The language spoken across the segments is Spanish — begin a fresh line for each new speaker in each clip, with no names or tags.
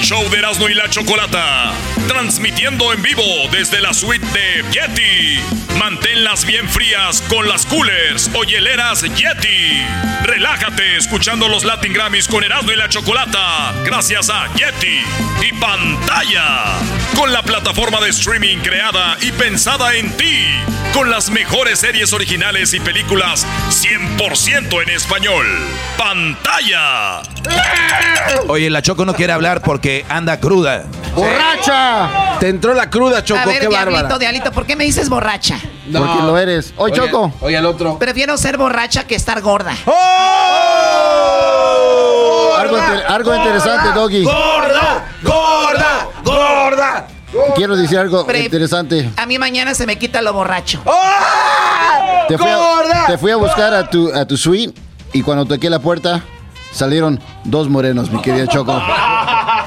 Show de Erasmo y la Chocolata. Transmitiendo en vivo desde la suite de Yeti. Manténlas bien frías con las coolers o hieleras Yeti. Relájate escuchando los Latin Grammys con Erasmo y la Chocolata. Gracias a Yeti. Y pantalla. Con la plataforma de streaming creada y pensada en ti. Con las mejores series originales y películas 100% en español. Pantalla.
Oye, la Choco no quiere hablar porque anda cruda.
¡Borracha!
Te entró la cruda, Choco,
A ver,
qué
diablito,
bárbara.
diablito, ¿por qué me dices borracha?
No.
Porque lo eres. Hoy,
Oye,
Choco.
Oye, al otro.
Prefiero ser borracha que estar gorda.
¡Oh!
Algo, inter- algo interesante, Doggy.
¡Gorda! ¡Gorda! ¡Gorda!
Quiero decir algo
Pre-
interesante.
A mí mañana se me quita lo borracho.
¡Oh!
Te fui, a,
¡Gorda!
te fui a buscar a tu, a tu suite y cuando toqué la puerta salieron dos morenos, mi querida Choco.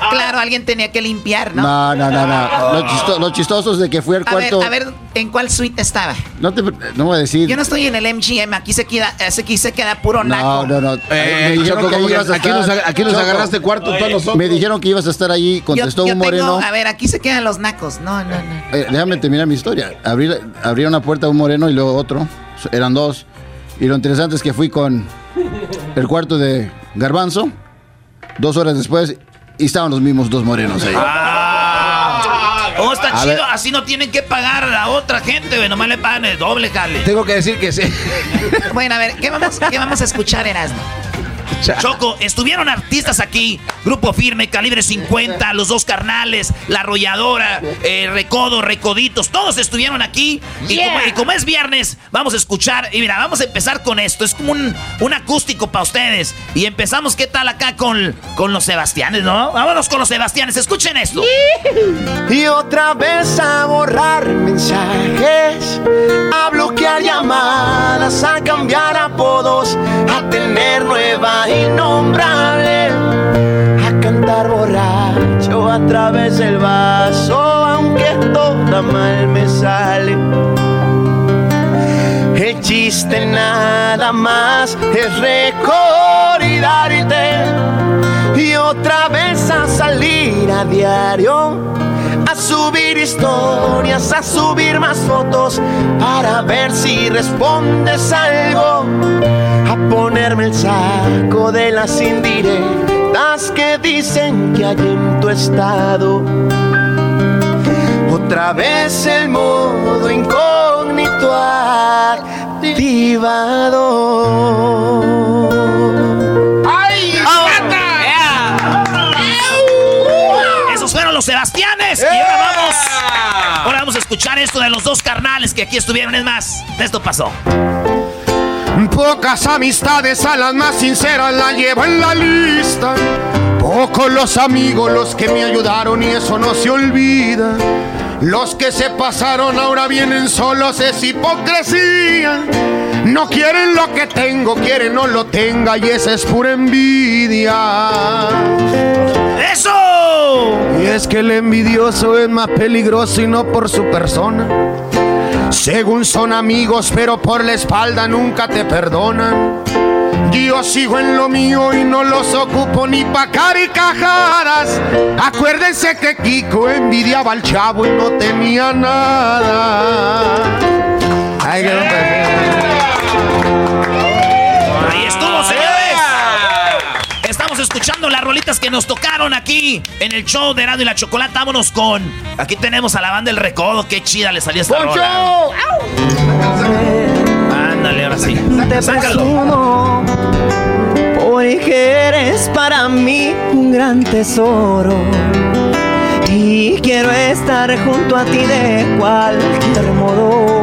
Claro, alguien tenía que limpiar, ¿no?
No, no, no, no. Lo, chisto- lo chistoso es de que fui al
A ver,
cuarto.
a ver, ¿en cuál suite estaba?
No te no voy a decir.
Yo no estoy en el MGM, aquí se queda, eh, aquí se queda puro naco.
No, no, no.
Eh,
me dijeron
Choco,
que
como
ahí
que
ibas a
aquí
estar.
nos, aquí nos agarraste cuarto todos nosotros.
Me dijeron que ibas a estar ahí, contestó
yo
un
tengo-
moreno.
a ver, aquí se quedan los nacos. No, no, no.
Eh, déjame terminar mi historia. Abrí, abrí una puerta a un moreno y luego otro. Eran dos. Y lo interesante es que fui con el cuarto de Garbanzo. Dos horas después y estaban los mismos dos morenos ahí.
Oh, está
A
chido.
ver.
Así no tienen que pagar a la otra gente, güey. Nomás le pagan el doble, jale.
Tengo que decir que sí.
Bueno, a ver, ¿qué vamos, qué vamos a escuchar, Erasmo? Choco, estuvieron artistas aquí, Grupo Firme, Calibre 50, Los Dos Carnales, La Arrolladora, eh, Recodo, Recoditos, todos estuvieron aquí. Y, como, y como es viernes, vamos a escuchar, y mira, vamos a empezar con esto, es como un, un acústico para ustedes. Y empezamos, ¿qué tal acá con, con los Sebastianes, no? Vámonos con los Sebastianes, escuchen esto.
Y otra vez a borrar mensajes, a bloquear llamadas, a cambiar apodos, a tener innombrable, a cantar borracho a través del vaso, aunque toda mal me sale. El chiste nada más es recordarte y otra vez a salir a diario, a subir historias, a subir más fotos para ver si respondes algo, a ponerme el saco de las indirectas que dicen que hay en tu estado. Otra vez el modo incógnito activado.
¡Ay! Los Sebastianes. Y ahora vamos. Ahora vamos a escuchar esto de los dos carnales que aquí estuvieron. Es más, esto pasó.
Pocas amistades a las más sinceras las llevo en la lista. Pocos los amigos los que me ayudaron y eso no se olvida. Los que se pasaron ahora vienen solos, es hipocresía. No quieren lo que tengo, quieren no lo tenga y esa es pura envidia.
¡Eso!
Y es que el envidioso es más peligroso y no por su persona. Según son amigos, pero por la espalda nunca te perdonan. Yo sigo en lo mío y no los ocupo ni pa' caricajadas. Acuérdense que Kiko envidiaba al chavo y no tenía nada. Ay, qué estuvo, ah, señores.
Estamos escuchando las rolitas que nos tocaron aquí en el show de Erasmo y la Chocolata. Vámonos con. Aquí tenemos a la banda El Recodo. Qué chida le salió esta ¡Poncho! rola. Ándale, ahora sí. Sácalo.
Porque eres para mí un gran tesoro. Y quiero estar junto a ti de cualquier modo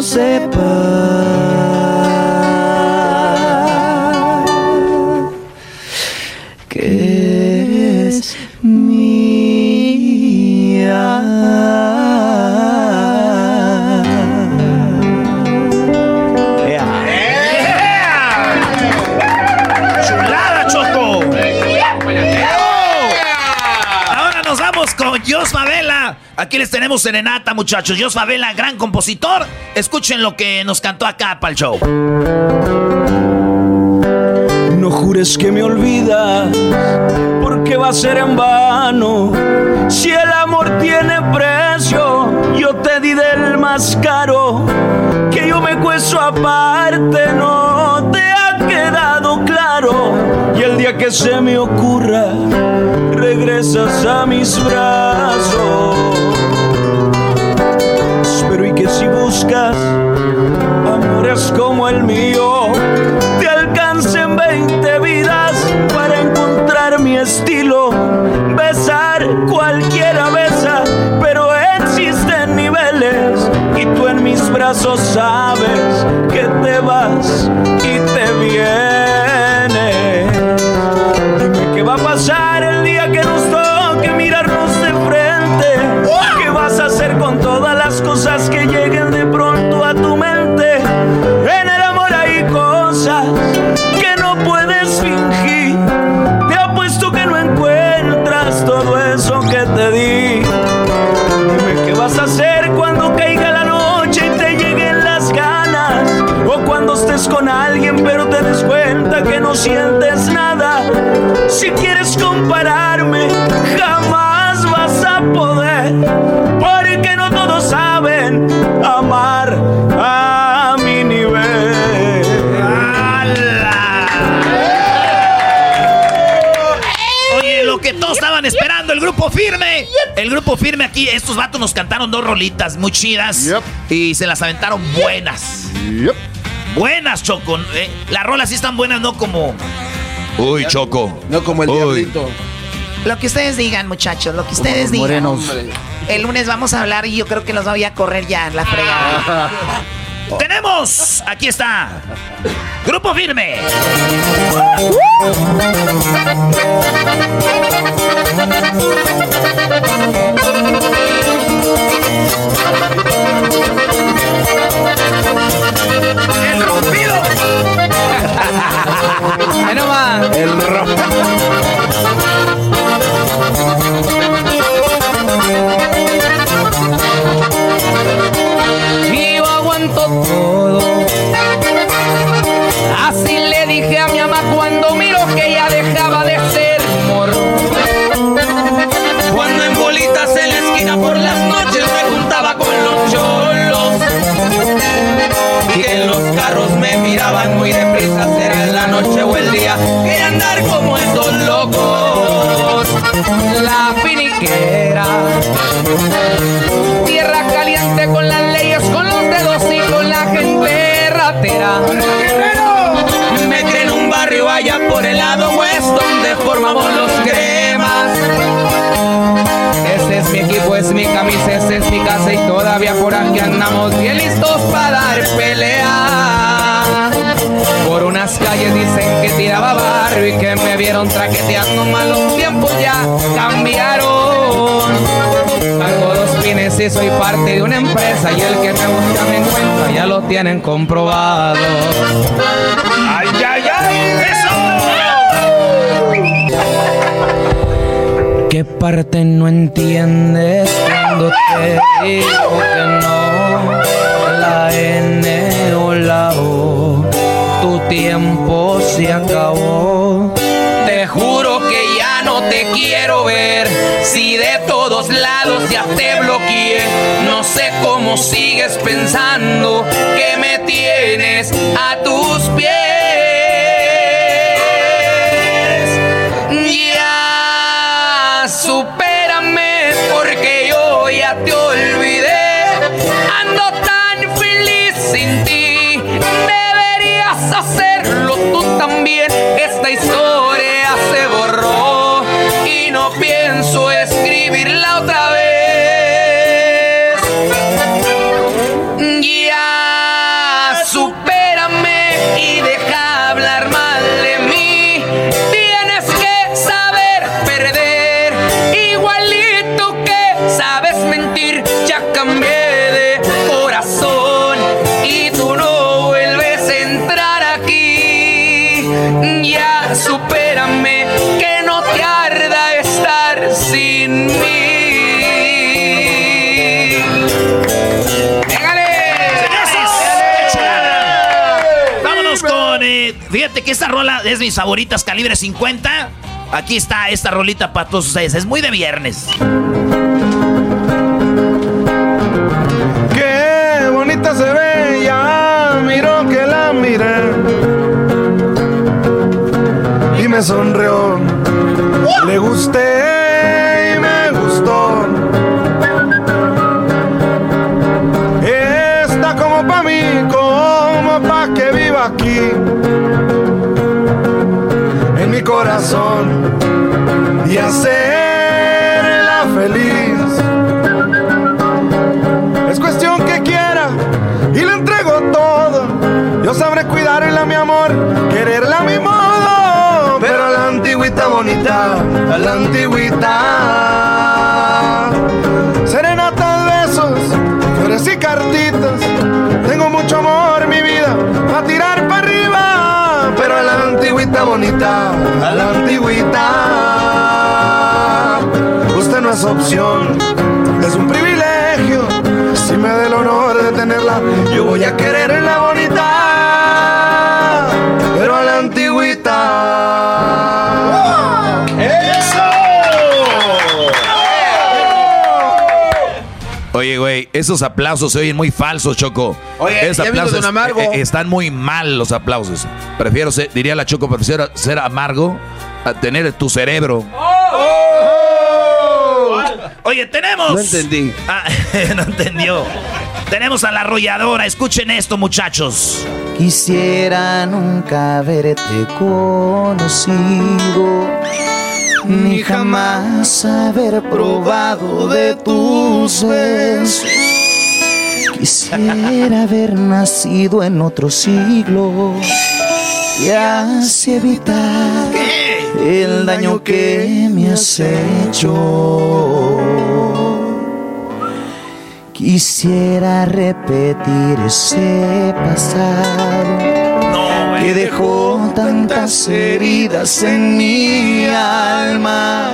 Mundo sepa que es mía.
¡Chulada, Choco! Aquí les tenemos serenata, muchachos. Jos Favela, gran compositor. Escuchen lo que nos cantó acá para el show.
No jures que me olvidas, porque va a ser en vano. Si el amor tiene precio, yo te di del más caro. Que yo me cueso aparte, no te Y el día que se me ocurra, regresas a mis brazos. Pero y que si buscas amores como el mío, te alcancen 20 vidas para encontrar mi estilo. Besar cualquiera besa, pero existen niveles y tú en mis brazos sabes que te vas
grupo firme aquí, estos vatos nos cantaron dos rolitas muy chidas. Y se las aventaron buenas. Buenas, Choco. eh. Las rolas sí están buenas, no como.
Uy, Choco.
No como el
Uy.
diablito.
Lo que ustedes digan, muchachos, lo que ustedes
Como
digan.
morenos.
El lunes vamos a hablar y yo creo que los voy a correr ya en la fregada. Tenemos, aquí está, Grupo Firme.
Tierra caliente con las leyes, con los dedos y con la gente ratera. Me crié en un barrio allá por el lado west donde formamos los cremas. Ese es mi equipo, es mi camisa, esa es mi casa y todavía por aquí andamos bien listos para dar pelea. Por unas calles dicen que tiraba barrio y que me vieron traqueteando malos tiempos ya cambiaron. Y soy parte de una empresa y el que me busca me encuentra, ya lo tienen comprobado.
¡Ay, ay, ay!
¿Qué parte no entiendes cuando te digo que no? La N o la O, tu tiempo se acabó. Te juro que ya no te quiero ver. Si ya te bloqueé, no sé cómo sigues pensando que me tienes a tus pies. Ya supérame porque yo ya te olvidé. Ando tan feliz sin ti. Deberías hacerlo tú
es mis favoritas, calibre 50. Aquí está esta rolita para todos ustedes. Es muy de viernes.
Qué bonita se ve, ya miro que la miré. Y me sonrió. Le gusté y me gustó. Está como pa' mí, como pa' que viva aquí. Corazón. Y hacerla feliz. Es cuestión que quiera y le entrego todo. Yo sabré cuidarla, mi amor, quererla a mi modo. Pero a la antigüita bonita, a la antigüita. Bonita, a la antigüita. Usted no es opción, es un privilegio. Si me da el honor de tenerla, yo voy a quererla
güey, esos aplausos se oyen muy falsos, Choco.
Oye,
esos
Don Amargo.
eh, eh, están muy mal los aplausos. Prefiero ser, diría la Choco, prefiero ser amargo a tener tu cerebro.
Oye, tenemos.
No entendí.
Ah, no entendió. Tenemos a la arrolladora. Escuchen esto, muchachos.
Quisiera nunca haberte conocido.
Ni jamás haber probado de tus besos. Quisiera haber nacido en otro siglo y así evitar el daño que me has hecho. Quisiera repetir ese pasado que dejó tantas heridas en mi alma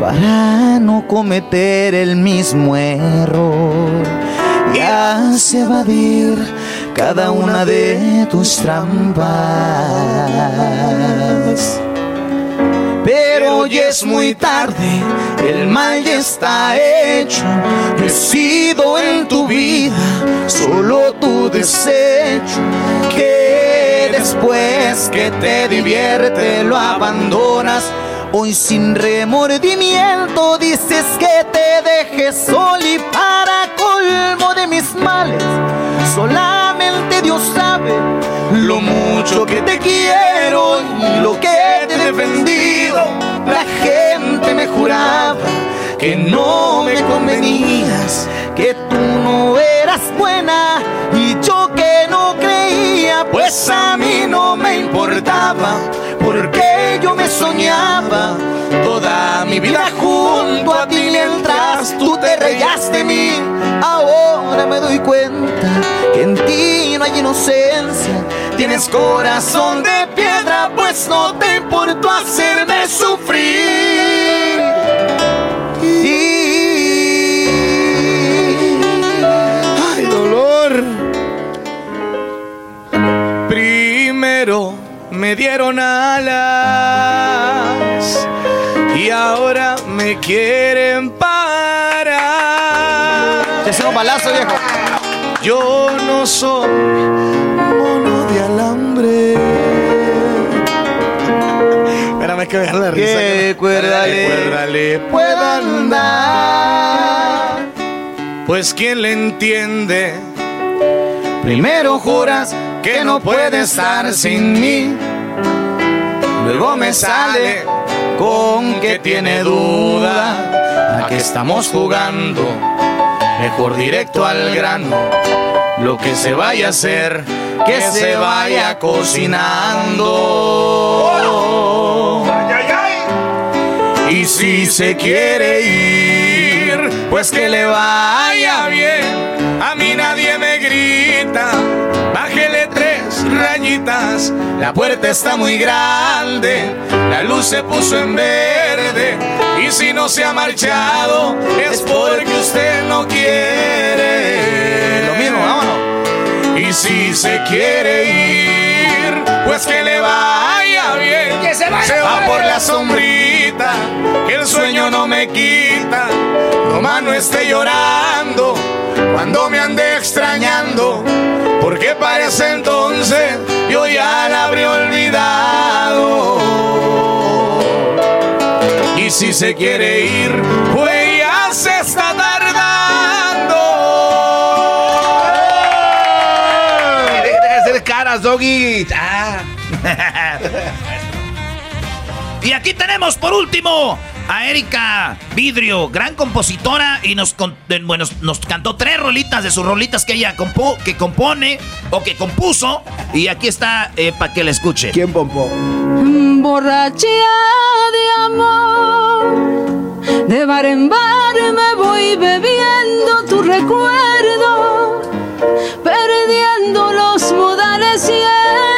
para no cometer el mismo error y así evadir cada una de tus trampas. Pero hoy es muy tarde, el mal ya está hecho. He sido en tu vida solo tu desecho. Que después que te divierte lo abandonas. Hoy sin remordimiento dices que te dejes sol y para colmo de mis males. Solamente Dios sabe lo mucho que te quiero y lo que te he defendido. La gente me juraba que no me convenías, que tú no eras buena pues a mí no me importaba, porque yo me soñaba toda mi vida junto a ti mientras tú te reías de mí. Ahora me doy cuenta que en ti no hay inocencia, tienes corazón de piedra, pues no te importó hacerme sufrir. Dieron alas y ahora me quieren parar.
Balazo, viejo.
Yo no soy mono de alambre. Espérame que vean la risa.
Que cuérdale,
cuérdale
puedo andar.
Pues quién le entiende. Primero juras que no puede estar sin mí. Luego me sale con que tiene duda. ¿A qué estamos jugando? Mejor directo al grano. Lo que se vaya a hacer, que se vaya cocinando. Y si se quiere ir, pues que le vaya bien. A mí nadie La puerta está muy grande. La luz se puso en verde. Y si no se ha marchado, es porque usted no quiere. Lo mismo, vámonos. Y si se quiere ir, pues que le vaya bien.
Que se vaya
va
por
la sombrita, que el sueño no me quita. Nomás no esté llorando cuando me ande extrañando. Porque parece entonces yo ya la habré olvidado. Y si se quiere ir, pues ya se está tardando.
Deja de hacer caras, Doggy. Ah.
Y aquí tenemos por último a Erika Vidrio, gran compositora y nos, bueno, nos cantó tres rolitas de sus rolitas que ella compo- que compone o que compuso. Y aquí está para que la escuche.
¿Quién pompó?
Borrachía de amor, de bar en bar me voy bebiendo tu recuerdo, perdiendo los modales y el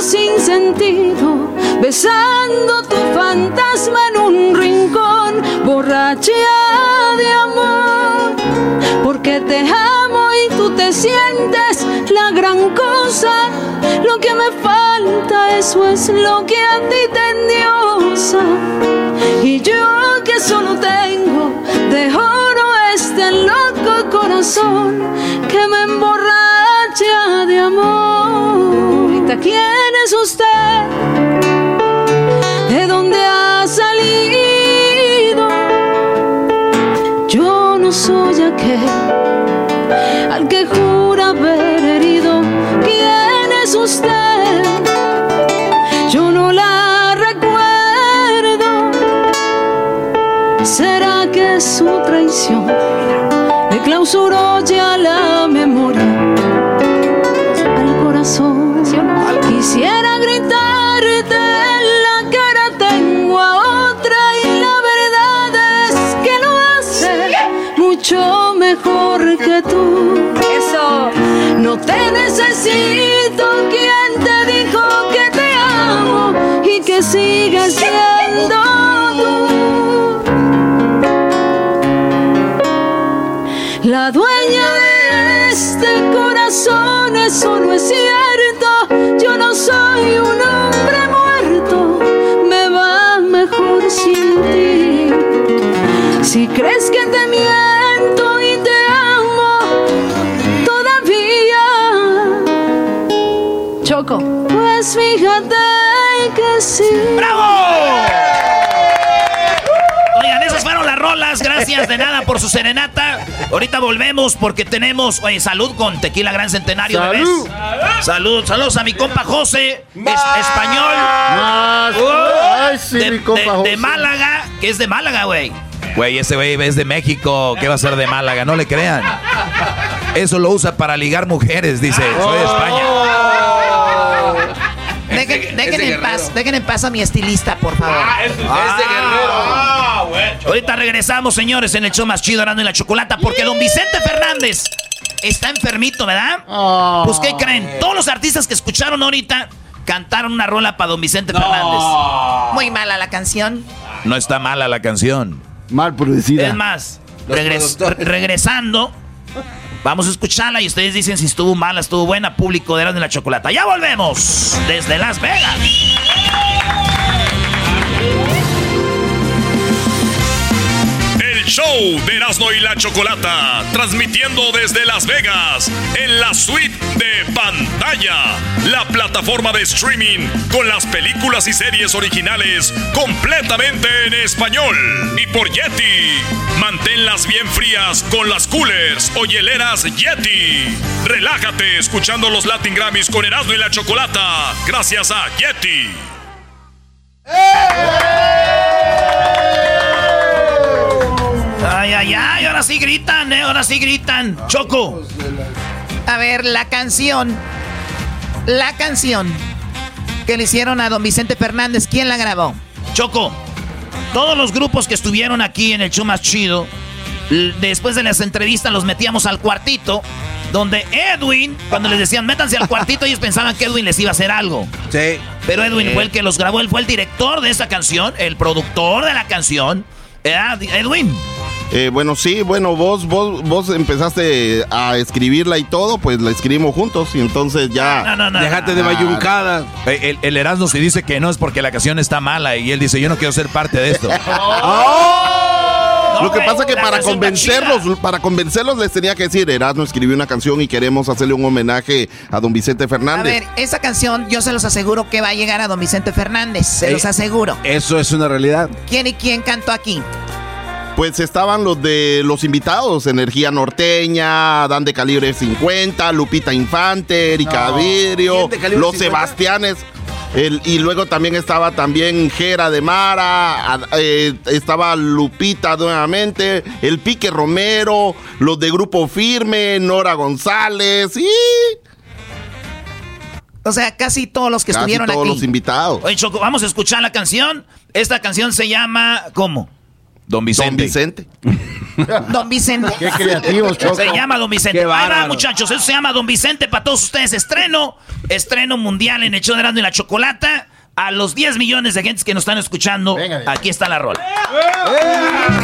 Sin sentido, besando tu fantasma en un rincón, borrachía de amor, porque te amo y tú te sientes la gran cosa. Lo que me falta, eso es lo que a ti te endiosa. Y yo que solo tengo de oro este loco corazón que me emborracha de amor pregunta quién es usted, de dónde ha salido. Yo no soy aquel al que jura haber herido. ¿Quién es usted? Yo no la recuerdo. ¿Será que su traición me clausuró ya la necesito. ¿Quién te dijo que te amo y que sigues siendo tú? La dueña de este corazón, eso no es cierto. Yo no soy un hombre muerto, me va mejor sin ti. Si crees que te miento pues fíjate que sí.
Oigan, esas fueron las rolas. Gracias de nada por su serenata. Ahorita volvemos porque tenemos, oye, salud con Tequila Gran Centenario.
Salud.
bebés. Salud, saludos a mi compa José, es español.
Más.
Uh,
Ay, sí,
de,
mi compa
de-
José.
de Málaga, que es de Málaga, güey.
Güey, ese güey es de México. ¿Qué va a ser de Málaga? No le crean. Eso lo usa para ligar mujeres, dice. Soy de España.
Dejen, dejen en paz, dejen en paz a mi estilista, por favor.
Ah,
Ahorita regresamos, señores, en el show más chido, Arando y la Chocolata, porque don Vicente Fernández está enfermito, ¿verdad? Pues, ¿qué creen? Todos los artistas que escucharon ahorita cantaron una rola para don Vicente Fernández. Muy mala la canción.
No está mala la canción.
Mal producida.
Es más, regres- re- regresando, vamos a escucharla y ustedes dicen si estuvo mala, estuvo buena, público de la Chocolata. Ya volvemos desde Las Vegas.
Show de Erasmo y la Chocolata, transmitiendo desde Las Vegas, en la suite de pantalla, la plataforma de streaming con las películas y series originales completamente en español. Y por Yeti, manténlas bien frías con las coolers o hieleras Yeti. Relájate escuchando los Latin Grammys con Erasmo y la Chocolata, gracias a Yeti.
Ay, ay, ay, ahora sí gritan, ¿eh? Ahora sí gritan. Choco. A ver, la canción. La canción que le hicieron a don Vicente Fernández, ¿quién la grabó? Choco. Todos los grupos que estuvieron aquí en el show más chido, después de las entrevistas los metíamos al cuartito, donde Edwin, cuando les decían métanse al cuartito, ellos pensaban que Edwin les iba a hacer algo.
Sí.
Pero Edwin fue el que los grabó, él fue el director de esa canción, el productor de la canción. ¿Verdad, Edwin.
Eh, bueno, sí, bueno, vos, vos, vos empezaste a escribirla y todo, pues la escribimos juntos y entonces ya.
No, no, no.
Déjate de bayuncada.
Eh, El, el Erasmo si dice que no es porque la canción está mala y él dice yo no quiero ser parte de esto.
Lo que pasa que
la
para convencerlos, para convencerlos les tenía que decir, Erasmo escribió una canción y queremos hacerle un homenaje a don Vicente
A
Fernández.
ver, esa canción yo se los aseguro que va a llegar a don Vicente Fernández, se
Eh,
los aseguro.
Eso es una realidad.
¿Quién y quién cantó aquí?
Pues estaban los de los invitados, Energía Norteña, Dan de Calibre 50, Lupita Infante, Erika
No.
Vidrio,
¿Quién de calibre
Los
50?
Sebastianes. El- y luego también estaba también Jera de Mara, a- eh, estaba Lupita nuevamente, el Pique Romero, los de Grupo Firme, Nora González y
O sea, casi todos los que
casi
estuvieron
todos
aquí.
los invitados.
Oye, Choco, vamos a escuchar la canción. Esta canción se llama ¿cómo?
Don Vicente.
Don Vicente.
Don Vicente.
Qué creativos, Choco.
Se llama Don Vicente.
Qué
Ahí va,
bárbaro.
muchachos. Eso se llama Don Vicente para todos ustedes. Estreno. Estreno mundial en el show de y la Chocolata. A los 10 millones de gentes que nos están escuchando,
Venga,
aquí está la rola.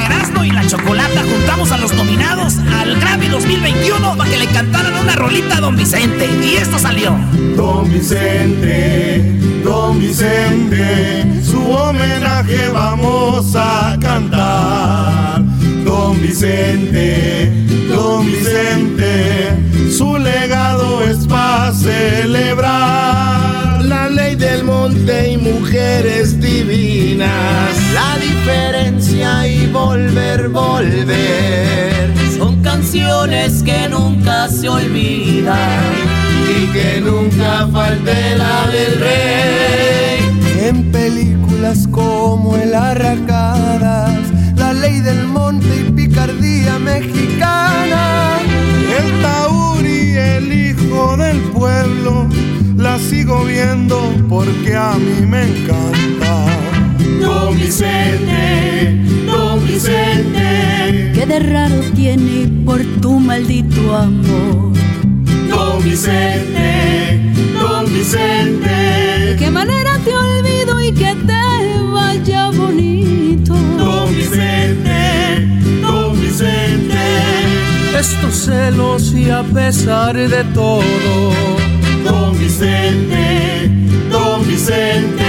Erasmo y la Chocolata juntamos a los nominados al Grammy 2021 para que le cantaran una rolita a Don Vicente. Y esto salió.
Don Vicente, Don Vicente, su homenaje vamos a cantar. Don Vicente, Don Vicente, su legado es para celebrar. Del monte y mujeres divinas.
La diferencia y volver, volver.
Son canciones que nunca se olvidan.
y que nunca falte la del rey. En películas como El Arracadas, la ley
ley del monte y picardía mexicana. El Tauri, el hijo del pueblo, la sigo viendo porque a mí me encanta.
Don Vicente, Don Vicente, ¿qué de raro tiene por tu maldito amor? Don Vicente, Don Vicente, ¿de qué manera te olvido y que te vaya bonito? Don Vicente, Don Vicente,
Estos celos y a pesar de todo.
Don Vicente, Vicente.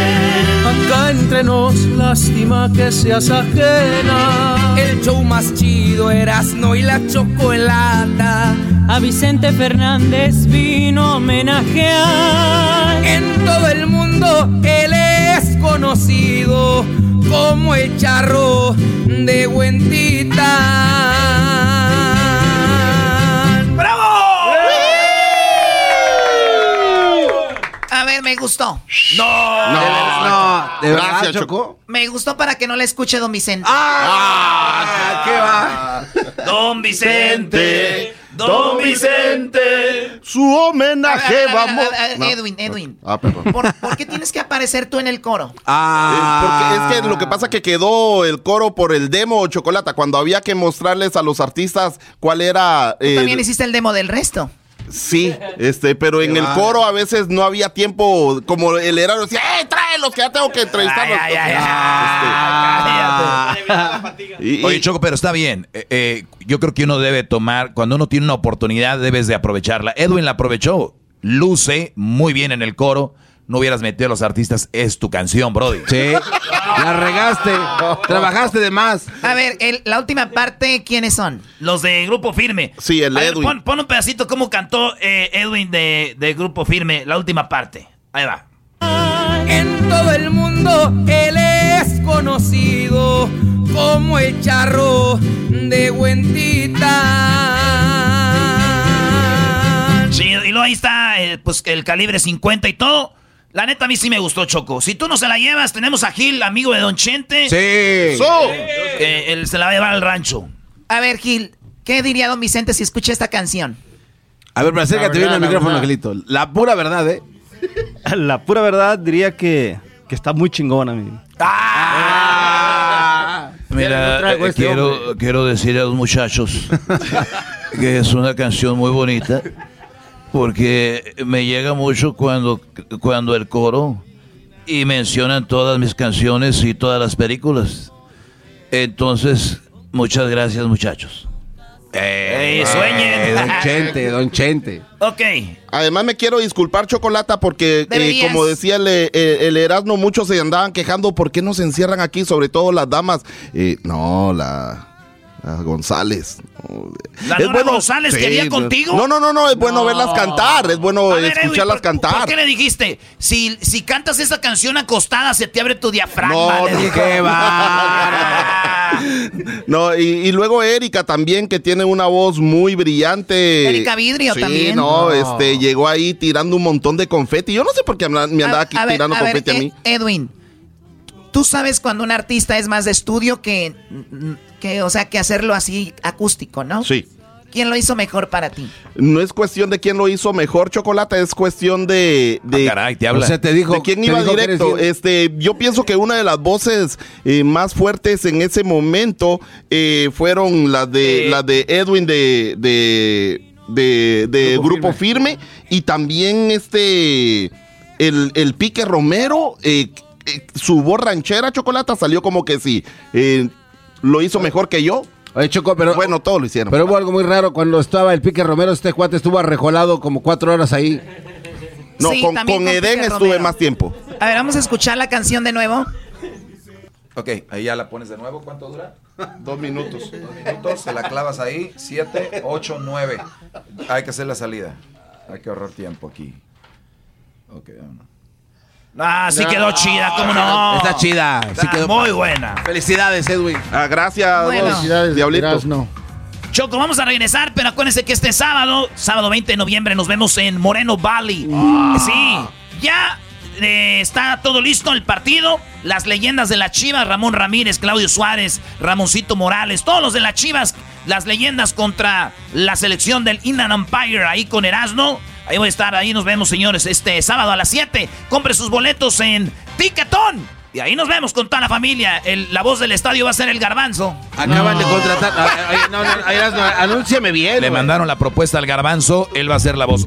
Acá entre nos, lástima que seas ajena.
El show más chido Erasno y la chocolata.
A Vicente Fernández vino a homenajear.
En todo el mundo él es conocido como el charro de Huentita.
Ver, me gustó.
No, no, de verdad,
Gracias,
Choco.
Me gustó para que no le escuche Don Vicente.
Ah, ¿qué va?
Don Vicente, Don Vicente.
Su homenaje,
A ver, a ver,
vamos.
a ver,
No.
Edwin, Edwin.
Ah, perdón.
¿Por, por qué tienes que aparecer tú en el coro?
Ah,
Eh, porque es que lo que pasa que quedó el coro por el demo Chocolata cuando había que mostrarles a los artistas cuál era
Tú también hiciste el demo del resto.
Sí este pero en el coro a veces no había tiempo como el herano decía ¡eh tráelos que ya tengo que entrevistarlos!
Ay, ay, ay,
Este, y- y-
Oye, Choco, pero está bien. Eh, eh, yo creo que uno debe tomar, cuando uno tiene una oportunidad, debes de aprovecharla. Edwin la aprovechó. Luce muy bien en el coro. No hubieras metido a los artistas. Es tu canción, Brody.
Sí, la regaste. Trabajaste de más.
A ver, el- la última parte, ¿quiénes son? Los de Grupo Firme.
Sí, el
ver,
Edwin.
pon, pon un pedacito cómo cantó eh, Edwin de, de Grupo Firme, la última parte. Ahí va.
En todo el mundo él es conocido como el charro de Huentita.
Sí, y luego ahí está eh, pues el calibre 50 y todo. La neta a mí sí me gustó, Choco. Si tú no se la llevas, tenemos a Gil, amigo de Don Chente.
Sí.
que él se la va a llevar al rancho. A ver, Gil, ¿qué diría Don Vicente si escucha esta canción?
A ver, pero acércate bien al micrófono,
verdad.
Angelito. La pura verdad, ¿eh?
La pura verdad diría que, que está muy chingona, mi.
Ah.
Mira, eh,
este
quiero, quiero decirle a los muchachos que es una canción muy bonita porque me llega mucho cuando, cuando el coro y mencionan todas mis canciones y todas las películas. Entonces, muchas gracias muchachos.
¡Ey, sueñen!
Don Chente, Don Chente.
ok.
Además me quiero disculpar Chocolata porque eh, como decía el, eh, el Erasmo muchos se andaban quejando por qué nos encierran aquí sobre todo las damas Eh, no la, la González no.
¿La Nora González quería contigo?
no no no no es bueno
No.
verlas cantar es bueno
A ver,
escucharlas
¿por-
cantar
¿Por qué le dijiste? Si, si cantas esa canción acostada, se te abre tu diafragma.
No, no,
va.
No, y, y luego Erika también, que tiene una voz muy brillante.
Erika Vidrio
Sí,
también.
no,
No.
este, llegó ahí tirando un montón de confeti. Yo no sé por qué me andaba aquí
A- a ver,
tirando
a ver,
confeti a
eh,
mí.
Edwin, tú sabes cuando un artista es más de estudio que, que, o sea, que hacerlo así acústico, ¿no?
Sí.
¿Quién lo hizo mejor para ti?
No es cuestión de quién lo hizo mejor, Chocolate, es cuestión de... de
Ah, caray, te habla.
O sea, te dijo.
¿De quién iba directo? Este, yo pienso que una de las voces eh, más fuertes en ese momento eh, fueron las de
Eh.
las de Edwin de de, de, de Grupo, firme. y también este el, el Pique Romero eh, su voz ranchera chocolata salió como que sí eh, lo hizo mejor que yo.
Oye, Choco, pero.
Bueno, todos lo hicieron.
Pero hubo algo muy raro. Cuando estaba el Pique Romero, este cuate estuvo arrejolado como cuatro horas ahí.
no,
Sí,
con, con
con
Eden
Pique
estuve
Romero.
más tiempo.
A ver, vamos a escuchar la canción de nuevo.
Ok, ahí ya la pones de nuevo. ¿Cuánto dura?
Dos minutos.
Dos minutos, se la clavas ahí. Siete, ocho, nueve. Hay que hacer la salida. Hay que ahorrar tiempo aquí. Ok, vámonos.
Ah, sí quedó chida, ¿cómo no?
Está chida. Sí
Está
quedó
muy buena.
Felicidades, Edwin.
Ah, gracias,
Bueno.
Felicidades,
diablitos.
no.
Choco, vamos a regresar, pero acuérdense que este sábado, sábado 20 de noviembre, nos vemos en Moreno Valley. Sí, ya
eh, está todo listo el partido. Las leyendas de las Chivas, Ramón Ramírez, Claudio Suárez, Ramoncito Morales, todos los de las Chivas, las leyendas contra la selección del Inland Empire ahí con Erasmo. Ahí voy a estar, ahí nos vemos, señores, este sábado a las 7. Compre sus boletos en Ticketon. Y ahí nos vemos con toda la familia. El- la voz del estadio va a ser el garbanzo.
Acaban de contratar. Ay, ay, no, no, anúnciame bien.
Le mandaron la propuesta al garbanzo, él va a ser la voz.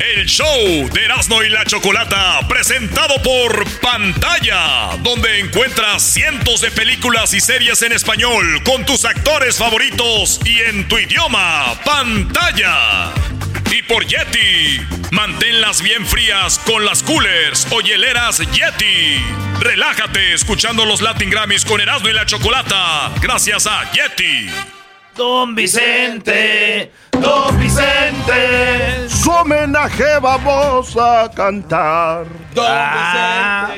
El show de Erasmo y la Chocolata, presentado por Pantalla, donde encuentras cientos de películas y series en español con tus actores favoritos y en tu idioma. Pantalla. Y por Yeti, manténlas bien frías con las coolers o hieleras Yeti. Relájate escuchando los Latin Grammys con Erasmo y la Chocolata, gracias a Yeti.
Don Vicente, Don Vicente.
Su homenaje vamos a cantar.
Ah.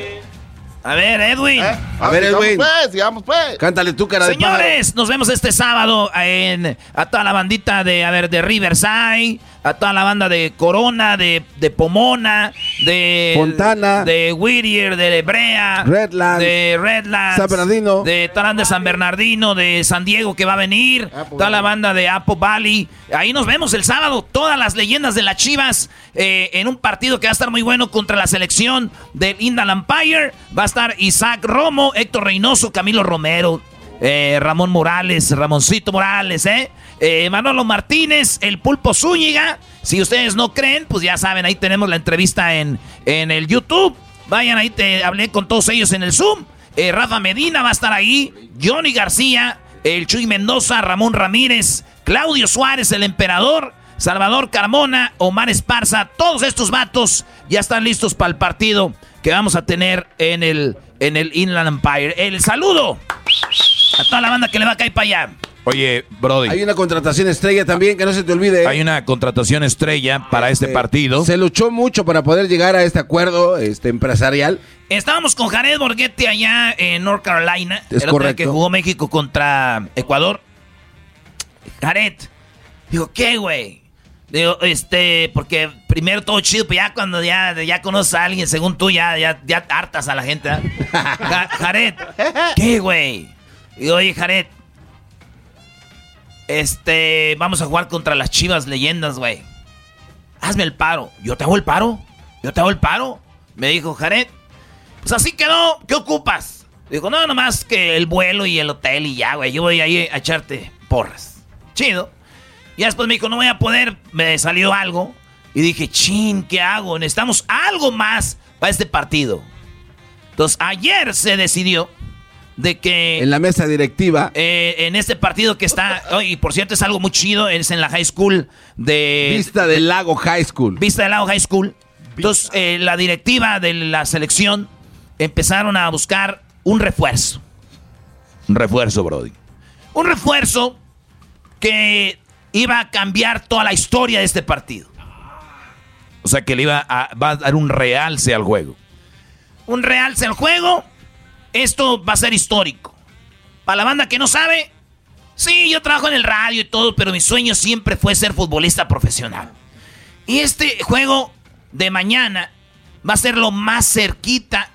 A ver, Edwin.
A ver, Edwin.
Pues, digamos, pues.
Cántale tú, cara de.
Señores, nos vemos este sábado en a toda la bandita de a ver de Riverside, a toda la banda de Corona, de, de Pomona, de
Fontana.
de Whittier, de Hebrea,
Redlands.
de Redlands,
San Bernardino.
de Talán de San Bernardino, de San Diego que va a venir, toda la banda de Apple Valley. Ahí nos vemos el sábado, todas las leyendas de las Chivas eh, en un partido que va a estar muy bueno contra la selección del Inland Empire. Va a estar Isaac Romo, Héctor Reynoso, Camilo Romero, eh, Ramón Morales, Ramoncito Morales, ¿eh? Eh, Manolo Martínez, el Pulpo Zúñiga. Si ustedes no creen, pues ya saben, ahí tenemos la entrevista en, en el YouTube. Vayan ahí, te hablé con todos ellos en el Zoom. Eh, Rafa Medina va a estar ahí, Johnny García, el Chuy Mendoza, Ramón Ramírez, Claudio Suárez, el emperador, Salvador Carmona, Omar Esparza, todos estos vatos ya están listos para el partido que vamos a tener en el, en el Inland Empire. El saludo a toda la banda que le va a caer para allá.
Oye, Brody,
Hay una contratación estrella también, que no se te olvide.
hay una contratación estrella para este
Eh,
partido.
Se luchó mucho para poder llegar a este acuerdo este, empresarial.
Estábamos con Jared Borghetti allá en North Carolina.
Es
el
correcto.
que jugó México contra Ecuador. Jared, digo, ¿qué, güey? Digo, este, porque primero todo chido, pero ya cuando ya, ya conoces a alguien, según tú, ya, ya, ya hartas a la gente. Ja- Jared, ¿qué, güey? Digo, oye, Jared, este, vamos a jugar contra las chivas leyendas, güey. Hazme el paro. ¿Yo te hago el paro? ¿Yo te hago el paro? Me dijo Jared. Pues así quedó. ¿Qué ocupas? Dijo, no, nomás que el vuelo y el hotel y ya, güey. Yo voy ahí a echarte porras. Chido. Y después me dijo, no voy a poder. Me salió algo. Y dije, chin, ¿qué hago? Necesitamos algo más para este partido. Entonces, ayer se decidió de que...
En la mesa directiva.
Eh, en este partido que está, oh, y por cierto es algo muy chido, es en la high school de...
Vista del Lago High School.
Vista del Lago High School. Entonces, eh, la directiva de la selección empezaron a buscar un refuerzo.
Un refuerzo, Brody.
Un refuerzo que iba a cambiar toda la historia de este partido.
O sea que le iba a, va a dar un realce al juego.
Un realce al juego. Esto va a ser histórico. Para la banda que no sabe, sí, yo trabajo en el radio y todo, pero mi sueño siempre fue ser futbolista profesional. Y este juego de mañana va a ser lo más cerquita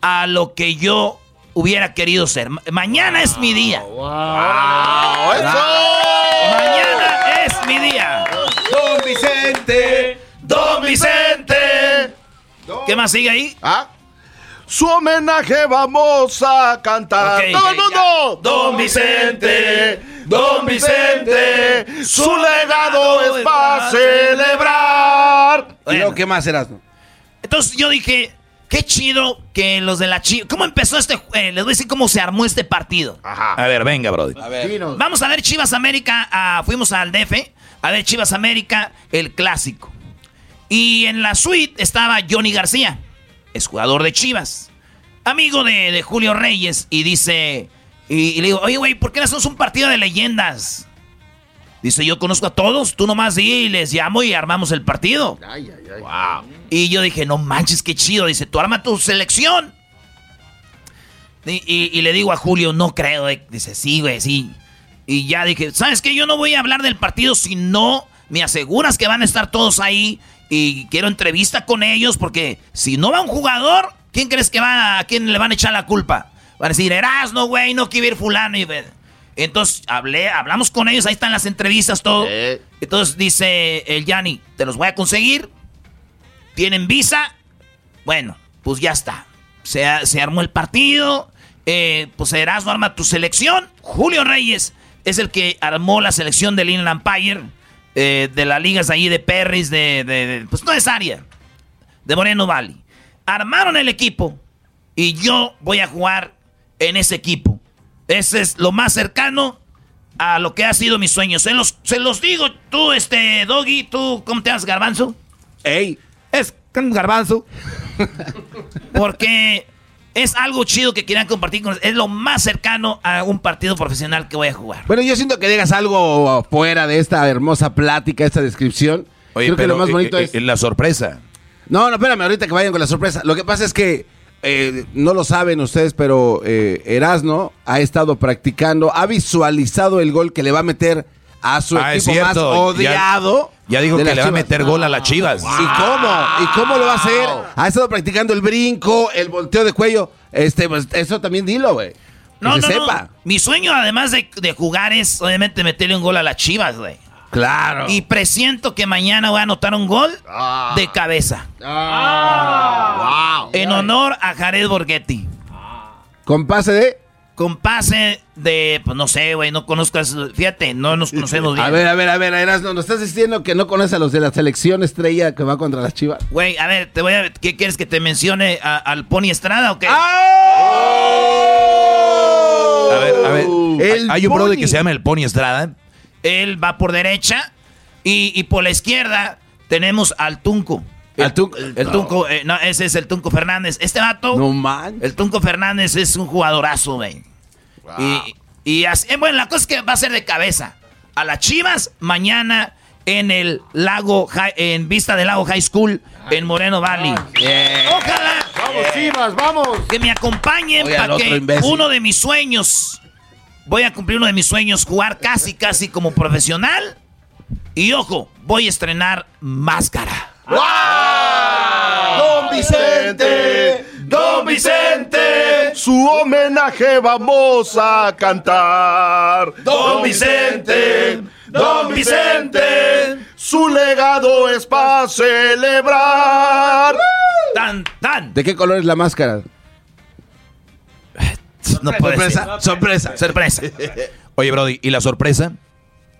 a lo que yo hubiera querido ser. Ma- mañana es mi día. Mañana es mi día.
Don Vicente,
Don Vicente. ¿Qué más sigue ahí?
¿Ah? Su homenaje vamos a cantar.
Ok,
¡Todo el mundo!
ya. Don Vicente, Don Vicente,
su legado es para celebrar.
¿Y luego qué más eras?
Entonces yo dije, qué chido que los de la Chivas... ¿Cómo empezó este... eh, les voy a decir cómo se armó este partido.
A ver, venga, Brody.
Vamos a ver Chivas América, ah, fuimos al DF, a ver Chivas América, el clásico. Y en la suite estaba Johnny García, es jugador de Chivas, amigo de, de Julio Reyes, y dice, y, y le digo, oye, güey, ¿por qué no hacemos un partido de leyendas? Dice, yo conozco a todos, tú nomás di y les llamo y armamos el partido. Y yo dije, no manches, qué chido. Dice, tú arma tu selección. Y, y- y le digo a Julio, no creo. eh. Dice, sí, güey, sí. Y ya dije, ¿sabes qué? Yo no voy a hablar del partido si no me aseguras que van a estar todos ahí y quiero entrevista con ellos porque si no va un jugador, ¿quién crees que va a quién le van a echar la culpa? Van a decir, Erasno, güey, no quiere ir fulano y ve". entonces hablé, hablamos con ellos, ahí están las entrevistas, todo. Entonces dice el Yanni, te los voy a conseguir. ¿Tienen visa? Bueno, pues ya está. Se, se armó el partido. Eh, pues Erasmo arma tu selección. Julio Reyes es el que armó la selección del Inland Empire. Eh, de las ligas ahí de Perris, de, de- de- Pues no es área. De Moreno Valley. Armaron el equipo. Y yo voy a jugar en ese equipo. Ese es lo más cercano a lo que ha sido mi sueño. Se los, se los digo, tú, este, Doggy, tú, ¿cómo te llamas, Garbanzo?
Ey.
Es Garbanzo. Porque es algo chido que quieran compartir con Es lo más cercano a un partido profesional que voy a jugar.
Bueno, yo siento que digas algo fuera de esta hermosa plática, esta descripción.
Oye,
Creo que lo más
eh,
bonito
eh,
es...
eh, la sorpresa.
No, no, espérame, ahorita que vayan con la sorpresa. Lo que pasa es que eh, no lo saben ustedes, pero eh, Erasno ha estado practicando, ha visualizado el gol que le va a meter a su
Ah,
equipo más odiado.
Ya, ya dijo que le va a meter gol a las Chivas.
¿Y cómo? ¿Y cómo lo va a hacer? Ha estado practicando el brinco, el volteo de cuello. Este, pues eso también dilo, güey. Que
No,
se
no, no.
sepa.
Mi sueño, además de, de jugar, es obviamente meterle un gol a las chivas, güey.
Claro.
Y presiento que mañana voy a anotar un gol de cabeza. En honor a Jared Borghetti.
¿Con pase de?
Con pase de, pues no sé, güey, no conozco, a esos- fíjate, no nos conocemos bien.
A ver, a ver, a ver, Erasno, ¿nos estás diciendo que no conoces a los de la selección estrella que va contra las Chivas?
Güey, a ver, te voy a ¿qué quieres que te mencione a- al Pony Estrada o qué?
A ver, a ver.
El
hay un brother que se llama el Pony Estrada.
Él va por derecha y, y por la izquierda tenemos al Tunco. El, el Tunco, eh, no, ese es el Tunco Fernández. Este vato.
No man.
El Tunco Fernández es un jugadorazo, güey. Y, y así, eh, bueno, la cosa es que va a ser de cabeza. A las Chivas mañana en el lago, en vista del lago High School en Moreno Valley. Ojalá.
Vamos, Chivas, vamos.
Que me acompañen para que
imbécil.
uno de mis sueños, voy a cumplir uno de mis sueños, jugar casi, casi como profesional. Y ojo, voy a estrenar máscara.
Don Vicente, Don Vicente, su homenaje vamos a cantar. Don Vicente, Don Vicente, su legado es para celebrar.
Tan, tan.
¿De qué color es la máscara?
No puede
sorpresa, sorpresa.
Sorpresa.
Oye, Brody, ¿y la sorpresa?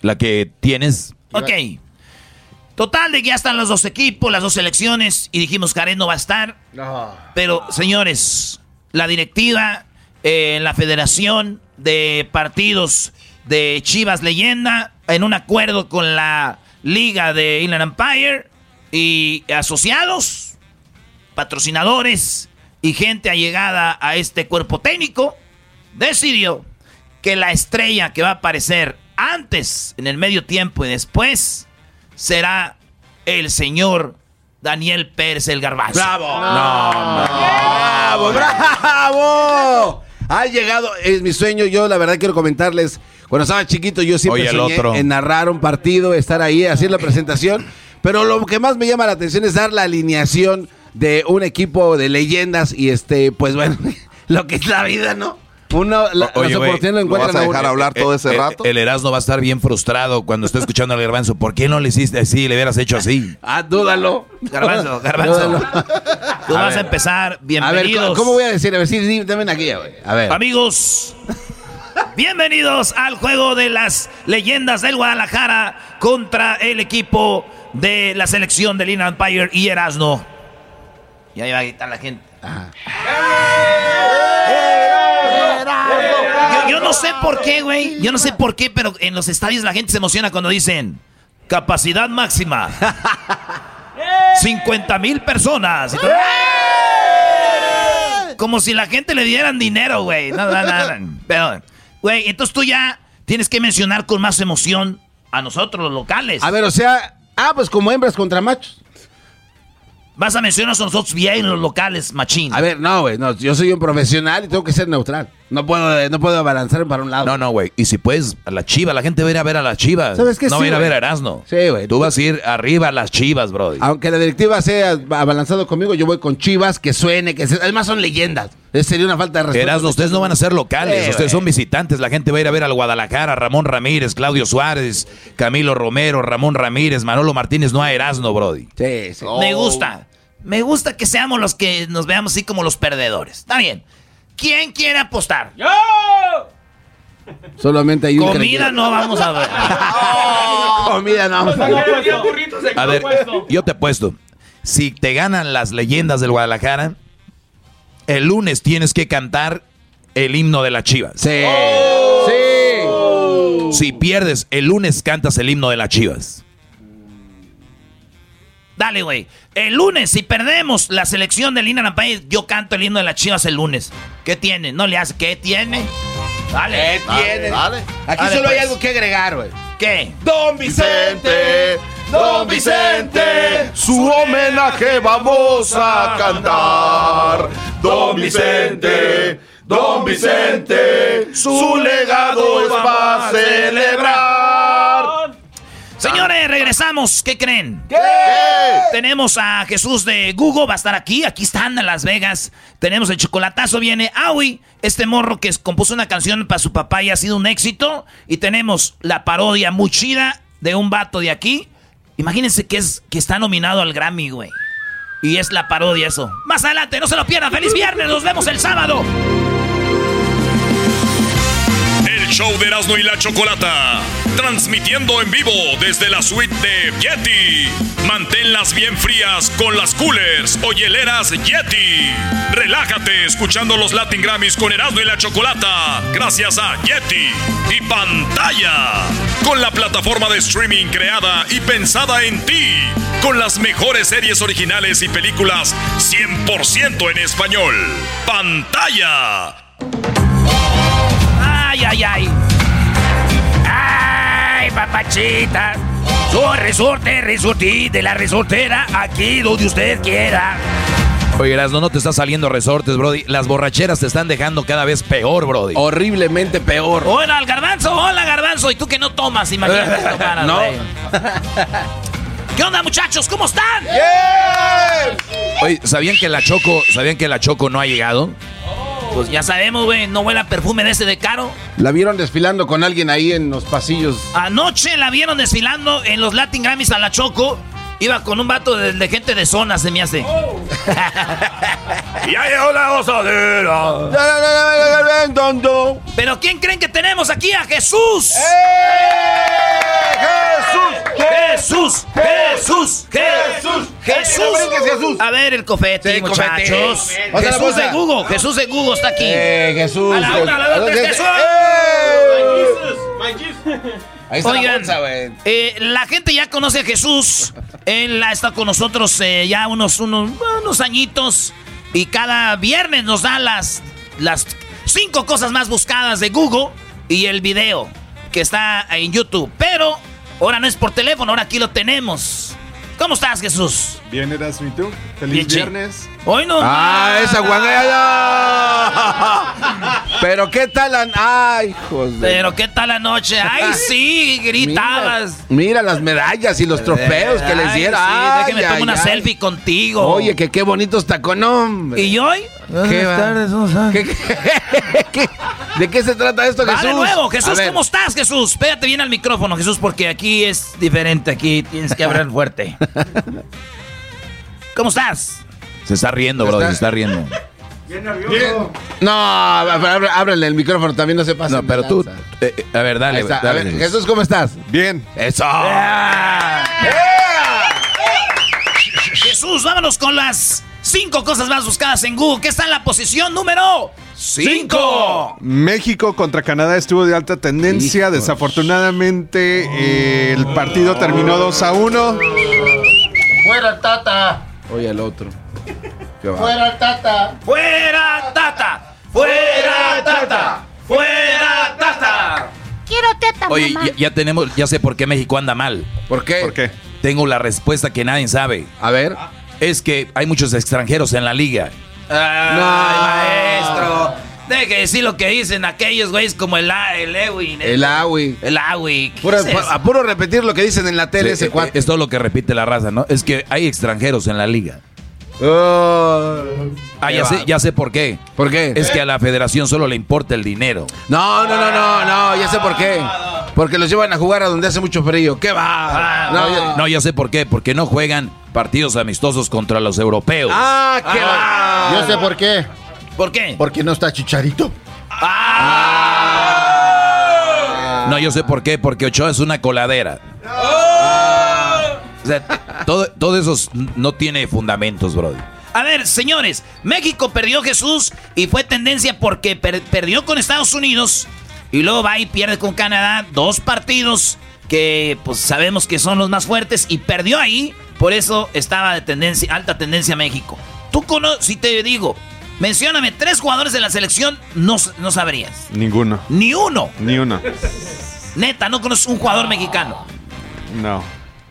La que tienes.
Ok. Total de que ya están los dos equipos, las dos selecciones, y dijimos Karen no va a estar. Pero, señores, la directiva, eh, la federación de partidos de Chivas Leyenda, en un acuerdo con la liga de Inland Empire y asociados, patrocinadores y gente allegada a este cuerpo técnico, decidió que la estrella que va a aparecer antes, en el medio tiempo y después, será el señor Daniel Pérez el Garbanzo.
¡Bravo! ¡Bravo, bravo! Ha llegado, es mi sueño. Yo, la verdad, quiero comentarles. Cuando estaba chiquito, yo siempre
Oye, el
soñé
otro.
en narrar un partido, estar ahí, hacer la presentación. Pero lo que más me llama la atención es dar la alineación de un equipo de leyendas. Y este, pues bueno, lo que es la vida, ¿no? Uno, la-
Oye,
las oportunidades lo encuentran a uno.
Eh, eh, El Erasmo va a estar bien frustrado cuando esté escuchando al Garbanzo. ¿Por qué no le hiciste así? Le hubieras hecho así.
Ah, dúdalo.
Garbanzo, Garbanzo.
Dúdalo.
Tú
A
vas a empezar.
A ver,
Bienvenidos.
¿cómo- ¿cómo voy a decir? A ver, sí, sí, dame aquí, güey. A ver.
Amigos, bienvenidos al juego de las leyendas del Guadalajara contra el equipo de la selección del Inland Empire y Erasno. Y ahí va a gritar la gente. Yo, yo no sé por qué, güey. Yo no sé por qué, pero en los estadios la gente se emociona cuando dicen capacidad máxima. 50 mil personas. Todo- Como si la gente le dieran dinero, güey. No, no, no, no. Pero, güey, entonces tú ya tienes que mencionar con más emoción a nosotros, los locales.
A ver, o sea, ah, pues como hembras contra machos.
Vas a mencionar a nosotros bien los locales, machín.
A ver, no, güey, no, yo soy un profesional y tengo que ser neutral. No puedo, no puedo abalanzar para un lado.
No, no, güey. Y si puedes, a la chiva, la gente va a ir a ver a las chivas.
¿Sabes qué?
No
Sí,
va a ir a ver a Erasmo.
Sí, güey.
Tú vas a ir arriba a las chivas, bro.
Aunque la directiva sea abalanzado conmigo, yo voy con Chivas, que suene, que se- además son leyendas. Eh, Sería una falta de respeto.
Erasmo, ustedes no van a ser locales,
Sí,
ustedes son visitantes. La gente va a ir a ver al Guadalajara, Ramón Ramírez, Claudio Suárez, Camilo Romero, Ramón Ramírez, Manolo Martínez, no a Erasmo, Brody.
Sí, sí.
Me gusta. Me gusta que seamos los que nos veamos así como los perdedores. Está bien. ¿Quién quiere apostar? ¡Yo!
Solamente hay un
Comida no vamos a ver.
Comida no vamos a ver.
A ver, yo te apuesto. Si te ganan las leyendas del Guadalajara, el lunes tienes que cantar el himno de las chivas.
Sí.
Sí. Si pierdes, el lunes cantas el himno de las chivas.
Dale, güey. El lunes, si perdemos la selección del Lina País, yo canto el himno de las chivas el lunes. ¿Qué tiene? ¿No le hace? ¿Qué tiene? Dale.
¿Qué tiene? Aquí
Dale,
solo hay
pues.
algo que agregar, güey.
¿Qué?
Don
Vicente, Don Vicente, su homenaje vamos a cantar. Don Vicente, Don Vicente, su legado es para celebrar.
Señores, regresamos. ¿Qué creen? Tenemos a Jesús de Google, va a estar aquí. Aquí están en Las Vegas. Tenemos el chocolatazo, viene Aui, este morro que compuso una canción para su papá y ha sido un éxito. Y tenemos la parodia muy chida de un vato de aquí. Imagínense que, es, que está nominado al Grammy, güey. Y es la parodia eso. Más adelante, no se lo pierdan. ¡Feliz viernes! Nos vemos el sábado.
Show de Erasmo y la Chocolata. Transmitiendo en vivo desde la suite de Yeti. Manténlas bien frías con las coolers o hieleras Yeti. Relájate escuchando los Latin Grammys con Erasmo y la Chocolata. Gracias a Yeti y pantalla. Con la plataforma de streaming creada y pensada en ti. Con las mejores series originales y películas 100% en español. Pantalla.
Ay, ay, ay. Ay, papachita. Soy resorte, resortí de la resortera, aquí donde usted quiera.
Oye, Erasmo, no te está saliendo resortes, Brody. Las borracheras te están dejando cada vez peor, Brody.
Horriblemente peor.
Hola, al garbanzo, hola, garbanzo. Y tú que no tomas, imagínate tomaras,
No.
¿Qué onda, muchachos? ¿Cómo están?
Oye, ¿sabían que la Choco, sabían que la Choco no ha llegado?
Pues ya sabemos, güey, no huele a perfume de ese de caro.
La vieron desfilando con alguien ahí en los pasillos.
Anoche la vieron desfilando en los Latin Grammys a la Choco. Iba con un vato de, de gente de zona, se me hace.
Ya llegó la gozadera.
Pero ¿quién creen que tenemos aquí? ¡A Jesús! ¡Jesús! ¡Jesús! ¡Jesús! ¡Jesús! A ver el cofete,
Sí, cofete.
muchachos.
La
Jesús de Google. Jesús de Google está aquí.
Eh, Jesús.
A la una, a la tres, Jesús.
Ahí está la
Oigan,
bolsa, güey.
eh, la gente ya conoce a Jesús. Él ha estado con nosotros eh, ya unos, unos, unos añitos. Y cada viernes nos da las, las cinco cosas más buscadas de Google y el video que está en YouTube. Pero ahora no es por teléfono, ahora aquí lo tenemos. ¿Cómo estás, Jesús?
Bien, Erasmo, ¿y tú? Feliz
Bien,
viernes.
Hoy no.
Ah, esa guangaya. Pero qué tal la... Ay, hijos de...
Pero qué tal la noche. Ay, sí, gritabas.
Mira las medallas y los trofeos que les
Ay,
dieron.
sí,
Ay,
déjame
ay,
tomar una
ay.
selfie contigo.
Oye, que qué bonitos tacones, hombre.
¿Y hoy?
¿Qué va? ¿Qué- qué- qué- ¿De qué se trata esto,
Va
Jesús?
de nuevo, Jesús. ¿cómo estás, Jesús? Pégate bien al micrófono, Jesús, porque aquí es diferente. Aquí tienes que hablar fuerte. ¿Cómo estás?
Se está riendo, Brody, se está riendo.
No, ábre- ábrele el micrófono, también no se pasa.
No, pero tú, eh, eh, a ver, dale,
está. A
dale,
ver,
Jesús.
Jesús, ¿cómo estás?
Bien.
Eso.
Jesús, vámonos con las cinco cosas más buscadas en Google. ¿Qué está en la posición número 5?
México contra Canadá estuvo de alta tendencia. Desafortunadamente, eh, el partido terminó 2 a 1.
Fuera el Tata.
Oye, el otro. Qué va.
Fuera Tata.
¡Fuera, Tata! ¡Fuera, Tata! ¡Fuera, Tata!
Quiero teta,
Oye,
mamá.
ya, ya tenemos, ya sé por qué México anda mal.
¿Por qué?
¿Por qué?
Tengo la respuesta que nadie sabe.
A ver.
Es que hay muchos extranjeros en la liga.
¡Ay, maestro! Deje que decir lo que dicen aquellos güeyes como el, A- el Ewin.
El Awi.
El Awi.
A puro repetir lo que dicen en la tele
Sí,
ese
eh,
cuate.
Es todo lo que repite la raza, ¿no? Es que hay extranjeros en la liga. Ah, ya sé, ya sé por qué.
¿Por qué?
Es que a la federación solo le importa el dinero.
No, no, no, no, no, ya sé por qué. Porque los llevan a jugar a donde hace mucho frío. ¿Qué va?
No, ya, no, ya sé por qué. Porque no juegan partidos amistosos contra los europeos.
Ah, ¿qué va?
Yo sé por qué.
¿Por qué?
Porque no está Chicharito.
No, yo sé por qué. Porque Ochoa es una coladera. O sea, todo, todo eso no tiene fundamentos, bro.
A ver, señores, México perdió Jesús y fue tendencia porque per- perdió con Estados Unidos y luego va y pierde con Canadá dos partidos que pues sabemos que son los más fuertes y perdió ahí, por eso estaba de tendencia, alta tendencia México. Tú conoces, si te digo, mencióname tres jugadores de la selección, no, no sabrías.
Ninguno.
Ni uno.
Ni uno.
Neta, no conoces un jugador mexicano.
No.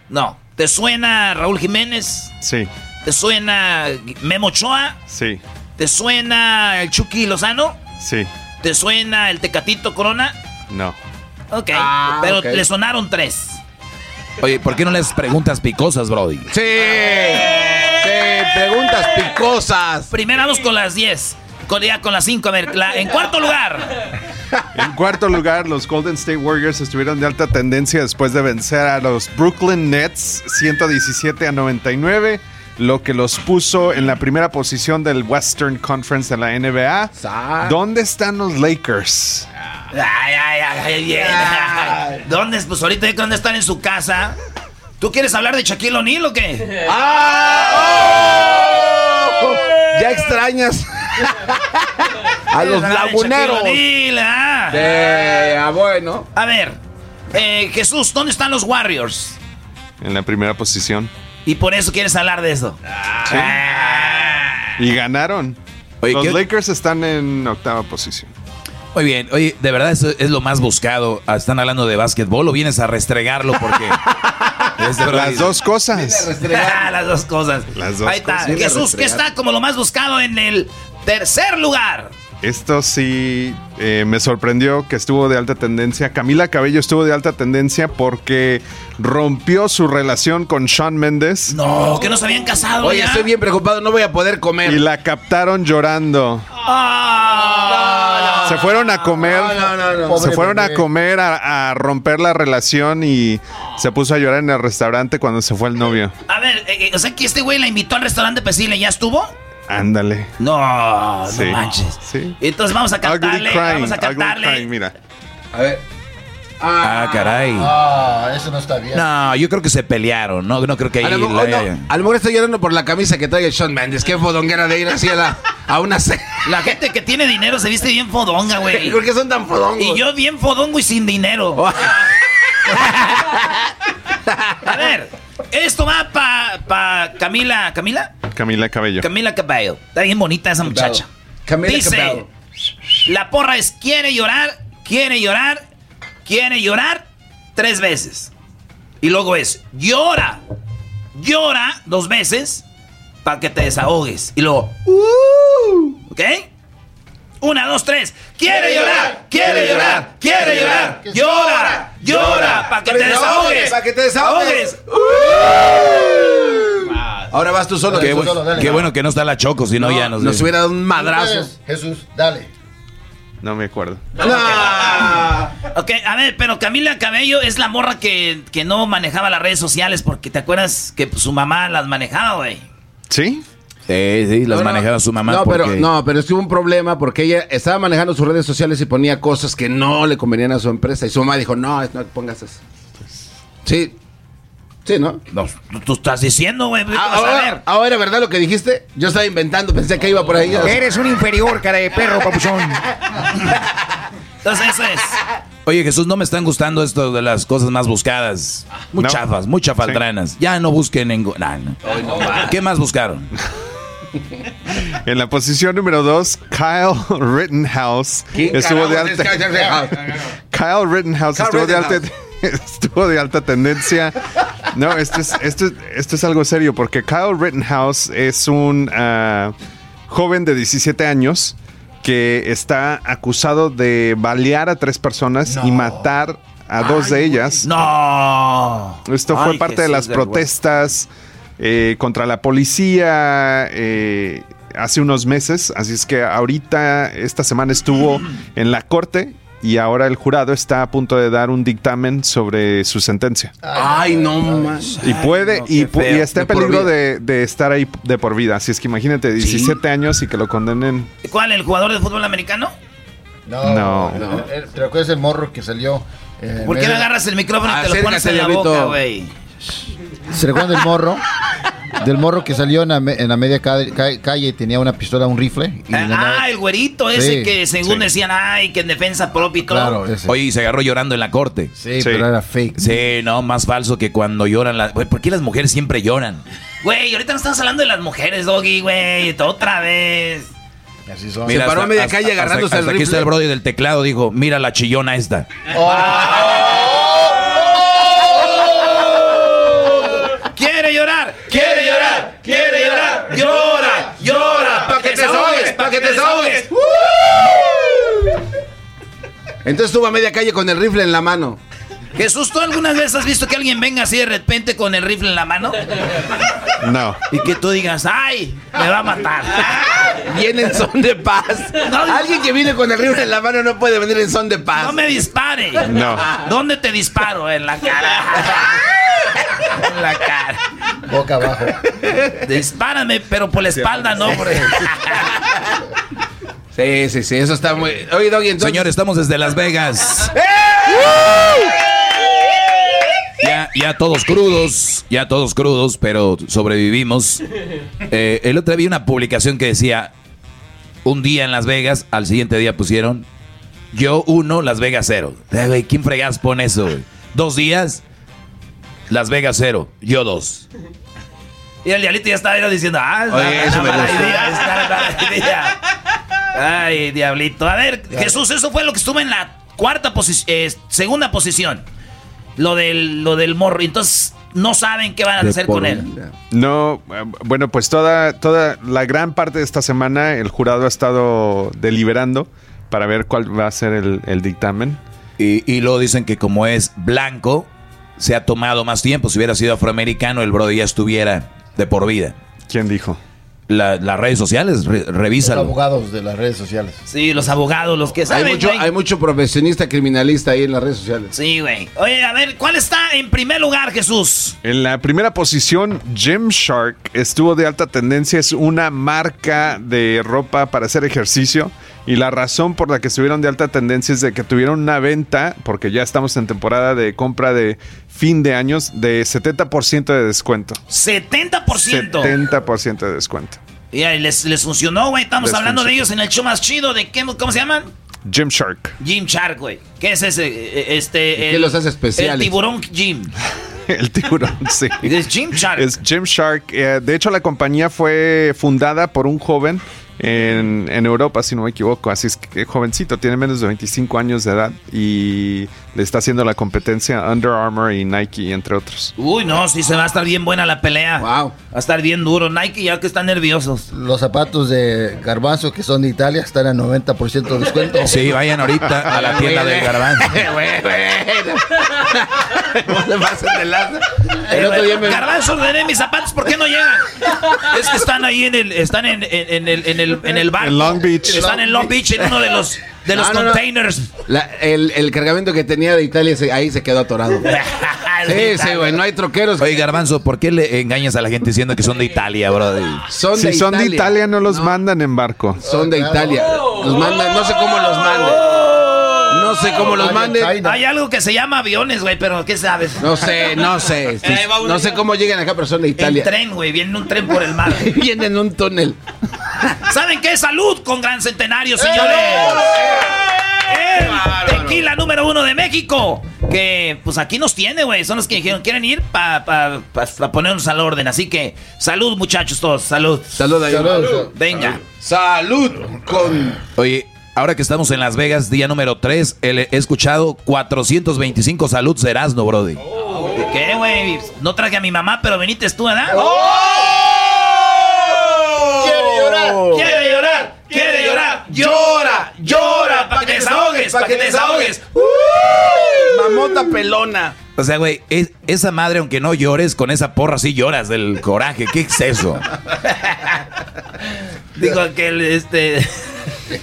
No. ¿Te suena Raúl Jiménez?
Sí.
¿Te suena Memo Ochoa?
Sí.
¿Te suena el Chucky Lozano?
Sí.
¿Te suena el Tecatito Corona?
No.
Ok,
Ah,
pero le sonaron tres.
Oye, ¿por qué no les preguntas picosas, Brody?
Sí. Sí, preguntas picosas.
Primero vamos con las 10. Con, ya con las 5. A ver, la- en cuarto lugar.
En cuarto lugar, los Golden State Warriors estuvieron de alta tendencia después de vencer a los Brooklyn Nets 117 a 99, lo que los puso en la primera posición del Western Conference de la NBA. ¿Dónde están los Lakers?
Ay, ay, ay, ay, bien. ¿Dónde? Pues ahorita ¿dónde están en su casa. ¿Tú quieres hablar de Shaquille O'Neal o qué?
Oh, Ya extrañas a los
¿Quieres hablar de
laguneros.
Ah?
De, ah, bueno.
A ver, eh, Jesús, ¿dónde están los Warriors?
En la primera posición.
Y por eso quieres hablar de eso.
Y ganaron.
Oye,
los
¿qué-
Lakers están en octava posición.
Muy bien, oye, de verdad eso es lo más buscado. Ah, Están hablando de básquetbol o vienes a restregarlo porque. es de verdad-
Las dos cosas.
Ah, Las dos cosas.
Las dos
Ahí está.
cosas.
Jesús, ¿qué está como lo más buscado en el tercer lugar?
Esto sí eh, me sorprendió que estuvo de alta tendencia. Camila Cabello estuvo de alta tendencia porque rompió su relación con Sean Méndez.
No, que no se habían casado
Oye,
ya.
estoy bien preocupado, no voy a poder comer.
Y la captaron llorando.
Ah,
Se fueron a comer.
No, no, no, no.
Se fueron a comer, a, a romper la relación y se puso a llorar en el restaurante cuando se fue el novio.
A ver, eh, eh, o sea que este güey la invitó al restaurante para decirle, ¿ya estuvo?
Ándale.
No,
Sí,
no manches.
sí.
Entonces vamos a
Ugly
cantarle,
crying,
vamos a
ugly
cantarle.
crying, mira.
A ver.
Ah, caray.
Ah, eso no está bien.
No, yo creo que se pelearon, ¿no? No creo que ahí.
A lo,
la-
no, a lo mejor estoy llorando por la camisa que trae el Sean Mendes. Qué fodonguera de ir así a, la, a una.
La gente que tiene dinero se viste bien fodonga, güey.
¿Por qué son tan fodongos?
Y yo bien fodongo y sin dinero.
Oh.
A ver, esto va para pa Camila. ¿Camila?
Camila Cabello.
Camila Cabello. Está bien bonita esa muchacha.
Camila
Dice,
Cabello.
la porra es quiere llorar, quiere llorar, quiere llorar tres veces. Y luego es llora, llora dos veces para que te desahogues. Y luego, uh, ¿ok? Una, dos, tres. Quiere llorar, quiere llorar, quiere llorar. Llora, llora para que te desahogues.
Para que te desahogues. Ahora vas tú solo.
Qué,
Jesús.
bu- qué bueno que no está la Choco, si no,
No,
ya nos.
nos hubiera dado un madrazo.
Jesús, dale.
No me acuerdo.
Ok, a ver, pero Camila Cabello es la morra que, que no manejaba las redes sociales porque te acuerdas que su mamá las manejaba, güey.
¿Sí?
Sí, sí, las
No, no.
manejaba su mamá.
No,
porque...
pero, no, pero es que hubo un problema porque ella estaba manejando sus redes sociales y ponía cosas que no le convenían a su empresa. Y su mamá dijo, no, no pongas eso. Sí. Sí, ¿no?
No, tú, estás diciendo, güey. ¿qué vas a ver?
Ahora, ahora, ¿verdad lo que dijiste? Yo estaba inventando, pensé que iba por ahí.
Eres un inferior, cara de perro, papuchón.
Entonces eso es.
Oye, Jesús, no me están gustando esto de las cosas más buscadas. Muy
No.
chafas, muy chafaldranas. Ya no busquen en... Nah, no. ¿Qué más buscaron?
En la posición número 2, Kyle Rittenhouse
¿Quién
estuvo de alta.
Kyle Rittenhouse?
Kyle Rittenhouse
Kyle
estuvo de alta estuvo de alta tendencia. No, esto es, esto, es- esto es algo serio porque Kyle Rittenhouse es un ah, joven de 17 años que está acusado de balear a tres personas y matar a dos de ellas.
No.
Esto fue
Ay,
parte de las protestas eh, contra la policía eh, hace unos meses. Así es que ahorita, esta semana estuvo en la corte y ahora el jurado está a punto de dar un dictamen sobre su sentencia.
Ay, no más.
Y puede, y, pu- y está en peligro de, de estar ahí de por vida. Así es que imagínate, 17 años y que lo condenen.
¿Cuál? ¿El jugador de fútbol americano?
No.
Eh, ¿Te acuerdas el morro que salió? eh,
¿Por qué no agarras el micrófono y te lo pones en la boca, güey?
¿Se recuerdan del morro? Del morro que salió en la, me- en la media ca- ca- calle y tenía una pistola, un rifle. y nada-
Ah, el güerito ese
Sí,
que según
sí.
decían, ay, que en defensa propia y todo.
Claro.
Oye, y se agarró llorando en la corte.
Sí, pero era fake.
Sí, no, más falso que cuando lloran las... Güey, ¿Por qué las mujeres siempre lloran?
Güey, ahorita no estamos hablando de las mujeres, Doggy, güey. Otra vez.
Así son.
Mira,
paró a media calle
hasta-
agarrándose
hasta
el
aquí está
rifle.
el brody del teclado, dijo, mira la chillona esta.
Quiere llorar, quiere llorar, quiere llorar. Llora, llora, pa' que te desahogues, pa' que te desahogues.
Entonces estuvo a media calle con el rifle en la mano.
Jesús, ¿tú algunas veces has visto que alguien venga así de repente con el rifle en la mano?
No.
Y que tú digas, ay, me va a matar.
Viene en son de paz. Alguien que viene con el rifle en la mano no puede venir en son de paz.
No me dispare.
No.
¿Dónde te disparo? En la cara. En la cara.
Boca abajo.
Dispárame, pero por la espalda no, porque...
Sí, sí, sí, eso está muy. Oye, Doggy, entonces.
Señores, estamos desde Las Vegas. Ya, ya todos crudos, ya todos crudos, pero sobrevivimos. Eh, el otro día vi una publicación que decía, un día en Las Vegas, al siguiente día pusieron, yo uno, Las Vegas cero. Eh, güey, ¿Quién fregas pone eso? güey? Dos días, Las Vegas cero, yo dos.
Y el diablito ya estaba diciendo, ah,
Oye,
una-
eso
una
me gustó.
idea, es una mala idea. Ay, diablito. A ver, Jesús, eso fue lo que estuvo en la cuarta posición, segunda posición. Lo del, lo del morro. Entonces, no saben qué van a hacer con él.
No, eh, bueno, pues toda, toda la gran parte de esta semana el jurado ha estado deliberando para ver cuál va a ser el, el dictamen.
Y, y luego dicen que como es blanco, se ha tomado más tiempo. Si hubiera sido afroamericano, el brody ya estuviera de por vida.
¿Quién dijo?
La- las redes sociales, re-
Los
revísalo.
abogados de las redes sociales.
Sí, los abogados, los que saben,
Hay mucho, hay mucho profesionista criminalista ahí en las redes sociales.
Sí, güey. Oye, a ver, ¿cuál está en primer lugar, Jesús?
En la primera posición, Gymshark estuvo de alta tendencia. Es una marca de ropa para hacer ejercicio. Y la razón por la que estuvieron de alta tendencia es de que tuvieron una venta, porque ya estamos en temporada de compra de fin de años, de 70% de descuento.
70%.
70% de descuento.
Y ahí les, les funcionó, güey. Estamos
Les
hablando de ellos en el show más chido de qué, ¿cómo se llaman?
Gymshark.
Jim Shark, güey. ¿Qué es ese? Eh, Este.
¿Qué
el-
los hace especiales?
El tiburón Jim.
El tiburón, sí.
Es Gymshark.
Es Gymshark. Eh, de hecho, la compañía fue fundada por un joven en, en Europa, si no me equivoco. Así es que jovencito, tiene menos de 25 años de edad y le está haciendo la competencia a Under Armour y Nike, entre otros.
Uy, no, sí se va a estar bien buena la pelea.
Wow.
Va a estar bien duro. Nike ya que están nerviosos.
Los zapatos de Garbanzo, que son de Italia, están a 90% de descuento.
Sí, vayan ahorita a la tienda del garbanzo.
No se pasen de lanza. El otro día me-
Garbanzo, ordené mis zapatos, ¿por qué no llegan? Es que están ahí en el, están en, en- en el, en el, en el barco.
En Long Beach.
Están en Long Beach, en uno de los, de los
No, no, no.
containers.
La- el, el cargamento que tenía de Italia se- ahí se quedó atorado. Sí, sí, güey, no hay troqueros.
Oye, Garbanzo, ¿por qué le engañas a la gente diciendo que son de Italia, brody?
Son
Si
de
son de
Italia.
No los mandan en barco.
Son de Italia. Los mandan, no sé cómo los manden. No sé cómo los manden.
Hay algo que se llama aviones, güey, pero ¿qué sabes?
No sé, no sé. No sé cómo llegan acá, pero son de
En
Italia.
tren, güey, viene un tren por el mar.
Vienen en un túnel.
¿Saben qué? Salud con Gran Centenario, señores. El tequila número uno de México. Que pues aquí nos tiene, güey. Son los que dijeron, quieren ir para pa, pa- pa ponernos al orden. Así que salud, muchachos, todos. Salud.
Salud ahí.
Venga.
Salud con.
Oye, ahora que estamos en Las Vegas, día número 3, he escuchado 425 salud Erasno, brody.
¿Qué, güey? No traje a mi mamá, pero viniste tú, ¿verdad?
¡Quiere llorar!
¡Quiere llorar! ¡Quiere llorar! llora, llora, para que te desahogues, para que te desahogues.
Mamota pelona.
O sea, güey, es- esa madre, aunque no llores, con esa porra sí lloras del coraje. ¿Qué es eso?
Digo que el, este.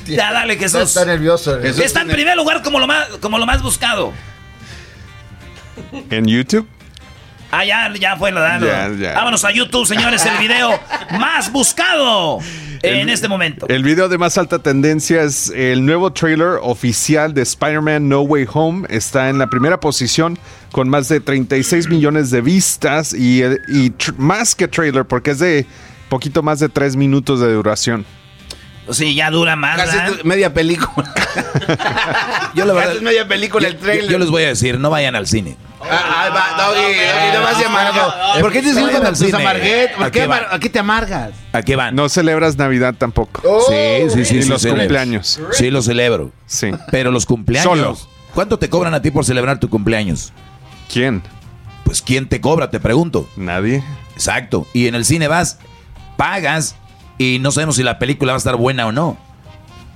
Ya dale, Jesús.
Está nervioso.
Jesús Está en primer lugar como lo más, como lo más buscado.
En YouTube.
Ah, ya, ya fue.
Ya, ya.
Vámonos a YouTube, señores, el video más buscado en
El-
este momento.
El video de más alta tendencia es el nuevo trailer oficial de Spider-Man No Way Home. Está en la primera posición con más de 36 millones de vistas y, y tr- más que trailer porque es de poquito más de 3 minutos de duración.
Sí, ya dura más.
Casi
¿verdad?
es media película.
Yo la verdad,
Casi es media película el trailer.
yo les voy a decir, no vayan al cine.
Ah, ah, Doggy, Doggy, no vas a amargo. ¿Por qué te con
al cine. ¿A
qué? ¿A qué te amargas?
¿A qué van?
No celebras Navidad tampoco.
Sí, sí, sí. Sí
los
celebro.
cumpleaños.
Sí, lo celebro.
Sí.
Pero los cumpleaños.
Solo.
¿Cuánto te cobran a ti por celebrar tu cumpleaños?
¿Quién?
Pues ¿quién te cobra? Te pregunto.
Nadie.
Exacto. Y en el cine vas, pagas y no sabemos si la película va a estar buena o no.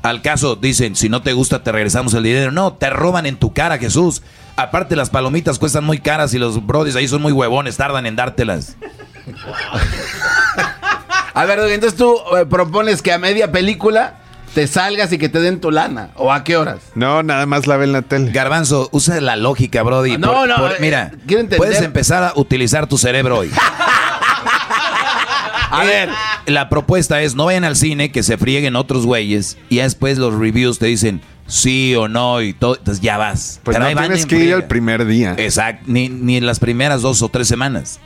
Al caso, dicen, si no te gusta te regresamos el dinero. No, te roban en tu cara, Jesús. Aparte las palomitas cuestan muy caras y los brodis ahí son muy huevones, tardan en dártelas.
A ver, entonces tú eh, propones que a media película te salgas y que te den tu lana. ¿O a qué horas?
No, nada más la ve en la tele.
Garbanzo, usa la lógica, Brody.
No,
Por-
no,
por-
eh,
mira,
quiero entender.
puedes empezar a utilizar tu cerebro hoy.
A ver.
La propuesta es no vayan al cine, que se frieguen otros güeyes y ya después los reviews te dicen sí o no y todo. Entonces ya vas.
Pues
Pero
no tienes
en
que ir el primer día.
Exacto, ni, ni en las primeras dos o tres semanas.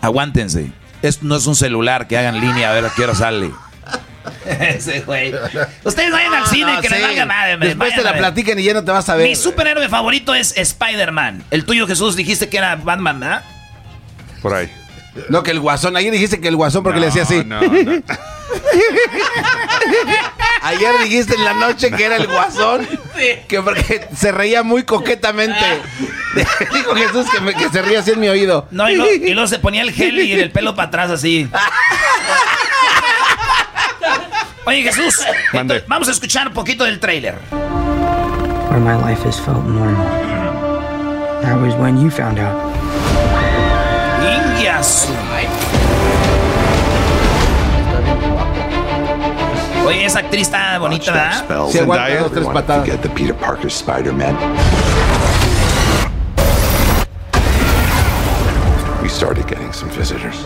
Aguántense. Esto no es un celular que hagan línea a ver a qué hora sale.
Ese güey. Ustedes vayan al cine
no,
que
sí.
les valga madre.
Después te la platican y ya no te vas a ver.
Mi superhéroe favorito es Spider-Man. El tuyo, Jesús, dijiste que era Batman, ¿verdad?
Por ahí.
No, que el guasón. Ayer dijiste que el guasón porque le hacía así.
No, no.
Ayer dijiste en la noche que era el guasón. Que porque se reía muy coquetamente. Dijo Jesús que, me- que se ría así en mi oído.
No, y, lo- y luego se ponía el gel y el pelo para atrás así. Oye, Jesús,
Mande.
entonces, vamos a escuchar un poquito del tráiler.
where my life has felt normal. That was when you found out.
Oye, esa actriz está bonita, ¿verdad?
Se aguanta dos, tres patadas.
Get the Peter Parker Spider-Man. We started getting some visitors.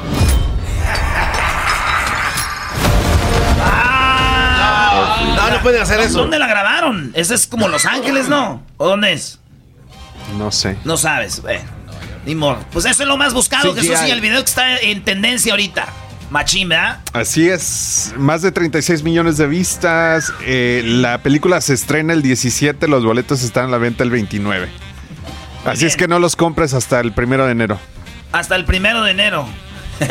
No, no pueden hacer eso.
¿Dónde la grabaron? Ese es como Los Ángeles, ¿no? ¿O dónde es?
No sé.
No sabes. Bueno, ni modo. Pues eso es lo más buscado,
Sí,
Jesús, y el video que está en tendencia ahorita. Machín, ¿verdad?
Así es, más de 36 millones de vistas. eh, la película se estrena el 17, los boletos están a la venta el 29. Así es que no los compres hasta el primero de enero.
Hasta el primero de enero.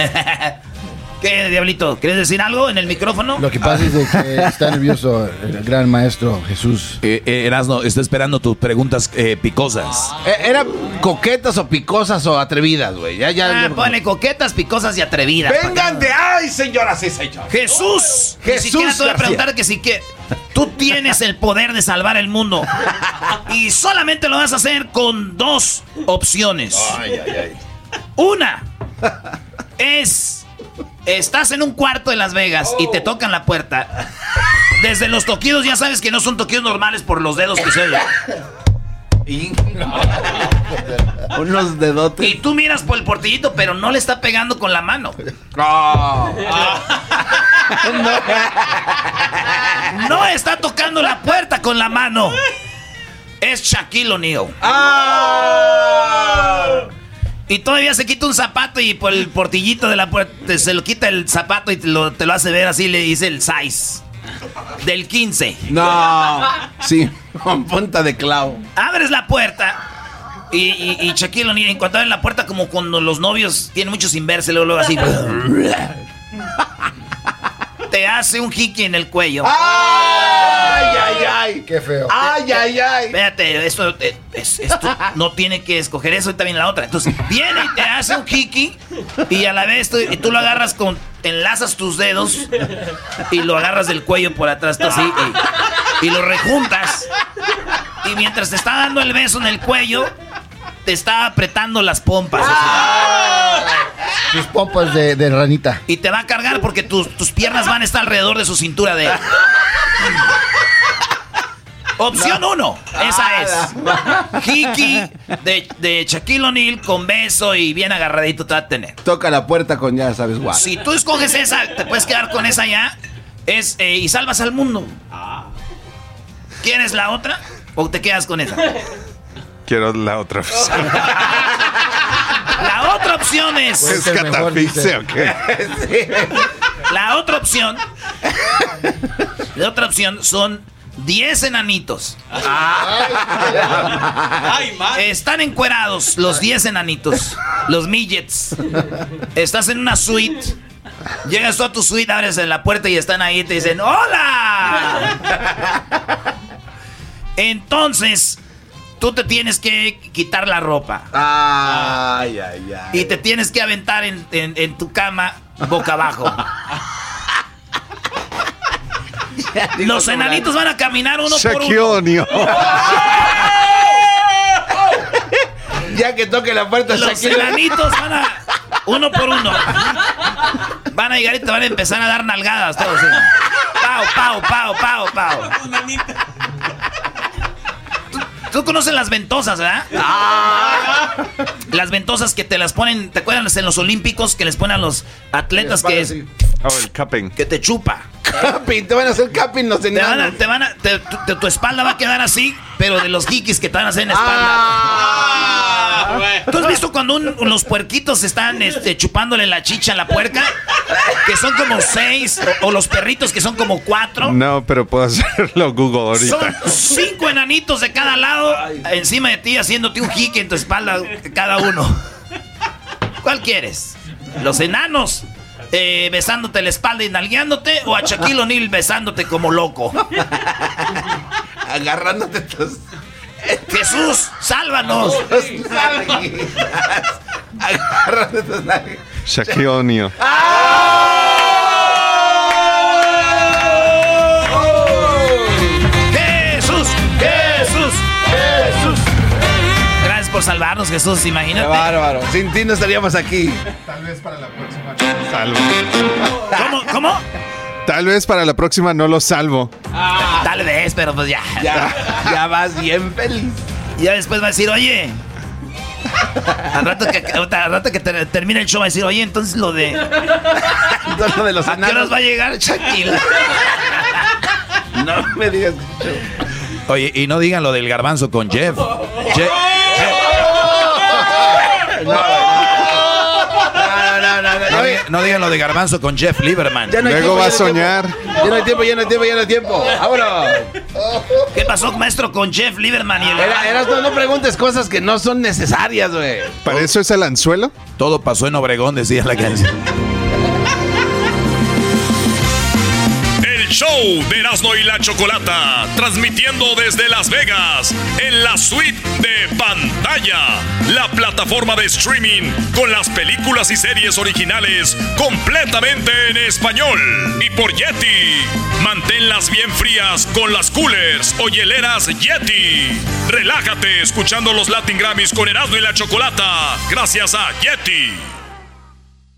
¿Qué, Diablito? ¿Quieres decir algo en el micrófono?
Lo que pasa es de que está nervioso el gran maestro Jesús.
Eh, eh, Erasno, está esperando tus preguntas eh, picosas.
Eh, ¿Eran coquetas o picosas o atrevidas, güey? Ya, ya.
Ah, ponle coquetas, picosas y atrevidas.
Vengan de ay, señoras y señores.
Jesús,
Jesús
ni siquiera te voy a preguntar que si que tú tienes el poder de salvar el mundo y solamente lo vas a hacer con dos opciones. Una es estás en un cuarto de Las Vegas y te tocan la puerta. Desde los toquidos ya sabes que no son toquidos normales por los dedos que se oyen.
Unos dedotes.
Y tú miras por el portillito, pero no le está pegando con la mano. No está tocando la puerta con la mano. Es Shaquille O'Neal. Y todavía se quita un zapato y por el portillito de la puerta se lo quita el zapato y te lo, te lo hace ver así, le dice el size. Del 15.
No. Sí, con punta de clavo.
Abres la puerta y, y, y Shaquille O'Neal, en cuanto abren la puerta, como cuando los novios tienen mucho sin verse, luego, luego así. te hace un hiki en el cuello.
¡Ay, ay, ay!
Qué feo.
¡Ay, ay, ay!
Espérate, esto, es- esto no tiene que escoger eso y también la otra. Entonces, viene y te hace un hiki y a la vez tú, y tú lo agarras con. Enlazas tus dedos y lo agarras del cuello por atrás, tú así, y, y lo rejuntas. Y mientras te está dando el beso en el cuello, te está apretando las pompas.
Tus pompas de, de ranita.
Y te va a cargar porque tus, tus piernas van a estar alrededor de su cintura de. Opción 1, esa es. Hiki de, de Shaquille O'Neal con beso y bien agarradito te va a tener.
Toca la puerta con ya sabes guau.
Si tú escoges esa, te puedes quedar con esa ya. Es, eh, y salvas al mundo. ¿Quieres la otra? ¿O te quedas con esa?
Quiero la otra
otra opción es.
¿Es catafixia?
La otra opción. La otra opción son 10 enanitos. Están encuerados los 10 enanitos. Los midgets. Estás en una suite. Llegas tú a tu suite, abres en la puerta y están ahí y te dicen ¡Hola! Entonces, tú te tienes que quitar la ropa.
Ay, ay, ay.
Y te tienes que aventar en, en- en tu cama boca abajo. Los enanitos van a caminar uno por uno.
Ya que toque la puerta,
Los enanitos van a. Uno por uno. Van a llegar y te van a empezar a dar nalgadas todos. ¿sí? Pau, pau, pau, pau, pau. ¿Tú, conoces las ventosas, ¿verdad? Las ventosas que te las ponen, ¿te acuerdas en los olímpicos que les ponen a los atletas que es
Oh, el cupping.
que te chupa?
Capping, te van a hacer capping los
Te van a, te van a, te- tu, te- tu espalda va a quedar así, pero de los hikis que te van a hacer en la
Ah,
espalda. ¿Tú has visto cuando un- los puerquitos están este, chupándole la chicha a la puerca? Que son como seis, o, o los perritos que son como cuatro.
No, pero puedo hacerlo Google
Son
ahorita.
cinco enanitos de cada lado encima de ti haciéndote un jique en tu espalda cada uno. ¿Cuál quieres? ¿Los enanos eh, besándote la espalda y nalgueándote o a Shaquille O'Neal besándote como loco?
Agarrándote tus.
Jesús, sálvanos.
Agarrándote tus.
Shaquille O'Neal.
Jesús, por salvarnos, Jesús,
Qué
imagínate.
bárbaro. Sin ti no estaríamos aquí.
Tal vez para la próxima salvo.
¿Cómo? ¿Cómo?
Tal vez para la próxima no lo salvo.
Tal vez, pero pues ya.
Ya, ya vas bien feliz.
Y ya después va a decir, oye. Al rato que, al rato que ter- termine el show va a decir, oye, entonces lo de.
Entonces, lo de los
¿A qué horas va a llegar Shaquille?
No me digas.
Oye, y no digan lo del garbanzo con Jeff. Je-
No, no, no, no.
no, digan, lo de garbanzo con Jeff Lieberman.
Luego va a soñar.
Ya no hay tiempo, ya no tiempo, ya no hay tiempo. Vámonos.
¿Qué pasó, maestro, con Jeff Lieberman y el.
No preguntes cosas que no son necesarias, güey.
¿Para eso es el anzuelo?
Todo pasó en Obregón, decía la canción.
Show de Erasmo y la Chocolata, transmitiendo desde Las Vegas, en la suite de pantalla, la plataforma de streaming con las películas y series originales completamente en español. Y por Yeti, manténlas bien frías con las coolers o hieleras Yeti. Relájate escuchando los Latin Grammys con Erasmo y la Chocolata, gracias a Yeti.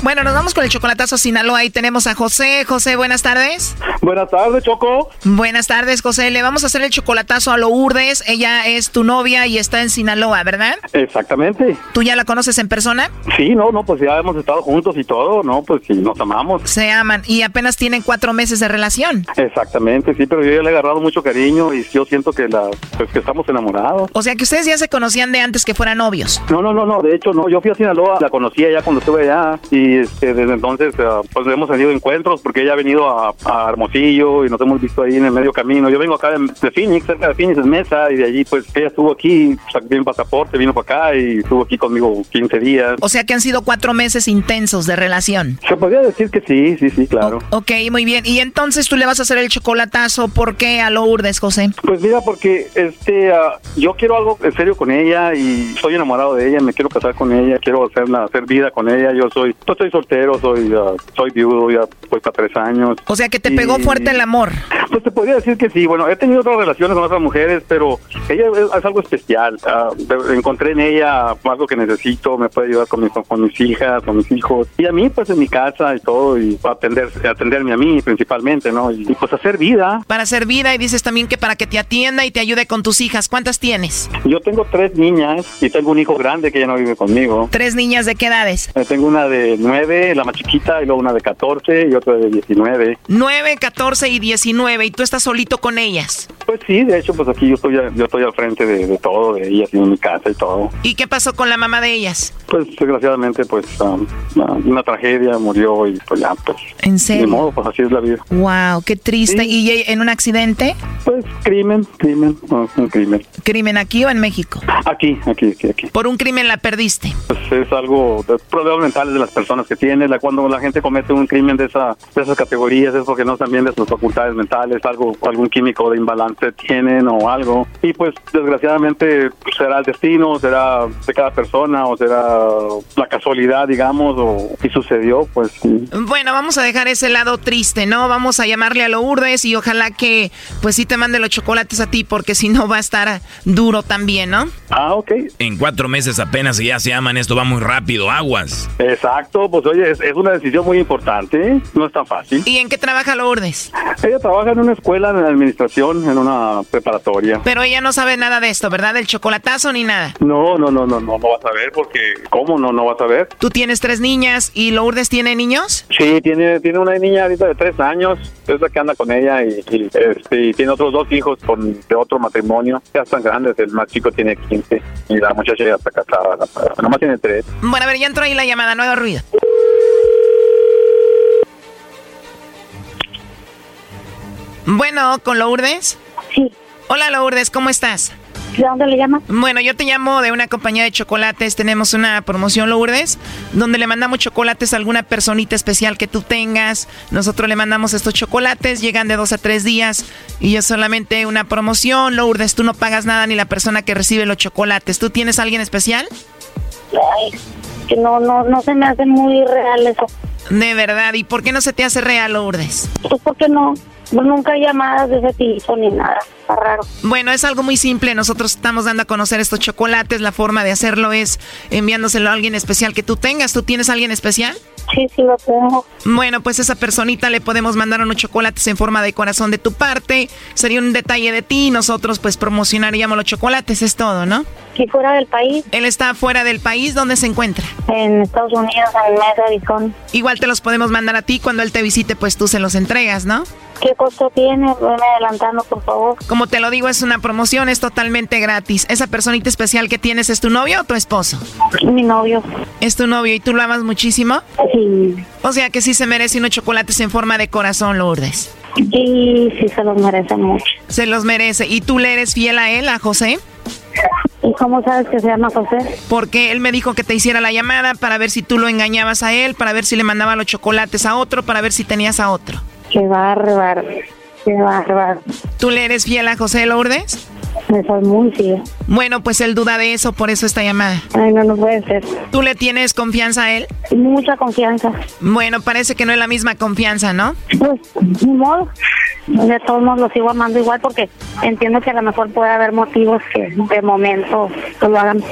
Bueno, nos vamos con el chocolatazo a Sinaloa. Ahí tenemos a José. José, buenas tardes.
Buenas tardes, Choco.
Buenas tardes, José. Le vamos a hacer el chocolatazo a Lourdes. Ella es tu novia y está en Sinaloa, ¿verdad?
Exactamente.
¿Tú ya la conoces en persona?
Sí, no, no, pues ya hemos estado juntos y todo, ¿no? Pues sí, nos amamos.
Se aman y apenas tienen cuatro meses de relación.
Exactamente, sí, pero yo ya le he agarrado mucho cariño y yo siento que la, pues que estamos enamorados.
O sea que ustedes ya se conocían de antes que fueran novios.
No, no, no, no, de hecho no, yo fui a Sinaloa, la conocí allá cuando estuve allá y este, desde entonces eh, pues hemos tenido encuentros porque ella ha venido a, a Hermosillo y nos hemos visto ahí en el medio camino. Yo vengo acá de, de Phoenix, cerca de Phoenix es Mesa y de allí pues ella estuvo aquí, sacó bien pasaporte, vino para acá y estuvo aquí conmigo 15 días.
O sea que han sido cuatro meses intensos de relación.
Se podría decir que sí, sí, sí, claro.
Ok, muy bien. Y entonces tú le vas a hacer el chocolatazo. ¿Por qué a Lourdes, José?
Pues mira, porque este, ah, yo quiero algo en serio con ella y estoy enamorado de ella, me quiero casar con ella, quiero hacerla, hacer vida con ella. Yo soy, yo estoy soltero, soy, ah, soy viudo, ya pues para tres años.
O sea que te pegó fuerte el amor.
Pues te podría decir que sí. Bueno, he tenido otras relaciones con otras mujeres, pero ella es, es algo especial. Ah, encontré en ella algo que necesito, me puede ayudar con mis, con mis hijas, con mis hijos. Y a mí, pues en mi casa y todo, y atender, atenderme a mí principalmente, ¿no? Y, y, pues hacer vida.
Para hacer vida y dices también que para que te atienda y te ayude con tus hijas. ¿Cuántas tienes?
Yo tengo tres niñas y tengo un hijo grande que ya no vive conmigo.
Tres niñas de qué edades?
Eh, Tengo una de nueve, la más chiquita, y luego una de 14 y otra de 19.
9, 14 y 19 y tú estás solito con ellas.
Pues sí, de hecho, pues aquí yo estoy, yo estoy al frente de, de todo, de ellas y en mi casa y todo.
¿Y qué pasó con la mamá de ellas?
Pues desgraciadamente, pues um, una, una tragedia, murió y pues ya, pues.
¿En serio?
Ni modo, pues así es la vida.
Wow, qué triste. ¿Y ella en un accidente?
Pues crimen, crimen, no, un crimen.
¿Crimen aquí o en México?
Aquí, aquí, aquí, aquí.
Por un crimen la perdiste.
Pues es algo de problemas mentales de las personas que tienen. La, cuando la gente comete un crimen de, esa, de esas categorías es porque no están bien de sus facultades mentales, algo, algún químico de imbalance tienen o algo. Y pues desgraciadamente pues, será el destino, será de cada persona o será la casualidad, digamos, o y sucedió, pues sí.
Bueno, vamos a dejar ese lado triste, ¿no? Vamos a llamarle a Lourdes y ojalá que pues sí te mande los chocolates a ti porque si no va a estar duro también, ¿no?
Ah, ok.
En cuatro meses apenas y ya se aman, esto va muy rápido, aguas.
Exacto, pues oye, es, es una decisión muy importante, no es tan fácil.
¿Y en qué trabaja Lourdes?
Ella trabaja en una escuela de administración, en una preparatoria.
Pero ella no sabe nada de esto, ¿verdad? Del chocolatazo ni nada.
No, no, no, no, no, no vas a ver porque, ¿cómo no, no vas a ver?
Tú tienes tres niñas y Lourdes tiene niños.
Sí, tiene, tiene una niña ahorita de tres años, es la que anda con ella y, y, este, y tiene otros dos hijos con, de otro matrimonio, ya están grandes, el más chico tiene 15 y la muchacha ya está casada, la- nomás tiene tres.
Bueno, a ver, ya entró ahí la llamada, no haga ruido. Bueno, ¿con Lourdes?
Sí.
Hola Lourdes, ¿cómo estás?
¿De dónde le llama?
Bueno, yo te llamo de una compañía de chocolates. Tenemos una promoción, Lourdes, donde le mandamos chocolates a alguna personita especial que tú tengas. Nosotros le mandamos estos chocolates, llegan de dos a tres días y es solamente una promoción. Lourdes, tú no pagas nada ni la persona que recibe los chocolates. ¿Tú tienes a alguien especial?
Ay, que no, no, no se me hace muy real eso.
De verdad, ¿y por qué no se te hace real, Lourdes?
Pues porque no, nunca hay llamadas de ese tipo ni nada. Está raro.
Bueno, es algo muy simple. Nosotros estamos dando a conocer estos chocolates. La forma de hacerlo es enviándoselo a alguien especial que tú tengas. ¿Tú tienes a alguien especial?
Sí, sí lo tengo.
Bueno, pues esa personita le podemos mandar unos chocolates en forma de corazón de tu parte. Sería un detalle de ti y nosotros pues promocionaríamos los chocolates. Es todo, ¿no?
¿Y fuera del país?
Él está fuera del país. ¿Dónde se encuentra?
En Estados Unidos, en Mesa, Arizona.
Igual te los podemos mandar a ti. Cuando él te visite, pues tú se los entregas, ¿no?
¿Qué costo tiene? Ven adelantando, por favor.
Como te lo digo, es una promoción, es totalmente gratis. ¿Esa personita especial que tienes es tu novio o tu esposo?
Mi novio.
¿Es tu novio y tú lo amas muchísimo?
Sí.
O sea que sí se merece unos chocolates en forma de corazón, Lourdes.
Y sí se los merece mucho.
Se los merece. ¿Y tú le eres fiel a él, a José?
¿Y cómo sabes que se llama José?
Porque él me dijo que te hiciera la llamada para ver si tú lo engañabas a él, para ver si le mandaba los chocolates a otro, para ver si tenías a otro.
Qué bárbaro. Qué bárbaro.
¿Tú le eres fiel a José Lourdes?
Me soy muy fiel.
Bueno, pues él duda de eso, por eso esta llamada.
Ay, no, no puede ser.
¿Tú le tienes confianza a él?
Mucha confianza.
Bueno, parece que no es la misma confianza, ¿no?
Pues, ni modo. De todos modos lo sigo amando igual porque entiendo que a lo mejor puede haber motivos que de momento pues, lo hagan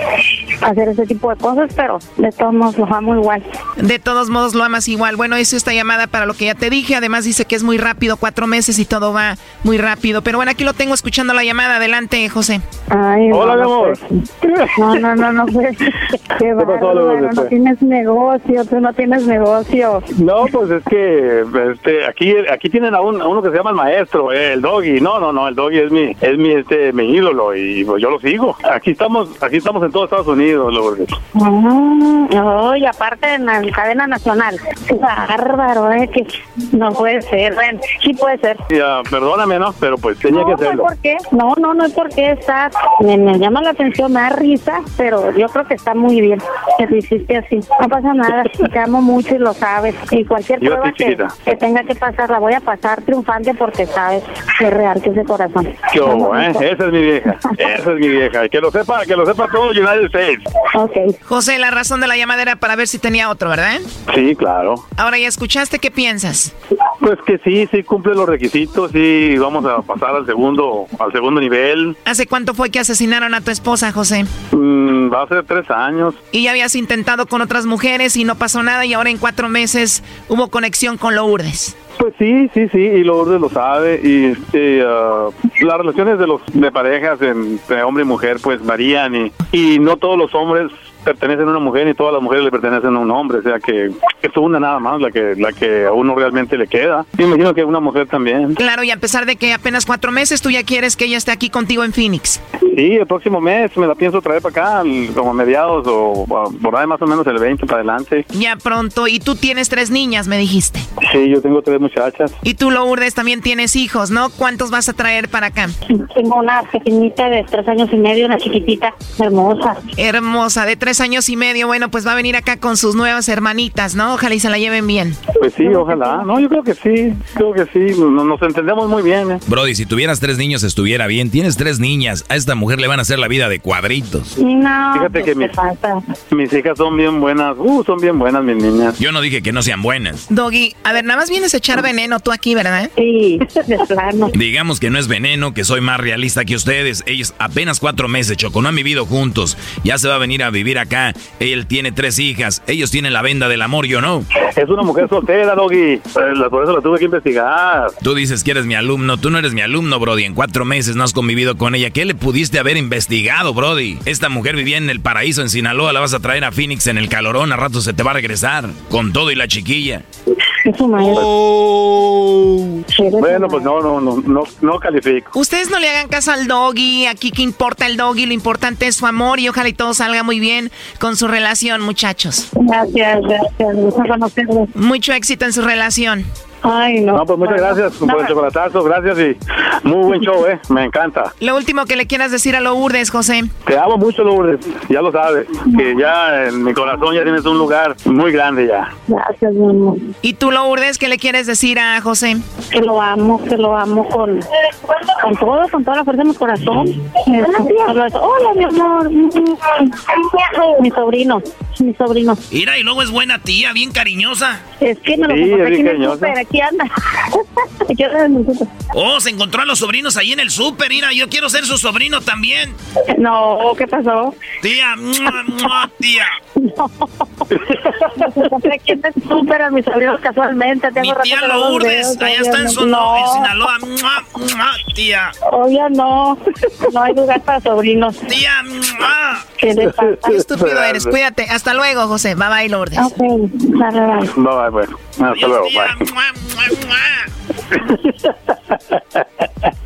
hacer ese tipo de cosas, pero de todos modos lo amo igual.
De todos modos lo amas igual. Bueno, hice esta llamada para lo que ya te dije. Además dice que es muy rápido, cuatro meses y todo va muy rápido. Pero bueno, aquí lo tengo escuchando la llamada. Adelante, José.
Ay,
Hola,
no,
mi
no,
amor.
pues, No, no, no, no, pues, qué
pasó,
bárbaro,
Lourdes?
no tienes negocio, tú no tienes negocio.
No, pues es que este, aquí aquí tienen a, un- a uno que se llama el maestro, eh, el doggy. No, no, no, el doggy es mi es mi este mi ídolo y pues, yo lo sigo. Aquí estamos aquí estamos en todo Estados Unidos, Lourdes.
Ah, y aparte en la cadena nacional. Bárbaro, eh, que no puede ser. Bueno, sí puede ser.
Ya, perdóname, ¿no? Pero pues tenía
no,
que
no
hacerlo.
por qué. No, no, no hay por qué estar. Me, me llama la atención, me da risa, pero yo creo que está muy bien que lo hiciste así. No pasa nada. Te amo mucho y lo sabes. Y cualquier
Yo
prueba que, que tenga que pasar, la voy a pasar triunfante porque sabes que es real que es de corazón.
¿Qué hubo, eh? Esa es mi vieja. Esa es mi vieja. Y que lo sepa, que lo sepa todo United States.
Ok.
José, la razón de la llamada era para ver si tenía otro, ¿verdad?
Sí, claro.
Ahora ya escuchaste, ¿qué piensas?
Pues que sí, sí cumple los requisitos y vamos a pasar al segundo al segundo nivel.
¿Hace cuánto fue que asesinaron a tu esposa, José?
Mm, va a ser tres años.
Y ya habías intentado con otras mujeres y no pasó nada y ahora en cuatro meses hubo conexión con Lourdes.
Pues sí, sí, sí, y Lourdes lo sabe. Y este, ah, las relaciones de los de parejas entre hombre y mujer pues varían y, y no todos los hombres pertenecen a una mujer ni todas las mujeres le pertenecen a un hombre, o sea que es una nada más la que la que a uno realmente le queda. Y me imagino que una mujer también.
Claro, y a pesar de que apenas cuatro meses, tú ya quieres que ella esté aquí contigo en Phoenix.
Sí, el próximo mes me la pienso traer para acá, como a mediados o por ahí más o menos el 20 para adelante.
Ya pronto. Y tú tienes tres niñas, me dijiste.
Sí, yo tengo tres muchachas.
Y tú, Lourdes, también tienes hijos, ¿no? ¿Cuántos vas a traer para acá?
Tengo una pequeñita de tres años y medio, una chiquitita, hermosa.
Hermosa, de tres años y medio. Bueno, pues va a venir acá con sus nuevas hermanitas, ¿no? Ojalá y se la lleven bien.
Pues sí, ojalá. No, yo creo que sí, creo que sí. No- Nos entendemos muy bien. ¿eh?
Brody, si tuvieras tres niños estuviera bien. Tienes tres niñas. A esta mujer le van a hacer la vida de cuadritos.
No,
Fíjate que
¿qué
mis, mis hijas son bien buenas. Uh, son bien buenas mis niñas.
Yo no dije que no sean buenas.
Doggy, a ver, nada más vienes a echar veneno tú aquí, ¿verdad?
Sí, de plano.
Digamos que no es veneno, que soy más realista que ustedes. Ellos apenas cuatro meses, Choco, no han vivido juntos. Ya se va a venir a vivir acá. Él tiene tres hijas. Ellos tienen la venda del amor, yo no.
Es una mujer soltera, Doggy. Eh, Por eso la tuve que investigar.
Tú dices que eres mi alumno. Tú no eres mi alumno, Brody. En cuatro meses no has convivido con ella. ¿Qué le pudiste haber investigado, Brody? Esta mujer vivía en el paraíso en Sinaloa. La vas a traer a Phoenix en el calorón. A rato se te va a regresar. Con todo y la chiquilla.
Es su maestro.
Bueno, pues no, no, no, no, no califico.
Ustedes no le hagan caso al doggy, aquí que importa el doggy, lo importante es su amor y ojalá y todo salga muy bien con su relación, muchachos.
Gracias, gracias.
Mucho éxito en su relación.
Ay, no.
No, pues muchas gracias por el chocolatazo. Gracias y muy buen show, ¿eh? Me encanta.
Lo último que le quieras decir a Lourdes, José.
Te amo mucho, Lourdes. Ya lo sabes. Que ya en mi corazón ya tienes un lugar muy grande ya.
Gracias, mi amor.
¿Y tú, Lourdes, qué le quieres decir a José?
Que lo amo, que lo amo con, con todo, con toda la fuerza de mi corazón. Eso. Hola, mi amor. Mi sobrino, mi sobrino.
Mira, y luego es buena tía, bien cariñosa.
Es que me lo
Sí, es bien cariñosa.
Aquí anda. Aquí anda en el súper.
Oh, se encontró a los sobrinos ahí en el súper. Mira, yo quiero ser su sobrino también.
No, ¿qué pasó?
Tía, mua, mua, tía.
Encontré aquí en el súper a mis sobrinos casualmente. Tengo
Mi tía
no
Lourdes, allá está en,
todavía
Sono-
no.
en Sinaloa. Mua, tía.
Oye, no. No hay lugar para sobrinos.
Tía.
¿Qué le pasa?
Qué estúpido eres. Cuídate. Hasta luego, José. Bye bye, Lourdes.
Ok, dale, dale.
Bye, bye, bueno. Hasta luego, bye.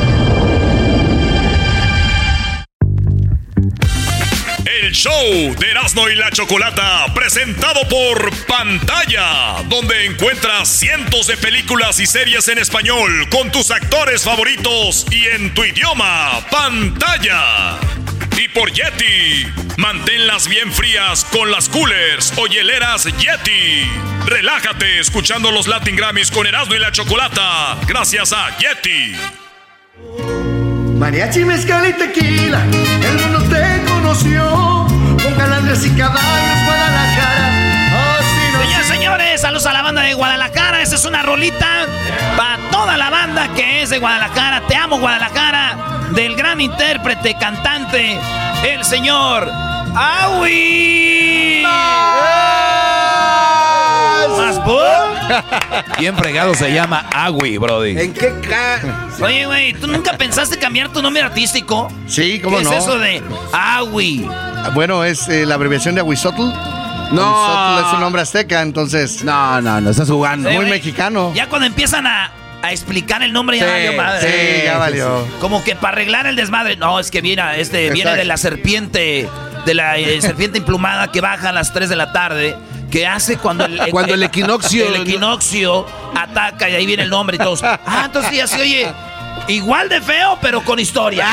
El show de Erasmo y la Chocolata, presentado por Pantalla, donde encuentras cientos de películas y series en español con tus actores favoritos y en tu idioma, Pantalla. Y por Yeti, Manténlas bien frías con las coolers o hieleras Yeti. Relájate escuchando los Latin Grammys con Erasmo y la Chocolata. Gracias a Yeti.
Mariachi, mezcal y tequila, el mundo te conoció. Calandres y caballos, Guadalajara.
Señores, señores, saludos a la banda de Guadalajara. Esa es una rolita para toda la banda que es de Guadalajara. Te amo, Guadalajara. Del gran intérprete, cantante, el señor Awi. ¿Más
Bien fregado se llama Agui, Brody.
¿En qué
Oye, güey, ¿tú nunca pensaste cambiar tu nombre artístico?
Sí, cómo
¿Qué
no.
es eso de Awi?
Bueno, es eh, la abreviación de Aguizotl.
No.
Aguizotl es un nombre azteca, entonces.
No, no, no, estás jugando.
Sí,
Muy mexicano.
Ya cuando empiezan a, a explicar el nombre ya
Sí,
valió madre.
sí, ya valió.
Como que para arreglar el desmadre. No, es que viene, este, viene de la serpiente, de la eh, serpiente emplumada que baja a las 3 de la tarde. Que hace cuando el,
Cuando el equinoccio-
el equinoccio ataca y ahí viene el nombre y todos. Ah, entonces ya se oye igual de feo, pero con historia.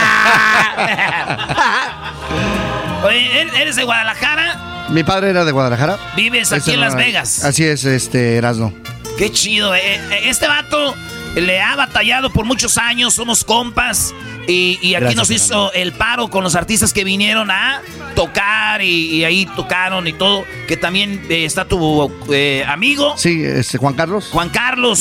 Oye, ¿er- ¿eres de Guadalajara?
Mi padre era de Guadalajara.
Vives aquí en
no
Las Vegas.
Así es, este, Erasno.
Qué chido, eh. Eh, Este vato le ha batallado por muchos años, somos compas. Y, y aquí
Gracias,
nos hizo el paro con los artistas que vinieron a tocar y, y ahí tocaron y todo. Que también eh, está tu eh, amigo,
Sí, este, Juan Carlos.
Juan Carlos.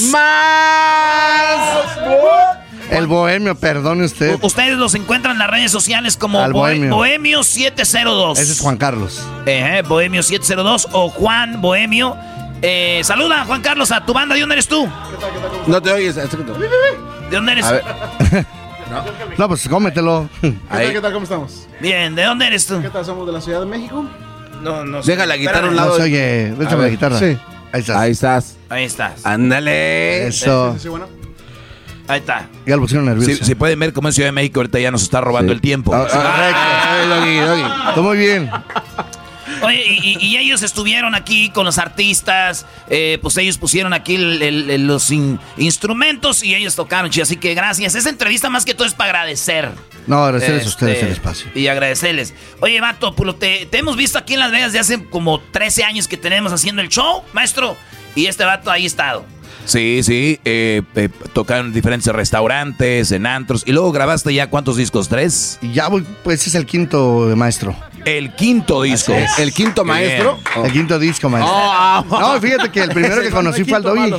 El bohemio, perdone usted.
Ustedes los encuentran en las redes sociales como
Al
Bohe-
Bohemio.
Bohemio 702.
Ese es Juan Carlos.
Eh, Bohemio 702 o Juan Bohemio. Eh, saluda, Juan Carlos, a tu banda. ¿De dónde eres tú?
No te oyes.
¿De dónde eres?
A ver.
No, pues cómetelo.
Ahí.
¿Qué tal? ¿Cómo estamos?
Bien, ¿de dónde eres tú?
¿Qué tal? ¿Somos de la Ciudad de México?
No, no
Deja la guitarra a un lado.
No oye. Déjame la guitarra.
Sí.
Ahí estás.
Ahí estás.
Ahí estás.
Ándale.
Eso.
Sí, sí, bueno.
Ahí está.
Ya lo pusieron nervioso.
Si, si pueden ver cómo en Ciudad de México ahorita ya nos está robando el tiempo.
Ah, ah, correcto. Doggy, doggy. Está muy bien.
Oye, y, ellos estuvieron aquí con los artistas, eh, pues ellos pusieron aquí el- el- el- los in- instrumentos y ellos tocaron, chido. Así que gracias. Esa entrevista más que todo es para agradecer.
No, agradecerles a
Este,
ustedes el espacio.
Y agradecerles. Oye, Vato, pues, te, te hemos visto aquí en Las Vegas de hace como 13 años que tenemos haciendo el show, maestro. Y este vato ahí ha estado.
Sí, sí. Eh, eh, tocaron en diferentes restaurantes, en antros. Y luego grabaste ya cuántos discos, tres.
Ya voy, pues es el quinto maestro.
El quinto disco.
¿El quinto
Qué
maestro?
El quinto disco, maestro.
Oh.
No, fíjate que el primero que conocí fue al Doggy.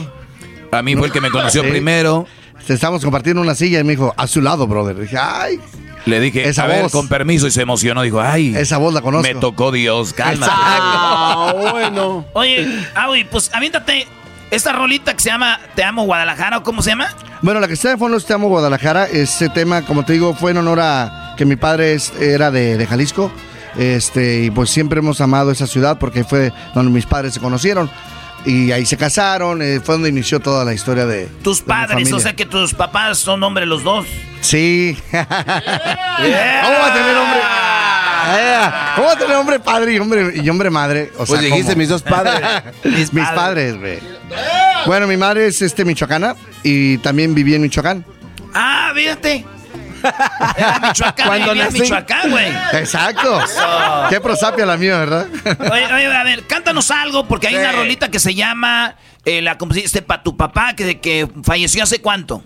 A mí fue el que me conoció
Sí.
primero.
Estábamos compartiendo una silla y me dijo, a su lado, brother. dije, ay,
Le dije,
Esa
a ver,
voz.
con permiso, y se emocionó. Dijo, ay,
esa voz la conozco.
me tocó Dios, cálmate.
Ah, bueno.
Oye, Aui, pues aviéntate esta rolita que se llama Te amo Guadalajara, ¿o cómo se llama?
Bueno, la que está de fondo es Te amo Guadalajara. Ese tema, como te digo, fue en honor a que mi padre es- era de, de Jalisco. Este, y pues siempre hemos amado esa ciudad porque fue donde mis padres se conocieron. Y ahí se casaron, eh, fue donde inició toda la historia de
Tus
de
padres, o sea que tus papás son hombres los dos.
Sí. ¿Cómo va a tener hombre? ¿Cómo tener hombre padre y hombre, y hombre madre? O
Pues dijiste
¿cómo?
mis dos padres.
mis, padres, güey. Bueno, mi madre es este michoacana y también viví en Michoacán.
Ah, fíjate. Era Michoacán,
Cuando
en. Michoacán, güey.
Exacto.
Eso.
Qué prosapia la mía, ¿verdad?
Oye, oye, a ver, cántanos algo, porque hay una rolita que se llama, eh, la compusiste para tu papá, que, que falleció hace cuánto.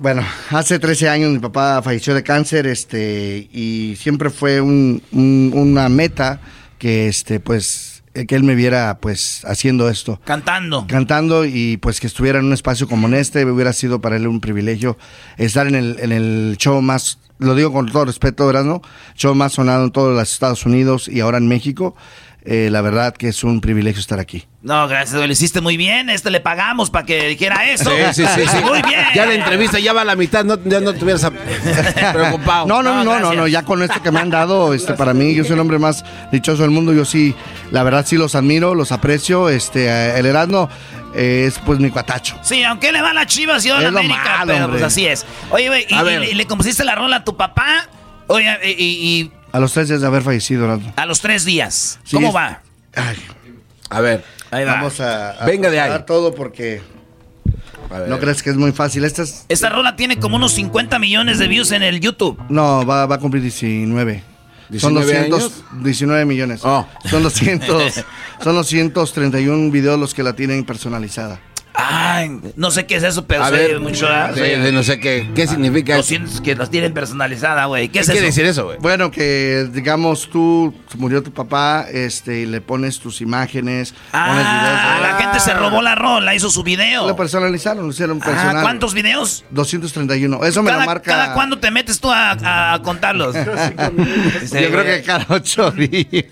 Bueno, hace 13 años mi papá falleció de cáncer, este, y siempre fue un- un- una meta que, este, pues, eh, que él me viera, pues, haciendo esto.
Cantando.
Cantando y pues que estuviera en un espacio como en este, hubiera sido para él un privilegio estar en el, en el show más, lo digo con todo respeto, ¿verdad? No? Show más sonado en todos los Estados Unidos y ahora en México. Eh, la verdad que es un privilegio estar aquí.
No, gracias, lo hiciste muy bien. Este le pagamos para que dijera eso.
Sí, sí, sí, sí.
Muy bien.
Ya la entrevista ya va a la mitad, no, ya no te hubieras preocupado.
No, no, no, no, no, no, ya con esto que me han dado, este, para mí, yo soy el hombre más dichoso del mundo, yo sí, la verdad sí los admiro, los aprecio, este, el Erasmo eh, es pues mi cuatacho.
Sí, aunque le va a las chivas y a la América,
malo,
pero
hombre.
pues así es. Oye, güey, y, y- y le compusiste la rola a tu papá, oye, y, y-
A los tres días de haber fallecido, Erasmo.
a los tres días.
Sí,
¿Cómo
es-
va?
A ver.
Ahí va.
Vamos a, a
Venga de ahí.
dar todo porque no crees que es muy fácil. Esta es-
Esta rola tiene como unos 50 millones de views en el YouTube.
no, va, va a cumplir 19. Son
19
219 millones.
Oh.
Son 200, son 231 videos los que la tienen personalizada.
Ay, no sé qué es eso, pero
A
se
ver,
ve mucho. ¿ah?
de- de no sé qué, ¿qué significa
Lo
eso?
sientes que las tienen personalizada, güey. ¿Qué, es eso?
eso,
Bueno, que digamos tú murió tu papá, este, y le pones tus imágenes, pones
Ah, la gente se robó la rola, hizo su video.
Lo personalizaron, lo hicieron
Ah,
personal.
¿Cuántos videos?
231. Eso me lo marca.
¿Cada cuándo te metes tú a, a contarlos?
Yo creo que cada ocho días.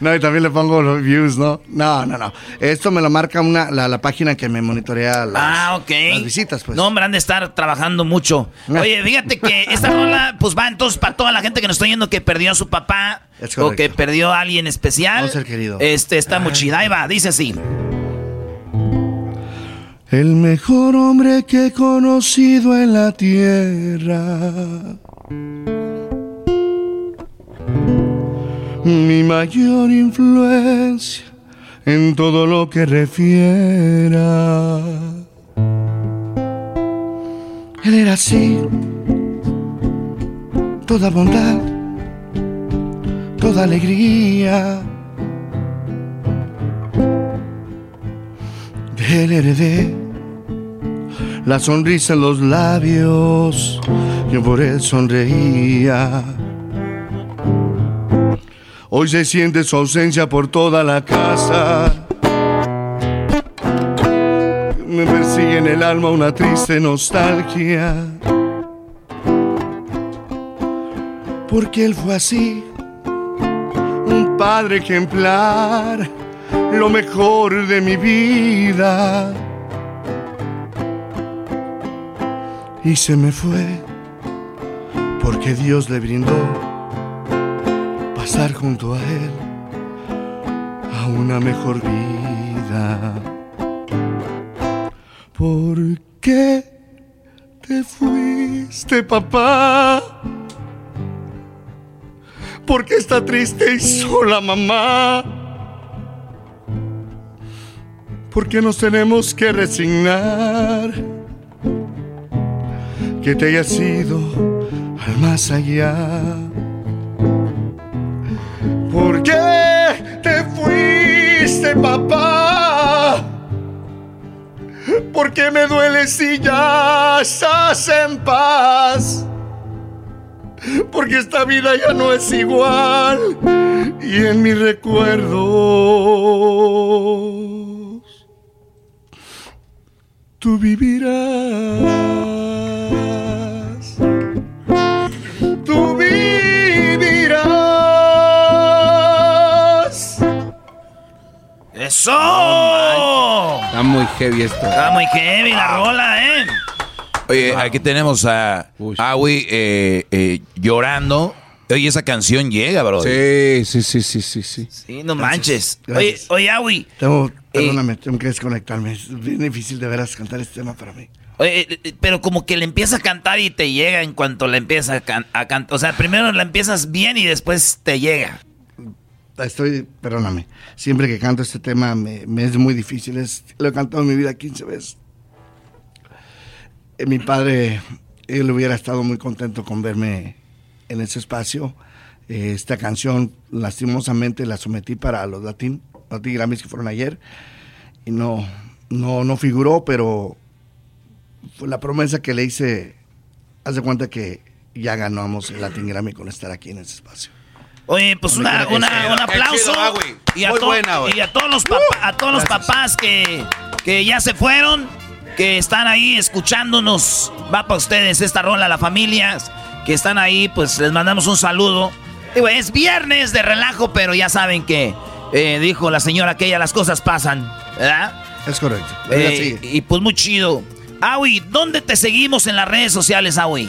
No, y también le pongo los views, ¿no? No, no, no. Esto me lo marca una, la, la página que me monitorea las,
Ah,
las visitas, pues.
No, hombre, han de estar trabajando mucho. Oye, fíjate que esta rola, pues va entonces para toda la gente que nos está oyendo que perdió a su papá o que perdió a alguien especial.
Un ser querido.
Este está muy chida. Ahí va, dice así.
El mejor hombre que he conocido en la tierra. Mi mayor influencia en todo lo que refiera. Él era así, toda bondad, toda alegría. De él heredé la sonrisa en los labios, yo por él sonreía. Hoy se siente su ausencia por toda la casa. Me persigue en el alma una triste nostalgia. Porque él fue así, un padre ejemplar, lo mejor de mi vida. Y se me fue porque Dios le brindó pasar junto a él a una mejor vida. ¿Por qué te fuiste, papá? ¿Por qué está triste y sola, mamá? ¿Por qué nos tenemos que resignar? Que te hayas ido al más allá. ¿Por qué te fuiste, papá? ¿Por qué me duele si ya estás en paz? Porque esta vida ya no es igual y en mis recuerdos tú vivirás.
¡Eso!
Está muy heavy esto.
Está muy heavy la rola, ¿eh?
Oye, aquí tenemos a Awi eh, eh, llorando. Oye, esa canción llega, bro.
Sí, sí, sí, sí, sí, sí.
Sí, no manches. Oye,
Gracias.
oye, Awi.
Tengo, perdóname, tengo que desconectarme. Es bien difícil de veras cantar este tema para mí.
Oye, eh, eh, pero como que le empieza a cantar y te llega en cuanto le empieza a, can- a cantar. O sea, primero la empiezas bien y después te llega.
Estoy, perdóname, siempre que canto este tema me, me es muy difícil. Es, lo he cantado en mi vida 15 veces. Eh, mi padre, él hubiera estado muy contento con verme en ese espacio. Eh, esta canción, lastimosamente, la sometí para los Latin, Latin Grammys que fueron ayer. Y no, no, no figuró, pero fue la promesa que le hice. Haz de cuenta que ya ganamos el Latin Grammy con estar aquí en ese espacio.
Oye, pues una,
chido,
un aplauso.
chido, Awi.
y, a
buena,
y a todos los, papá- a todos los papás que, que ya se fueron, que están ahí escuchándonos. Va para ustedes esta rola, las familias que están ahí, pues les mandamos un saludo. Digo, es viernes de relajo, pero ya saben que eh, dijo la señora que las cosas pasan, ¿verdad?
Es correcto.
Eh, y pues muy chido. Awi, ¿dónde te seguimos en las redes sociales, Awi?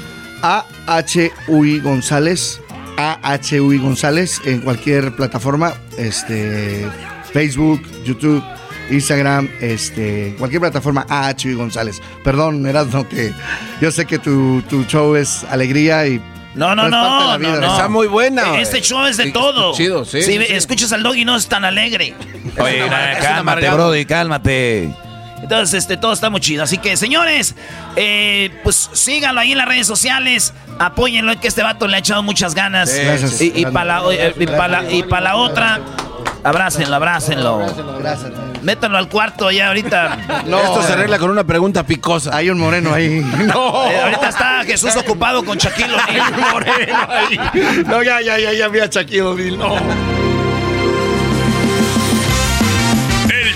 AHUI González, AHUI González en cualquier plataforma, este, Facebook, YouTube, Instagram, este, cualquier plataforma AHUI González. Perdón, Erasmo, que yo sé que tu, tu show es alegría y
No, no, no, no,
vida,
no.
Está muy buena.
Este show es de
Sí,
todo.
chido, sí,
Si
sí, sí.
escuchas al dog y no es tan alegre.
Oye,
una-
cálmate. Brody, cálmate.
Entonces, este, todo está muy chido. Así que, señores, eh, pues síganlo ahí en las redes sociales. Apóyenlo, que este vato le ha echado muchas ganas.
Sí, gracias.
Y, y para la, eh, y pa' la- y pa' la otra, abrácenlo, abrácenlo. Métanlo al cuarto ya ahorita.
Esto se arregla con una pregunta picosa.
Hay un moreno ahí.
Eh, ahorita está Jesús ocupado con Shaquille O'Neal.
No, ya, ya, ya, ya vi a Shaquille O'Neal, no.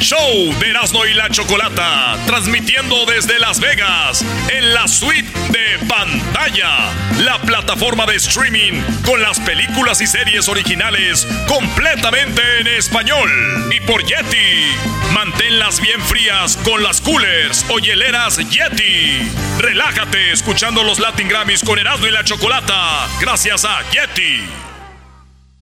Show de Erasmo y la Chocolata, transmitiendo desde Las Vegas, en la suite de pantalla, la plataforma de streaming con las películas y series originales completamente en español. Y por Yeti, manténlas bien frías con las coolers o hieleras Yeti. Relájate escuchando los Latin Grammys con Erasmo y la Chocolata, gracias a Yeti.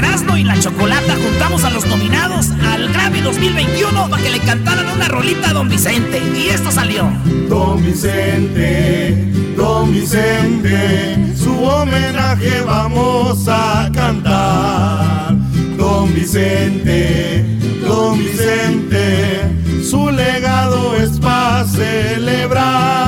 Erasmo y la Chocolata juntamos a los nominados al Grammy 2021 para que le cantaran una rolita a Don Vicente. Y esto salió.
Don Vicente, Don Vicente, su homenaje vamos a cantar. Don Vicente, Don Vicente, su legado es para celebrar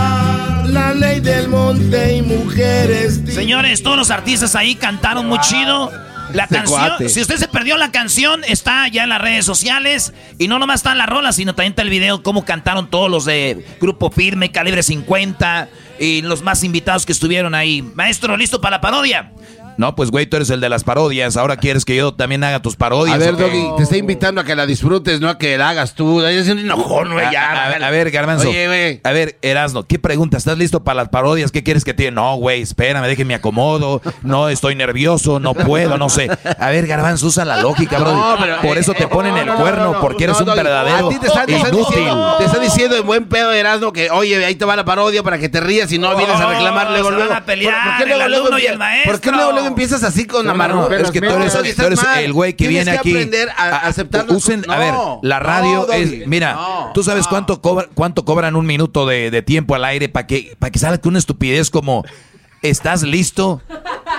la ley del monte y mujeres.
Señores, todos los artistas ahí cantaron muy chido. La
Este
canción,
cuate.
si usted se perdió la canción, está ya en las redes sociales. Y no nomás está en la rola, sino también está el video cómo cantaron todos los de Grupo Firme, Calibre 50 y los más invitados que estuvieron ahí. Maestro, ¿listo para la parodia?
No, pues güey, tú eres el de las parodias. Ahora quieres que yo también haga tus parodias.
A ver. Doggy, te está invitando a que la disfrutes, no a que la hagas tú. Es un enojón, güey,
A,
ya.
a ver, a ver, Garbanzo.
Oye, güey.
A ver, Erasno, ¿qué pregunta? ¿Estás listo para las parodias? ¿Qué quieres que te No, güey, espérame, déjeme acomodo. No, estoy nervioso, no puedo, no sé. A ver, Garbanzo, usa la lógica, bro.
No, pero,
Por eso
eh,
te
eh,
ponen
no,
el
no,
cuerno,
no, no,
porque eres un
Doggy,
verdadero
A ti te están, te están
inútil.
diciendo, te están diciendo en buen pedo, Erasmo, que oye, ahí te va la parodia para que te rías y no vienes a reclamar luego,
se van
luego.
a pelear,
¿Por, por qué
el
luego, luego
alumno y el
empie-
maestro.
¿Por qué luego, luego empiezas así con
No,
amargo?
no, es que tú eres, tú eres el güey que
Tienes
viene aquí.
aprender a, a aceptar
usen, a ver, la radio es, mira,
no,
tú sabes cuánto cobra, cuánto cobran un minuto de, de tiempo al aire para que, para que salga una estupidez como estás listo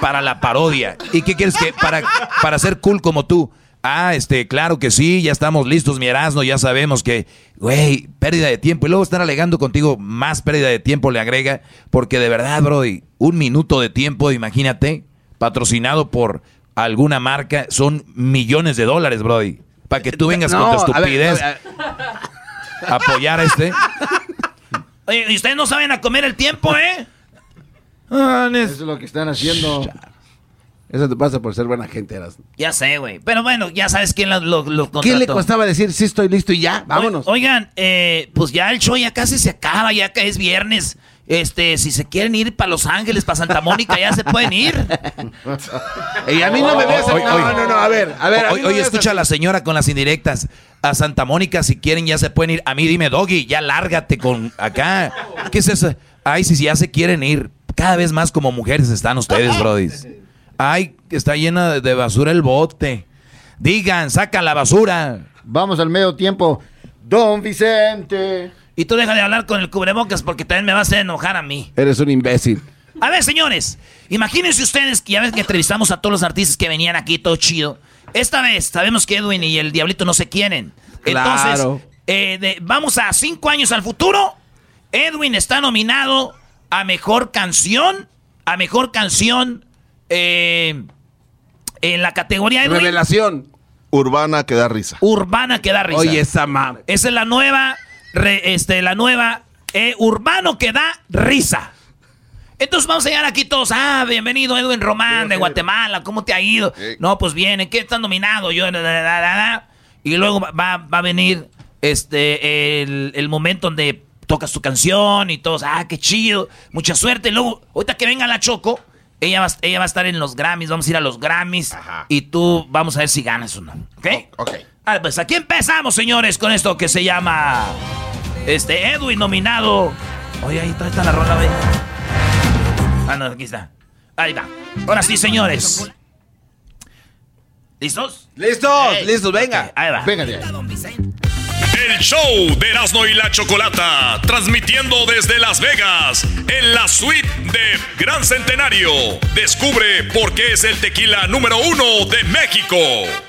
para la parodia. ¿Y qué quieres que para, para ser cool como tú? Ah, este, claro que sí, ya estamos listos, mi Erasmo, ya sabemos que, güey, pérdida de tiempo. Y luego estar alegando contigo, más pérdida de tiempo le agrega, porque de verdad, Brody, un minuto de tiempo, imagínate, patrocinado por alguna marca, son millones de dólares, Brody. Para que tú vengas
No,
con tu
a ver,
estupidez
a ver,
a apoyar a este.
Oye, ¿y ustedes no saben a comer el tiempo, eh?
Eso es lo que están haciendo. Eso te pasa por ser buena gente, Erasmo.
Ya sé, güey. Pero bueno, ya sabes quién lo, lo, lo
¿Qué le
contrató.
costaba decir sí estoy listo y ya? Vámonos.
Oigan, eh, pues ya el show ya casi se acaba, ya que es viernes. Este, si se quieren ir para Los Ángeles, para Santa Mónica, ya se pueden ir.
Y a mí no me veas. No, no, no, a ver, a ver.
Oye,
no
escucha a la señora con las indirectas. A Santa Mónica, si quieren, ya se pueden ir. A mí, dime, Doggy, ya lárgate con acá. ¿Qué es eso? Ay, si ya se quieren ir. Cada vez más como mujeres están ustedes, brodis. Ay, que está llena de- de basura el bote. Digan, saca la basura.
Vamos al medio tiempo. Don Vicente.
Y tú deja de hablar con el cubrebocas porque también me vas a hacer enojar a mí.
Eres un imbécil.
A ver, señores, imagínense ustedes que ya ves que entrevistamos a todos los artistas que venían aquí, todo chido. Esta vez sabemos que Edwin y el Diablito no se quieren. Entonces,
Claro.
eh, de- vamos a cinco años al futuro. Edwin está nominado a mejor canción, a mejor canción eh, en la categoría Edwin.
Revelación.
Urbana que da risa.
Urbana que da risa.
Oye, esa mam.
Esa es la nueva, re- este, la nueva eh, Urbano que da risa. Entonces vamos a llegar aquí todos. Ah, bienvenido Edwin Román de Guatemala. ¿Cómo te ha ido? No, pues bien. ¿En qué estás nominado? Yo. da, da, da, da, da. Y luego va, va a venir este el, el momento donde tocas tu canción y todos. Ah, qué chido. Mucha suerte. Luego, ahorita que venga la Choco, ella va, ella va a estar en los Grammys. Vamos a ir a los Grammys. Y tú, vamos a ver si ganas o no. ¿Ok?
Ok.
Ah, pues aquí empezamos, señores, con esto que se llama. Este, Edwin nominado. Oye, ahí está, está la rola, güey. Ah, no, aquí está. Ahí va. Ahora sí, señores. ¿Listos?
¡Listos! ¡Listos! ¡Venga!
Ahí va.
Venga ahí.
El show de Erasmo y la Chocolata, transmitiendo desde Las Vegas, en la suite de Gran Centenario. Descubre por qué es el tequila número uno de México.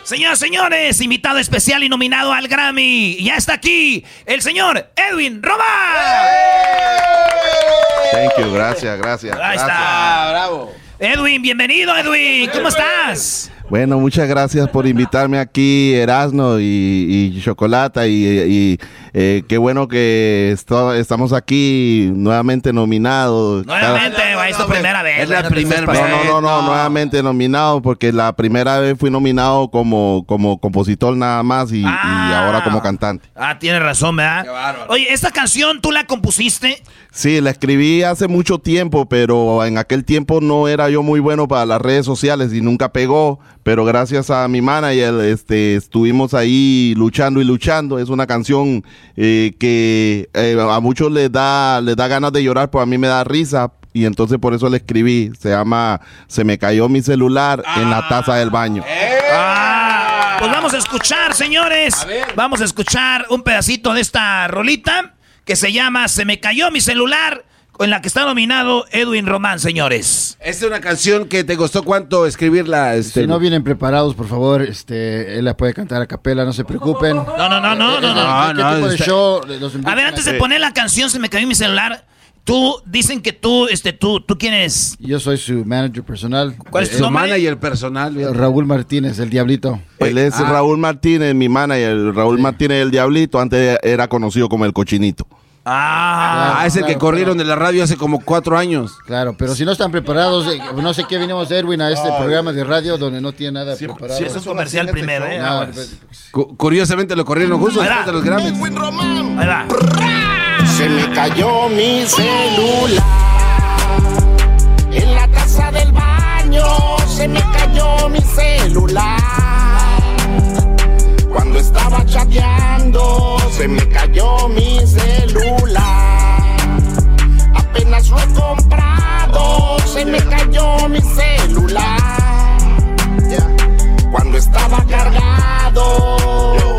Señoras, señores, invitado especial y nominado al Grammy. Ya está aquí el señor Edwin Román.
Thank you, gracias, gracias.
Ahí
gracias.
está.
bravo!
Edwin, bienvenido, Edwin. ¿Cómo estás?
Bueno, muchas gracias por invitarme aquí, Erasno y, y Chocolata. Y, y, eh, qué bueno que esto- estamos aquí nuevamente nominados.
Nuevamente, güey, es tu primera vez.
Es la
no
primera vez.
No, no, no, no, nuevamente nominado porque la primera vez fui nominado como, como compositor nada más y, y
Ah.
ahora como cantante.
Ah, tienes razón, ¿verdad?
Qué bárbaro.
Oye, esta canción tú la compusiste.
Sí, la escribí hace mucho tiempo, pero en aquel tiempo no era yo muy bueno para las redes sociales y nunca pegó. Pero gracias a mi manager, este, estuvimos ahí luchando y luchando. Es una canción eh, que eh, a muchos les da, les da ganas de llorar, pues a mí me da risa. Y entonces por eso la escribí. Se llama Se me cayó mi celular en la taza del baño.
Ah, pues vamos a escuchar, señores. Vamos a escuchar un pedacito de esta rolita que se llama Se me cayó mi celular, en la que está nominado Edwin Román, señores.
Esta es una canción que te costó cuánto escribirla. Este,
Si no vienen preparados, por favor, este, él la puede cantar a capela, no se preocupen.
No, no, no, no, no, no.
¿Qué
no,
tipo de
está-
show los invitan
A ver, antes de poner la canción Se me cayó mi celular, tú dicen que tú, este, tú, tú quién eres.
Yo soy su manager personal.
¿Cuál es tu
Eh,
su
nombre?
manager personal.
Raúl Martínez, el Diablito.
Él es
Ah.
Raúl Martínez, mi manager. Raúl Martínez el Diablito, antes era conocido como el Cochinito.
Ah,
Ah, es el que
claro,
corrieron de la radio hace como cuatro años.
Claro, pero si no están preparados, eh, no sé qué vinimos Erwin a este programa de radio donde no tiene nada preparado.
sí, es un comercial primero, ¿eh?
No,
Aguas.
Cu- curiosamente lo corrieron justo después de los Grammys.
Ahí va.
Se me cayó mi celular en la taza del baño. Se me cayó mi celular cuando estaba chateando. Se me cayó mi celular. Apenas lo he comprado. Se me cayó mi celular cuando estaba cargado.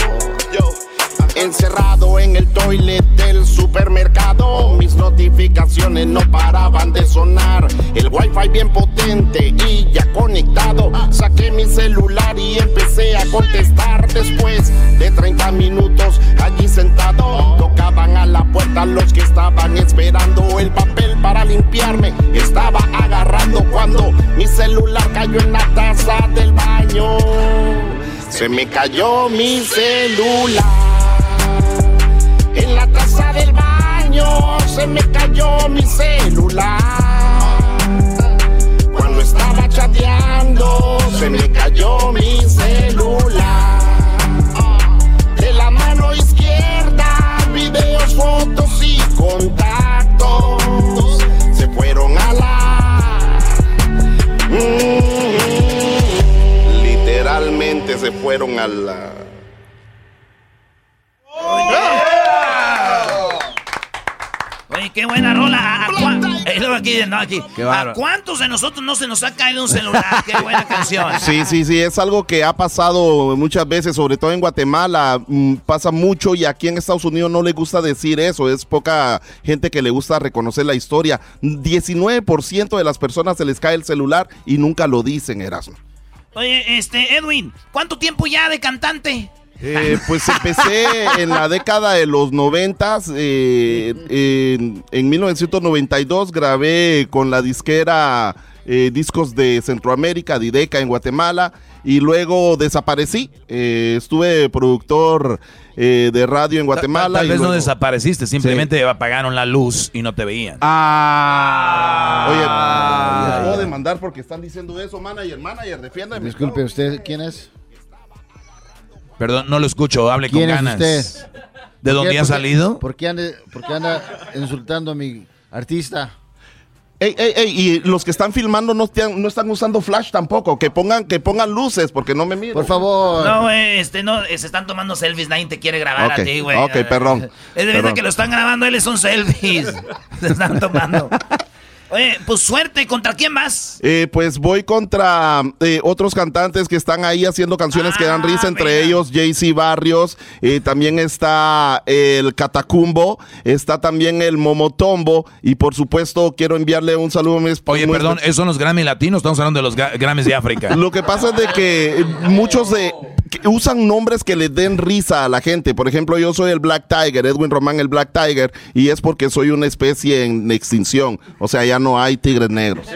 Encerrado en el toilet del supermercado, mis notificaciones no paraban de sonar. El wifi bien potente y ya conectado. Saqué mi celular y empecé a contestar. Después de 30 minutos allí sentado, tocaban a la puerta los que estaban esperando el papel para limpiarme. Estaba agarrando cuando mi celular cayó en la taza del baño. Se me cayó mi celular en la taza del baño. Se me cayó mi celular cuando estaba chateando. Se me cayó mi celular de la mano izquierda. Videos, fotos y contactos se fueron a la. Mm, literalmente se fueron a la.
Oye, qué buena rola. ¿A, a cua- Eh, luego aquí, no, aquí.
Qué
¿A cuántos de nosotros no se nos ha caído un celular? Qué buena canción.
Sí, sí, sí, es algo que ha pasado muchas veces, sobre todo en Guatemala, mm, pasa mucho y aquí en Estados Unidos no le gusta decir eso, es poca gente que le gusta reconocer la historia. 19% de las personas se les cae el celular y nunca lo dicen, Erasmo.
Oye, este, Edwin, ¿cuánto tiempo ya de cantante?
Eh, pues empecé en la década de los noventas, eh, en, en 1992 grabé con la disquera eh, Discos de Centroamérica, Dideca en Guatemala,
y luego desaparecí. Eh, estuve productor eh, de radio en Guatemala.
Tal
y
vez no
luego-
desapareciste, simplemente apagaron la luz y no te veían.
Ah.
Oye, me puedo demandar porque están diciendo eso, manager, manager, defiéndame.
Disculpe, ¿usted quién es?
Perdón, no lo escucho, hable con
¿Quién es
ganas.
usted?
¿De
¿Por
dónde
qué-
ha salido?
¿Por qué anda, por qué anda insultando a mi artista?
Ey, ey, ey, y los que están filmando no, están- no están usando flash tampoco. Que pongan, que pongan luces porque no me miro.
Por favor.
No, güey, este, no, eh, se están tomando selfies, nadie te quiere grabar a ti, güey.
ok, perdón,
Es de verdad que lo están grabando, él son selfies. se están tomando. Oye, pues suerte, ¿contra quién vas?
Eh, pues voy contra eh, otros cantantes que están ahí haciendo canciones que dan
Ah,
risa, entre ellos JC Barrios, eh, también está el Catacumbo, está también el Momotombo y por supuesto quiero enviarle un saludo muy esp-
Oye,
muy
perdón, ¿esos son los Grammy latinos? Estamos hablando de los Grammys de África.
Lo que pasa es de que muchos de que usan nombres que le den risa a la gente. Por ejemplo, yo soy el Black Tiger, Edwin Román el Black Tiger, y es porque soy una especie en extinción. O sea, ya no hay tigres negros.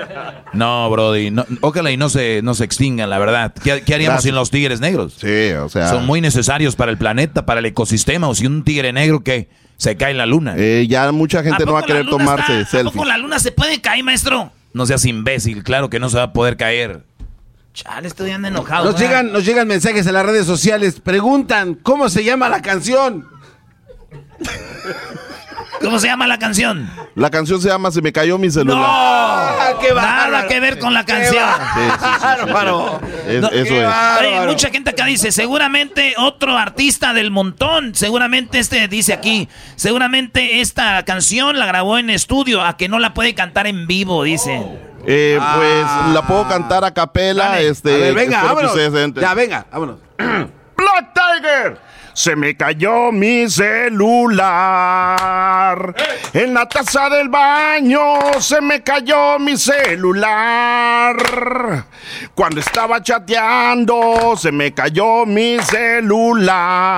No, Brody, no, ojalá y no se, no se extingan, la verdad. ¿Qué, qué haríamos
Gracias.
sin los tigres negros?
Sí, o sea.
Son muy necesarios para el planeta, para el ecosistema. O si un tigre negro que se cae en la luna.
Eh, ya mucha gente no va a querer
la luna
tomarse
está- ¿A poco
selfies.
la luna se puede caer, maestro?
No seas imbécil, claro que no se va a poder caer.
Chale, estoy ando enojado.
Nos
¿verdad?
llegan, nos llegan mensajes en las redes sociales. Preguntan, ¿cómo se llama la canción?
¿Cómo se llama la canción?
La canción se llama Se me cayó mi celular.
¡No!
qué
Nada
bárbaro!
que ver con la
¡Qué
canción.
Eso
qué
es.
bárbaro.
Oye, mucha gente acá dice, seguramente otro artista del montón, seguramente este dice aquí, seguramente esta canción la grabó en estudio, a que no la puede cantar en vivo, dice.
Eh, Pues la puedo cantar a capela.
Dale.
Este,
A ver, venga, vámonos. Ya, venga, vámonos.
Black Tiger. Se me cayó mi celular. En la taza del baño se me cayó mi celular. Cuando estaba chateando se me cayó mi celular.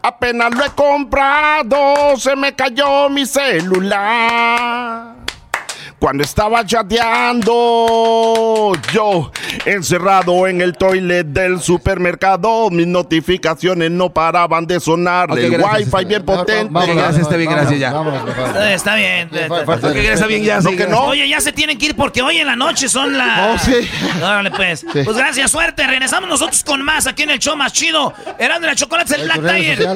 Apenas lo he comprado se me cayó mi celular. Cuando estaba chateando, yo encerrado en el toilet del supermercado, mis notificaciones no paraban de sonar.
Ok,
el
gracias,
wifi bien potente.
Ok, gracias, está bien, gracias ya.
Eh, Está bien. eh,
está bien, ya.
Oye, ya se tienen que ir porque hoy en la noche son las...
No, sí.
Órale, pues. Pues gracias, suerte. Regresamos nosotros con más aquí en el show más chido. Eran de la chocolate, el Black Tiger.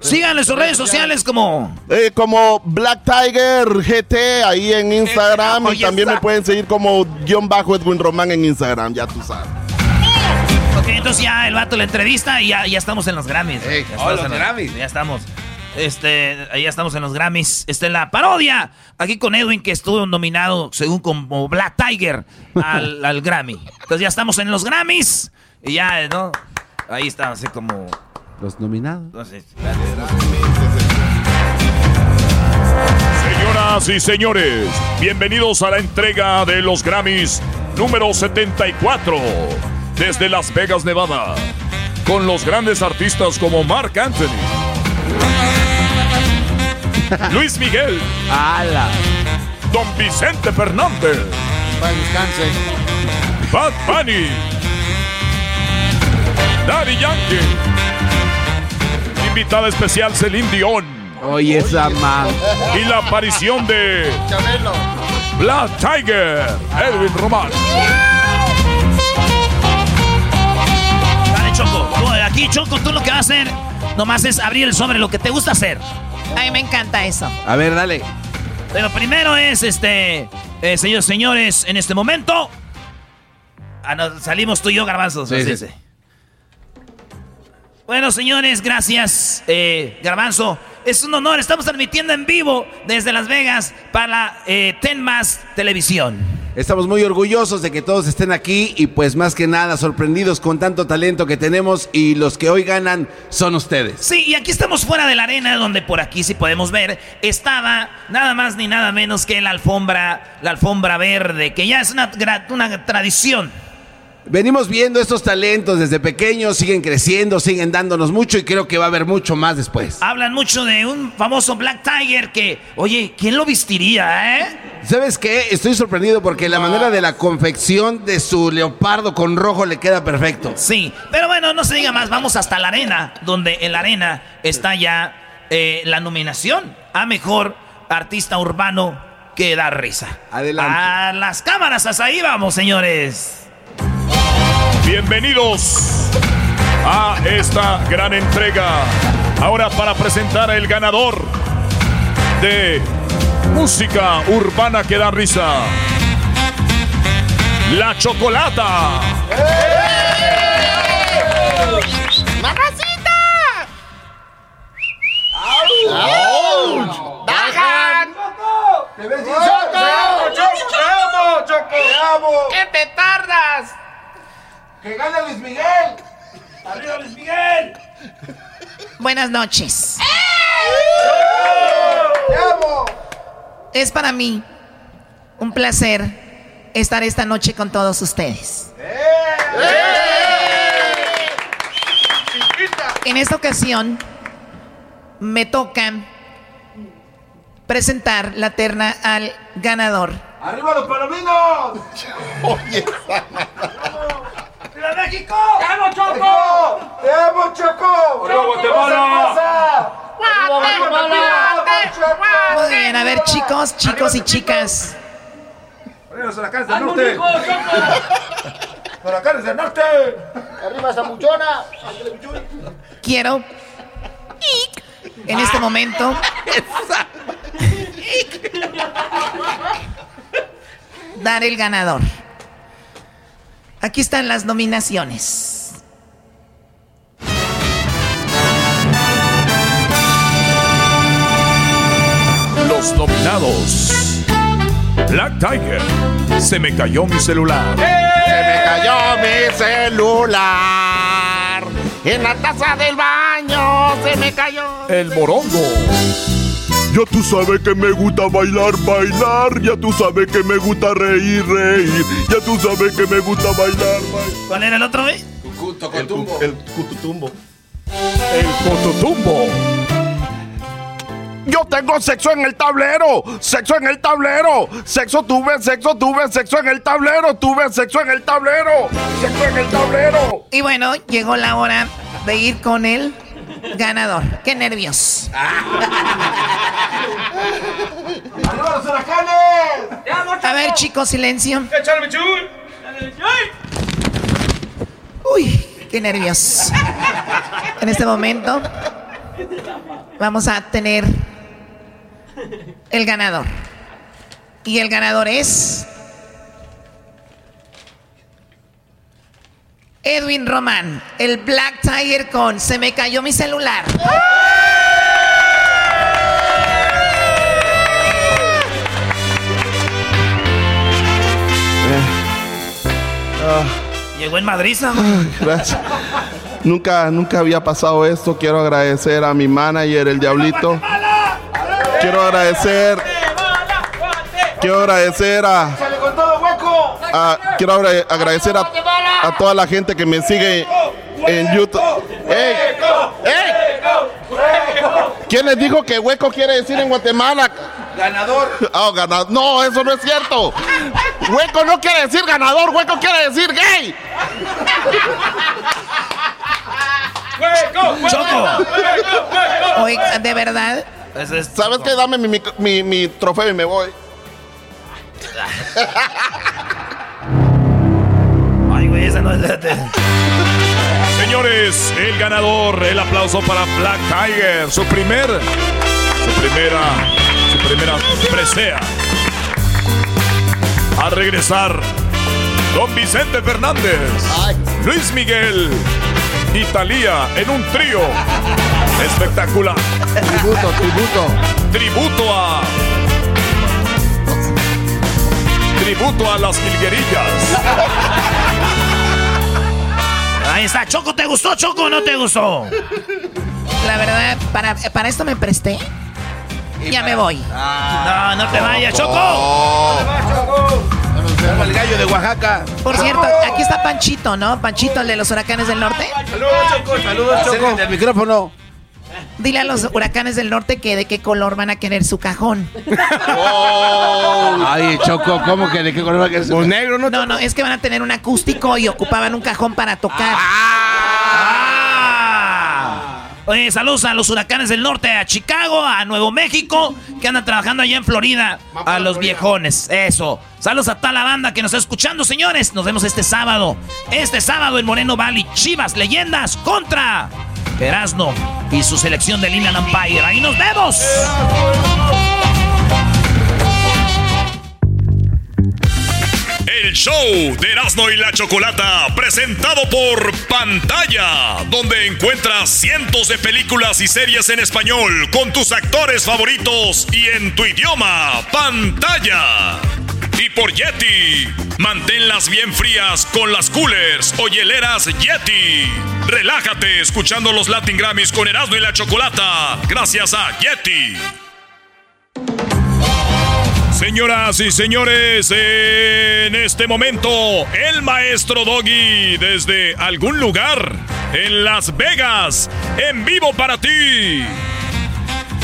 síganlo en sus redes sociales como...
Eh, como Black Tiger GT ahí en Instagram y también
está.
me pueden seguir como guion bajo Edwin Román en Instagram, ya tú sabes.
Ok, entonces ya el vato la entrevista y ya, ya estamos en los Grammys. Ya estamos
oh, los
en
Grammys.
Ya estamos. Este, ahí ya estamos en los Grammys. Este, en la parodia. Aquí con Edwin, que estuvo nominado, según como Black Tiger, al, al Grammy. Entonces ya estamos en los Grammys. Y ya, ¿no? Ahí está, así como.
Los nominados.
Entonces,
Señoras y señores, bienvenidos a la entrega de los Grammys número 74 desde Las Vegas, Nevada, con los grandes artistas como Mark Anthony, Luis Miguel. Don Vicente Fernández. Bad Bunny, Daddy Yankee, invitada especial Celine Dion
Oye, esa man.
y la aparición de
Chabelo.
Black Tiger, Edwin Román.
dale, Choco. Aquí, Choco, tú lo que vas a hacer nomás es abrir el sobre, lo que te gusta hacer.
A mí me encanta eso.
A ver, dale.
Pero primero es, este, eh, señores, señores, en este momento. Ah, no, salimos tú y yo, garbanzos.
Sí,
así
sí.
Bueno, señores, gracias, eh, Garbanzo. Es un honor, estamos transmitiendo en vivo desde Las Vegas para eh, Ten Más Televisión.
Estamos muy orgullosos de que todos estén aquí y pues más que nada sorprendidos con tanto talento que tenemos y los que hoy ganan son ustedes.
Sí, y aquí estamos fuera de la arena, donde por aquí sí podemos ver, estaba nada más ni nada menos que la alfombra, la alfombra verde, que ya es una tradición.
Venimos viendo estos talentos desde pequeños, siguen creciendo, siguen dándonos mucho y creo que va a haber mucho más después.
Hablan mucho de un famoso Black Tiger que, oye, ¿quién lo vestiría, eh?
¿Sabes qué? Estoy sorprendido porque la manera de la confección de su leopardo con rojo le queda perfecto.
Sí, pero bueno, no se diga más, vamos hasta la arena, donde en la arena está ya eh, la nominación a mejor artista urbano que da risa.
Adelante.
A las cámaras, hasta ahí vamos, señores.
Bienvenidos a esta gran entrega. Ahora para presentar el ganador de música urbana que da risa. La Chocolata.
¡Mamacita! ¡Auch! ¡Bajan! ¡Te ves Choco! ¡Choco, te amo, Choco! ¡Te amo! ¿Qué te tardas?
¡Que gane Luis Miguel!
¡Arriba Luis Miguel!
Buenas noches.
¡Te amo!
Es para mí un placer estar esta noche con todos ustedes. En esta ocasión me toca presentar la terna al ganador.
¡Arriba los palominos! Oye, ¡Viva México! ¡Te amo, Choco! ¡Te amo, Choco! ¡Arriba Guatemala!
Muy bien, a ver chicos, chicos y chicas.
¡Arriba Huracanes del Norte! ¡Huracanes del Norte! ¡Arriba!
Quiero en este momento dar el ganador. Aquí están las nominaciones.
Los nominados. Black Tiger. Se me cayó mi celular.
Se me cayó mi celular. En la taza del baño se me cayó.
El morongo.
Ya tú sabes que me gusta bailar, bailar. Ya tú sabes que me gusta reír, reír. Ya tú sabes que me gusta bailar, bailar.
¿Cuál era el otro, güey?
El, cu- el cututumbo.
El cototumbo.
Yo tengo sexo en el tablero, sexo en el tablero, sexo tuve, sexo tuve, sexo en el tablero, tuve sexo en el tablero, sexo en el tablero.
Y bueno, llegó la hora de ir con el ganador. Qué nervios.
¡Arriba los huracanes!
A ver, chicos, silencio. Uy, qué nervios. En este momento vamos a tener el ganador. Y el ganador es Edwin Román, el Black Tiger con Se me cayó mi celular.
Llegó en Madrid,
Gracias. Nunca, nunca había pasado esto. Quiero agradecer a mi manager, el Diablito. Quiero agradecer. Quiero agradecer a.
¡Échale con todo, hueco!
a- quiero agra- agradecer a, a toda la gente que me sigue en YouTube. ¡Ey! ¡Ey! ¿Quién les dijo que hueco quiere decir en Guatemala?
Ganador.
Ah, ganador. No, eso no es cierto. Hueco no quiere decir ganador, hueco quiere decir gay.
Choco.
Oiga, de verdad.
¿Sabes qué? Dame mi, mi, mi trofeo y me voy.
Ay, güey, esa no es de...
Señores, el ganador, el aplauso para Black Tiger, su primer, su primera, su primera presea. A regresar, Don Vicente Fernández, Luis Miguel y Thalía en un trío espectacular.
Tributo, tributo.
Tributo a. Tributo a las jilguerillas.
Ahí está, Choco, ¿te gustó, Choco, o no te gustó?
La verdad, para, para esto me presté. Ya me voy.
No, no te vayas, Choco.
Como el gallo de Oaxaca.
Por cierto, aquí está Panchito, ¿no? Panchito, el de los huracanes del norte.
Saludos, Choco. Saludos, Choco. el micrófono.
Dile a los huracanes del norte que de qué color van a querer su cajón.
Ay, Choco, ¿cómo que de qué color va a querer su
Pues negro, ¿no?
No, no, es que van a tener un acústico y ocupaban un cajón para tocar. Oye, saludos a los huracanes del norte, a Chicago, a Nuevo México, que andan trabajando allá en Florida. A los viejones, eso. Saludos a toda la banda que nos está escuchando, señores. Nos vemos este sábado. Este sábado en Moreno Valley, Chivas, leyendas contra Erasno y su selección de Inland Empire. Ahí nos vemos.
El show de y la Chocolata, presentado por Pantalla, donde encuentras cientos de películas y series en español con tus actores favoritos y en tu idioma. Pantalla. Y por Yeti, manténlas bien frías con las coolers o hieleras Yeti. Relájate escuchando los Latin Grammys con Erasmo y la Chocolata, gracias a Yeti. Señoras y señores, en este momento, el maestro Doggy desde algún lugar en Las Vegas, en vivo para ti.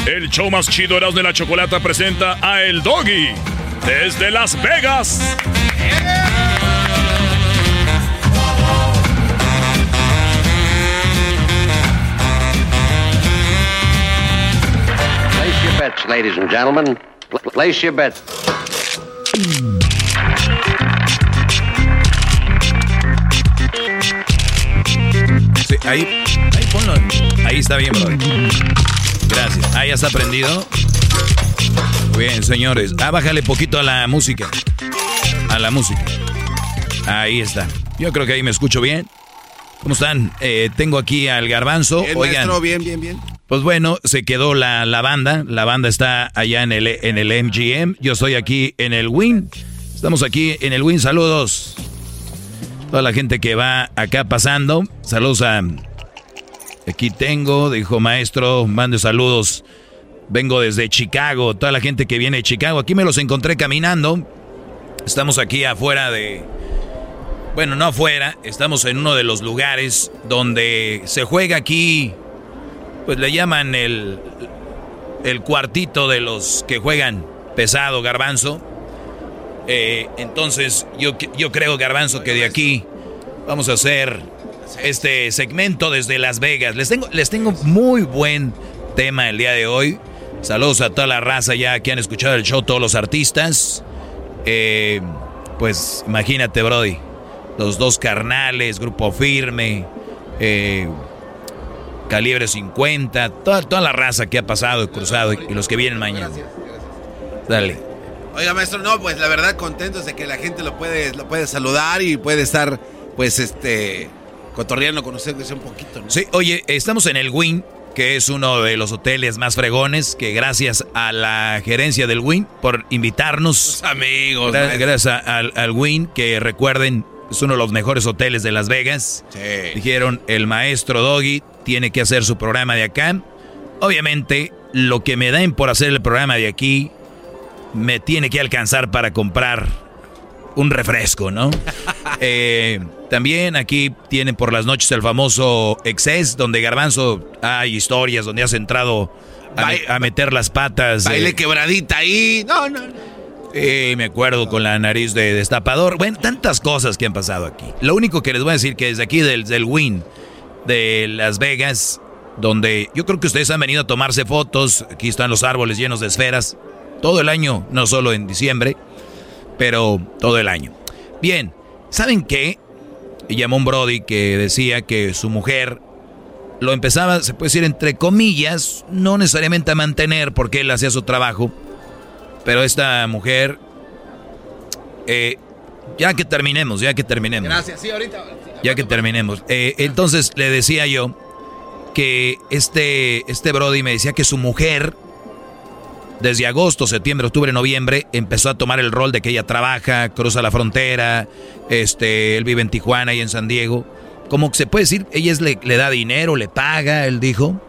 El show más chido Erasmo de la Chocolata presenta a El Doggy desde Las Vegas.
Place your bets, ladies and gentlemen. Pl- Place your bets.
Sí, ahí, ahí ponlo. Ahí está bien, bro. Gracias. Ahí está prendido. Bien, señores. Ah, bájale poquito a la música. A la música. Ahí está. Yo creo que ahí me escucho bien. ¿Cómo están? Eh, tengo aquí al garbanzo.
Bien,
Oigan.
maestro, bien, bien, bien.
Pues bueno, se quedó la, la banda. La banda está allá en el, en el MGM. Yo estoy aquí en el Win. Estamos aquí en el Win. Saludos. Toda la gente que va acá pasando. Saludos a... Aquí tengo, dijo maestro, mande saludos. Vengo desde Chicago. Toda la gente que viene de Chicago. Aquí me los encontré caminando. Estamos aquí afuera de... Bueno, no afuera. Estamos en uno de los lugares donde se juega aquí pues le llaman el, el cuartito de los que juegan pesado, garbanzo. Eh, entonces, yo, yo creo, garbanzo, que de aquí vamos a hacer este segmento desde Las Vegas. Les tengo, les tengo muy buen tema el día de hoy. Saludos a toda la raza ya que han escuchado el show, todos los artistas. Eh, pues imagínate, Brody. Los dos carnales, grupo firme. Eh, calibre 50, toda, toda la raza que ha pasado y cruzado y, y los que vienen mañana. Dale.
Oiga, maestro, no, pues la verdad contentos de que la gente lo puede, lo puede saludar y puede estar, pues, este, cotorreando con usted un poquito, ¿no?
Sí, oye, estamos en el Win, que es uno de los hoteles más fregones, que gracias a la gerencia del Win por invitarnos.
amigos.
Gra- gracias al, al Win, que recuerden, es uno de los mejores hoteles de Las Vegas. Dijeron, el maestro Doggy tiene que hacer su programa de acá. Obviamente, lo que me den por hacer el programa de aquí, me tiene que alcanzar para comprar un refresco, ¿no? Eh, también aquí tienen por las noches el famoso Excess, donde Garbanzo hay historias donde has entrado a, me- a meter las patas.
Baile
eh,
quebradita ahí. No, no, no.
eh, me acuerdo con la nariz de destapador. Bueno, tantas cosas que han pasado aquí. Lo único que les voy a decir que desde aquí del, del Win de Las Vegas, donde yo creo que ustedes han venido a tomarse fotos. Aquí están los árboles llenos de esferas. Todo el año, no solo en diciembre, pero todo el año. Bien, ¿saben qué? Llamó un Brody que decía que su mujer lo empezaba, se puede decir entre comillas, no necesariamente a mantener porque él hacía su trabajo, pero esta mujer, eh, ya que terminemos, ya que terminemos.
Gracias, sí, ahorita.
Ya que terminemos. Eh, entonces le decía yo que este, este Brody me decía que su mujer, desde agosto, septiembre, octubre, noviembre, empezó a tomar el rol de que ella trabaja, cruza la frontera, este, él vive en Tijuana y en San Diego. Como se puede decir, ella le, le da dinero, le paga, él dijo.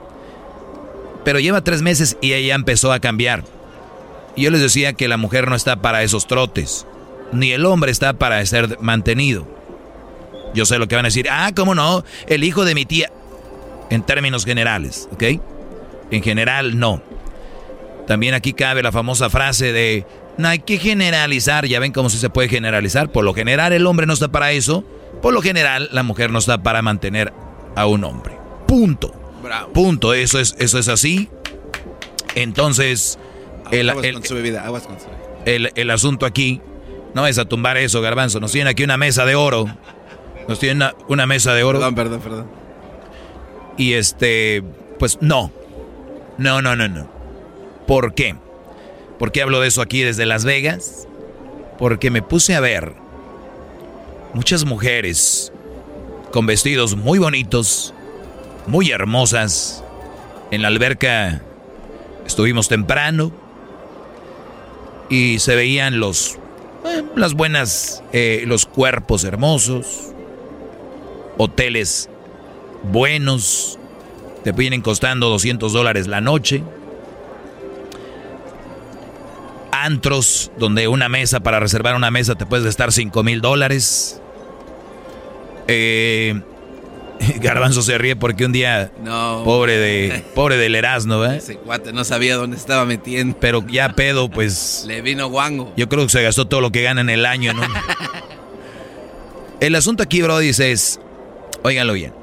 Pero lleva tres meses y ella empezó a cambiar. Y yo les decía que la mujer no está para esos trotes. ni el hombre está para ser mantenido. Yo sé lo que van a decir. Ah, ¿cómo no? El hijo de mi tía. En términos generales, ¿ok? En general, no. También aquí cabe la famosa frase de, no hay que generalizar. Ya ven cómo se puede generalizar. Por lo general, el hombre no está para eso. Por lo general, la mujer no está para mantener a un hombre. Punto. Punto. Eso es, eso es así. Entonces, el, el, asunto aquí, no es a tumbar eso, garbanzo. Nos tienen aquí una mesa de oro. Nos tienen una, mesa de oro.
Perdón, perdón, perdón.
Y este, pues no. No, no, no, no. ¿Por qué? ¿Por qué hablo de eso aquí desde Las Vegas? Porque me puse a ver muchas mujeres con vestidos muy bonitos, muy hermosas. En la alberca estuvimos temprano y se veían los eh, las buenas eh, los cuerpos hermosos, hoteles buenos, te vienen costando 200 dólares la noche. Antros, donde una mesa, para reservar una mesa te puedes gastar 5 mil dólares. Eh, Garbanzo se ríe porque un día, pobre de pobre del Erasmo, ¿eh?
Ese cuate no sabía dónde estaba metiendo.
Pero ya pedo, pues...
Le vino guango.
Yo creo que se gastó todo lo que gana en el año, ¿no? el asunto aquí, Brody, es... Óiganlo bien.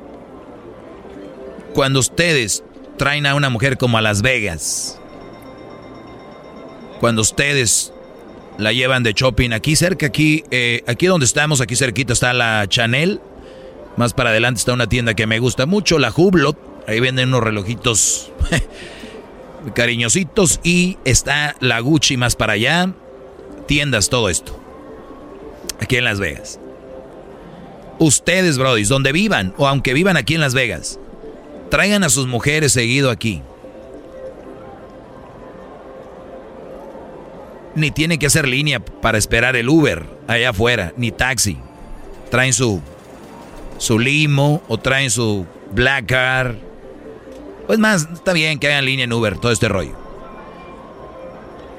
Cuando ustedes traen a una mujer como a Las Vegas, cuando ustedes la llevan de shopping aquí cerca, aquí, eh, aquí donde estamos, aquí cerquita está la Chanel, más para adelante está una tienda que me gusta mucho, la Hublot, ahí venden unos relojitos cariñositos y está la Gucci más para allá, tiendas, todo esto, aquí en Las Vegas. Ustedes, brodis, donde vivan o aunque vivan aquí en Las Vegas, traigan a sus mujeres seguido aquí. Ni tienen que hacer línea para esperar el Uber allá afuera, ni taxi. Traen su, su limo o traen su black car. Pues más, está bien que hagan línea en Uber, todo este rollo.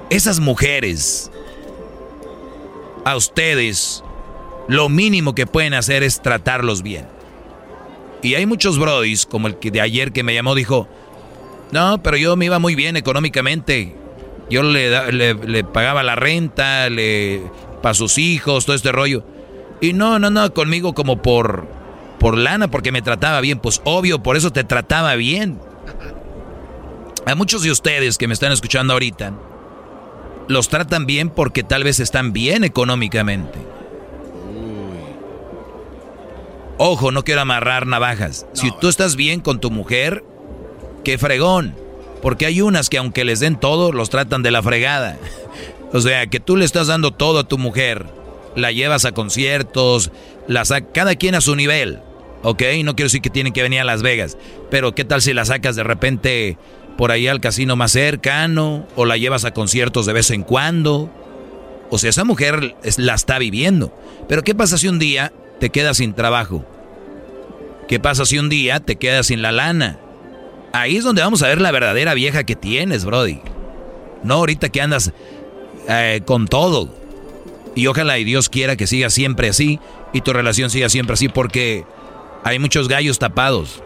Esas mujeres, a ustedes, lo mínimo que pueden hacer es tratarlos bien. Y hay muchos brodis, como el que de ayer que me llamó, dijo, no, pero yo me iba muy bien económicamente. Yo le, le, pagaba la renta, le para sus hijos, todo este rollo. Y no, no, no, conmigo como por, por lana, porque me trataba bien. Pues obvio, por eso te trataba bien. A muchos de ustedes que me están escuchando ahorita, los tratan bien porque tal vez están bien económicamente. Ojo, no quiero amarrar navajas. si tú estás bien con tu mujer, qué fregón. Porque hay unas que aunque les den todo, los tratan de la fregada. O sea, que tú le estás dando todo a tu mujer. La llevas a conciertos, la cada quien a su nivel. ¿Ok? No quiero decir que tienen que venir a Las Vegas. Pero ¿qué tal si la sacas de repente por ahí al casino más cercano? O la llevas a conciertos de vez en cuando. O sea, esa mujer la está viviendo. Pero ¿qué pasa si un día te quedas sin trabajo? ¿Qué pasa si un día te quedas sin la lana? Ahí es donde vamos a ver la verdadera vieja que tienes, Brody. No ahorita que andas eh, con todo. Y ojalá y Dios quiera que siga siempre así y tu relación siga siempre así porque hay muchos gallos tapados.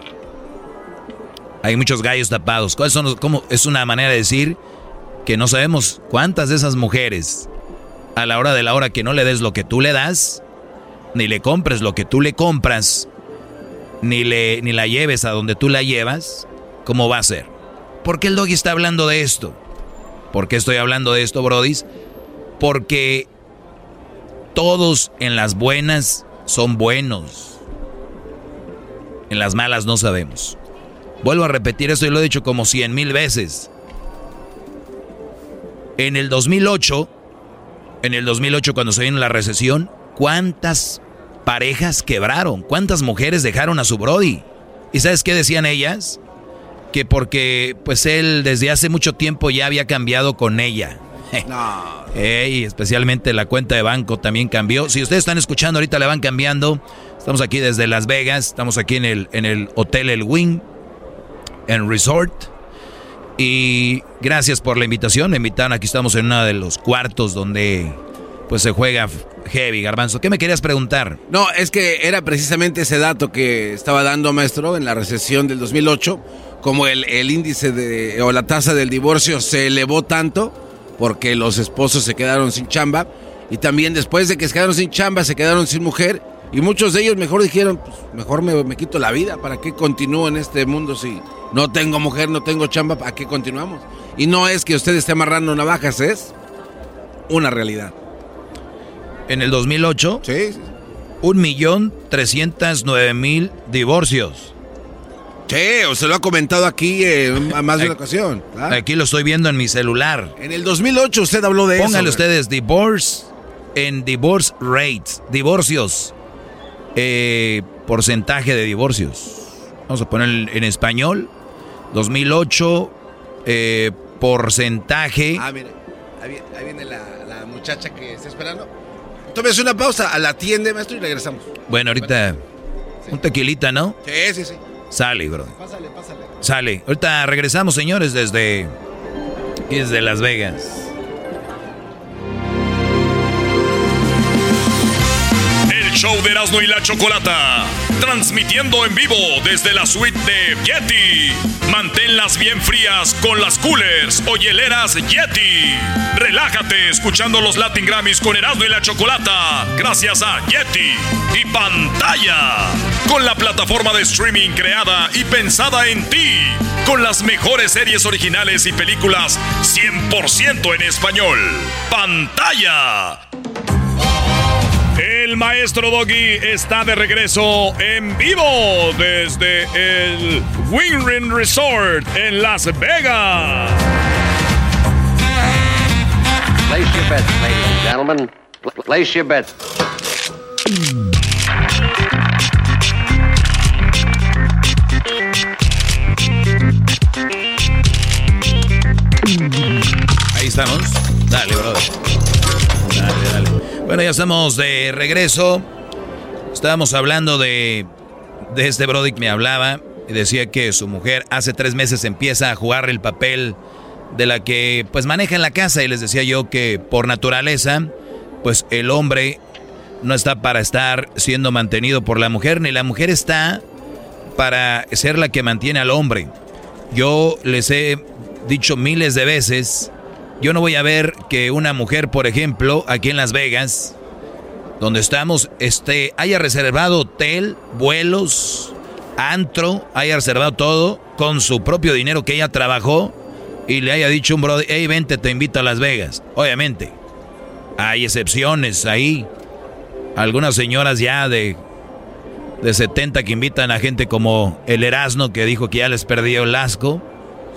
Hay muchos gallos tapados. ¿Cómo es una manera de decir que no sabemos cuántas de esas mujeres a la hora de la hora que no le des lo que tú le das, ni le compres lo que tú le compras, ni, le, ni la lleves a donde tú la llevas, ¿cómo va a ser? ¿Por qué el doggy está hablando de esto? ¿Por qué estoy hablando de esto, brodis? Porque todos en las buenas son buenos. En las malas no sabemos. Vuelvo a repetir esto y lo he dicho como cien mil veces. En el 2008, en el 2008 cuando se vino la recesión, ¿cuántas parejas quebraron? ¿Cuántas mujeres dejaron a su Brody? ¿Y sabes qué decían ellas? Que porque pues él desde hace mucho tiempo ya había cambiado con ella. No. Y especialmente la cuenta de banco también cambió. Si ustedes están escuchando, ahorita la van cambiando. Estamos aquí desde Las Vegas, estamos aquí en el, en el Hotel El Wing, en Resort. Y gracias por la invitación. Me invitaron, aquí estamos en uno de los cuartos donde pues se juega heavy, garbanzo. ¿Qué me querías preguntar?
No, es que era precisamente ese dato que estaba dando maestro en la recesión del 2008, como el, el índice de, o la tasa del divorcio se elevó tanto porque los esposos se quedaron sin chamba y también después de que se quedaron sin chamba se quedaron sin mujer y muchos de ellos mejor dijeron, pues, mejor me, me quito la vida, ¿para qué continúo en este mundo si no tengo mujer, no tengo chamba, ¿para qué continuamos? Y no es que usted esté amarrando navajas, es una realidad.
En el 2008,
sí.
un millón trescientos nueve mil divorcios.
Sí, se lo ha comentado aquí en más de una ocasión. ¿verdad?
Aquí lo estoy viendo en mi celular.
En el 2008 usted habló de
Pónganle
eso.
ustedes divorce en divorce rates, divorcios, eh, porcentaje de divorcios. Vamos a poner en español, 2008, eh, porcentaje.
Ah, mire, ahí viene, ahí viene la, la muchacha que está esperando. Tómese una pausa, a la tienda, maestro, y regresamos.
Bueno, ahorita un tequilita, ¿no?
Sí, sí, sí.
Sale, bro.
Pásale, pásale.
Sale. Ahorita regresamos, señores, desde, desde Las Vegas.
El show de Erasmo y la Chocolata. Transmitiendo en vivo desde la suite de Yeti. Manténlas bien frías con las coolers o hieleras Yeti. Relájate escuchando los Latin Grammys con Erasmo y la Chocolata. Gracias a Yeti y pantalla. Con la plataforma de streaming creada y pensada en ti. Con las mejores series originales y películas 100% en español. Pantalla. El maestro Doggy está de regreso en vivo desde el Wingrin Resort en Las Vegas.
Place your bets, ladies and gentlemen. Pl- Place your bets.
Ahí estamos. Dale, brother. Dale, dale. Bueno, ya estamos de regreso. Estábamos hablando de, de este Brody que me hablaba y decía que su mujer hace tres meses empieza a jugar el papel de la que pues maneja en la casa y les decía yo que por naturaleza pues el hombre no está para estar siendo mantenido por la mujer ni la mujer está para ser la que mantiene al hombre. Yo les he dicho miles de veces, yo no voy a ver que una mujer, por ejemplo, aquí en Las Vegas, donde estamos, este, haya reservado hotel, vuelos, antro, haya reservado todo con su propio dinero que ella trabajó y le haya dicho un brother, hey, vente, te invito a Las Vegas. Obviamente, hay excepciones ahí. Algunas señoras ya de, de 70 que invitan a gente como el Erasmo que dijo que ya les perdió el asco.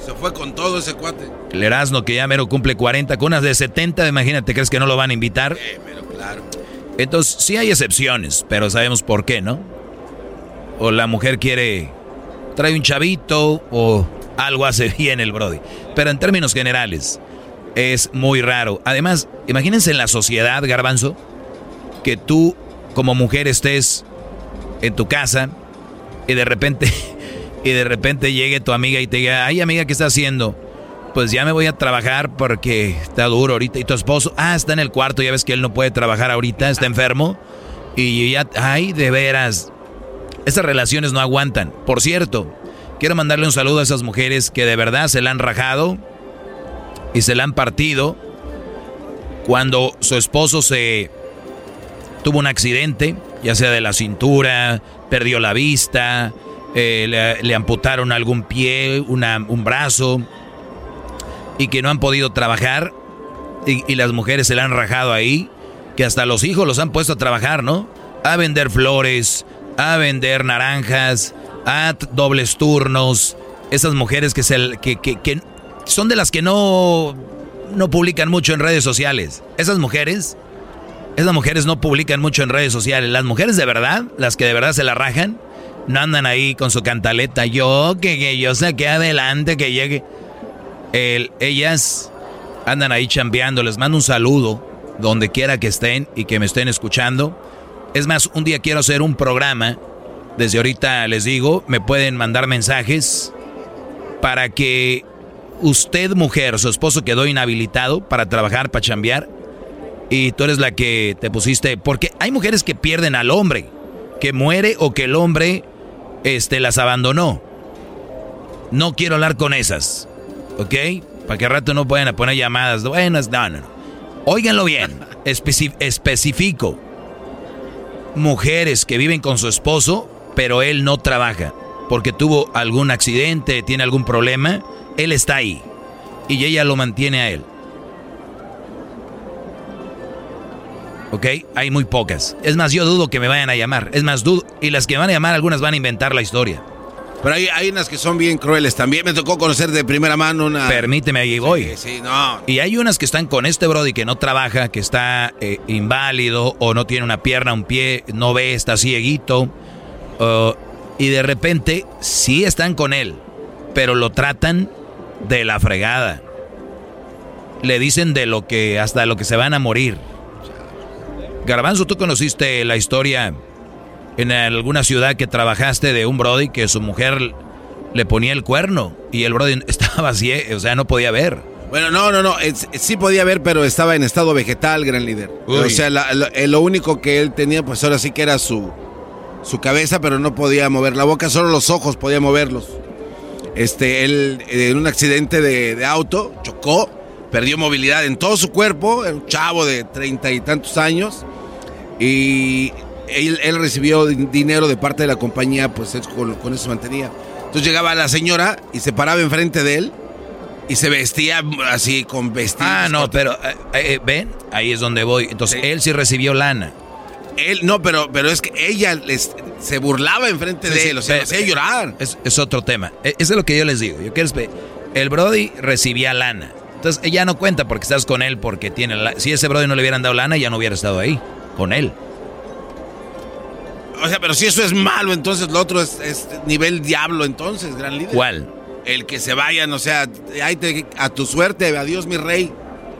Se fue con todo ese cuate.
El Erasmo que ya mero cumple 40, con unas de 70, imagínate, ¿crees que no lo van a invitar?
pero claro.
Entonces, sí hay excepciones, pero sabemos por qué, ¿no? O la mujer quiere, trae un chavito o algo hace bien el Brody. Pero en términos generales, es muy raro. Además, imagínense en la sociedad, garbanzo, que tú como mujer estés en tu casa y de repente, y de repente llegue tu amiga y te diga, ay amiga, ¿qué estás haciendo? Pues ya me voy a trabajar porque está duro ahorita. Y tu esposo, ah, está en el cuarto, ya ves que él no puede trabajar ahorita, está enfermo. Y ya, ay, de veras. Esas relaciones no aguantan. Por cierto, quiero mandarle un saludo a esas mujeres que de verdad se la han rajado y se la han partido cuando su esposo se tuvo un accidente, ya sea de la cintura, perdió la vista, eh, le, amputaron algún pie, un brazo, y que no han podido trabajar, y, las mujeres se la han rajado ahí, que hasta los hijos los han puesto a trabajar, ¿no? A vender flores, a vender naranjas, a dobles turnos, esas mujeres que, se, son de las que no, no publican mucho en redes sociales. Esas mujeres, esas mujeres no publican mucho en redes sociales. Las mujeres de verdad, las que de verdad se la rajan, no andan ahí con su cantaleta. Yo, que, que yo saqué adelante, que llegue. El- ellas andan ahí chambeando. Les mando un saludo donde quiera que estén y que me estén escuchando. Es más, un día quiero hacer un programa. Desde ahorita les digo, me pueden mandar mensajes para que usted, mujer, su esposo quedó inhabilitado para trabajar, para chambear. y tú eres la que te pusiste, porque hay mujeres que pierden al hombre, que muere o que el hombre este, las abandonó. No quiero hablar con esas, ¿ok? Para que al rato no puedan poner llamadas buenas, no, no, no. Óiganlo bien, especifico. Mujeres que viven con su esposo, pero él no trabaja, porque tuvo algún accidente, tiene algún problema, él está ahí y ella lo mantiene a él. ¿Ok? Hay muy pocas. Es más, yo dudo que me vayan a llamar. Es más, dudo. Y las que van a llamar, algunas van a inventar la historia.
Pero hay, hay unas que son bien crueles. También me tocó conocer de primera mano una.
Permíteme, ahí voy.
Sí, sí, no.
Y hay unas que están con este Brody que no trabaja, que está eh, inválido o no tiene una pierna, un pie, no ve, está cieguito. Uh, y de repente sí están con él, pero lo tratan de la fregada. Le dicen de lo que hasta lo que se van a morir. Garbanzo, ¿tú conociste la historia en alguna ciudad que trabajaste de un Brody que su mujer le ponía el cuerno y el Brody estaba así, o sea, no podía ver?
Bueno, no, no, no, sí podía ver, pero estaba en estado vegetal, gran líder. O sea, eh, lo único que él tenía, pues ahora sí que era su, su cabeza, pero no podía mover la boca, solo los ojos podía moverlos. Este, él en un accidente de, auto chocó, perdió movilidad en todo su cuerpo, un chavo de treinta y tantos años, y él, recibió dinero de parte de la compañía, pues con, eso se mantenía. Entonces llegaba la señora y se paraba enfrente de él y se vestía así con vestidos.
Ah, no, pero eh, eh, ven, ahí es donde voy. Entonces él sí recibió lana.
Él, no, pero, pero es que ella les, se burlaba enfrente de él, o sea, hacía llorar.
Es, otro tema. E, eso es lo que yo les digo. Yo quiero el Brody recibía lana. Entonces ella no cuenta porque estás con él porque tiene la, si ese Brody no le hubieran dado lana ya no hubiera estado ahí con él.
O sea, pero si eso es malo, entonces lo otro es, nivel diablo, entonces, gran líder.
¿Cuál?
El que se vayan, o sea, a tu suerte, adiós mi rey.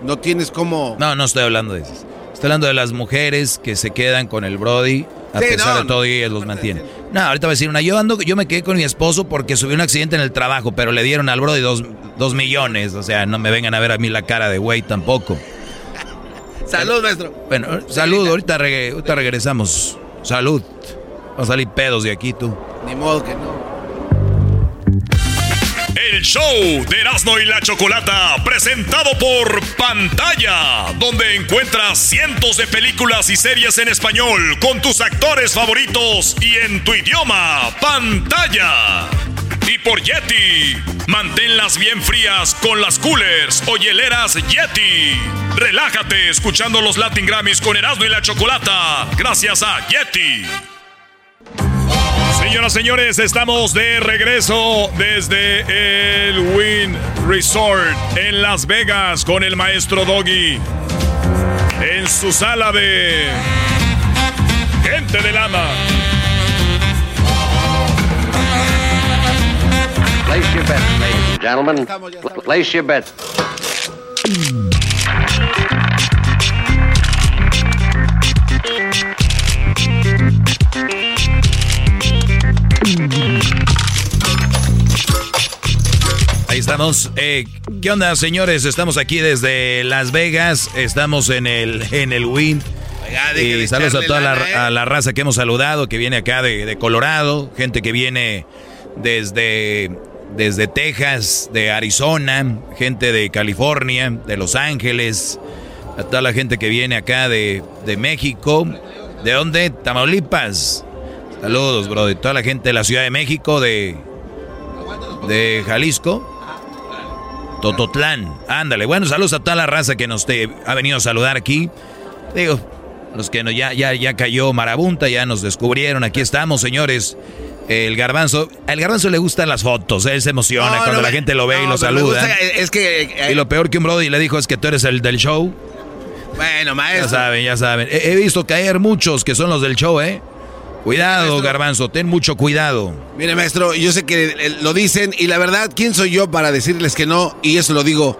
No tienes como...
No, no estoy hablando de eso. Estoy hablando de las mujeres que se quedan con el Brody a pesar de todo y ellos los mantienen. No, ahorita voy a decir una. Yo ando, yo me quedé con mi esposo porque subió un accidente en el trabajo, pero le dieron al Brody dos, dos millones. O sea, no me vengan a ver a mí la cara de güey tampoco.
Salud, maestro.
Bueno, salud, ahorita, ahorita regresamos. Salud. Vamos a salir pedos de aquí, tú.
Ni modo que no.
El show de Erasmo y la Chocolata, presentado por Pantalla, donde encuentras cientos de películas y series en español con tus actores favoritos y en tu idioma, Pantalla. Y por Yeti, manténlas bien frías con las coolers o hieleras Yeti. Relájate escuchando los Latin Grammys con Erasmo y la Chocolata, gracias a Yeti. Señoras, señores, estamos de regreso desde el Win Resort en Las Vegas con el maestro Doggy en su sala de gente del ama.
Place your bet, ladies and gentlemen. Place your bet.
Estamos. Eh, ¿Qué onda, señores? Estamos aquí desde Las Vegas. Estamos en el, en el Win. Y saludos a toda la, a la, raza que hemos saludado, que viene acá de, Colorado, gente que viene desde, desde Texas, de Arizona, gente de California, de Los Ángeles, a toda la gente que viene acá de, de México. ¿De dónde? Tamaulipas. Saludos, bro, de toda la gente de la Ciudad de México, de, de Jalisco. Tototlán. Ándale. Bueno, saludos a toda la raza que nos te, ha venido a saludar aquí. Digo, los que no, ya, ya, ya cayó Marabunta, ya nos descubrieron. Aquí estamos, señores. El garbanzo, al garbanzo le gustan las fotos, él se emociona cuando la gente lo ve y lo saluda.
es que
y lo peor que un Brody le dijo es que tú eres el del show.
Bueno, maestro.
Ya saben, ya saben. he visto caer muchos que son los del show, ¿eh? Cuidado, garbanzo, ten mucho cuidado.
Mire, maestro, yo sé que lo dicen y la verdad, ¿quién soy yo para decirles que no? Y eso lo digo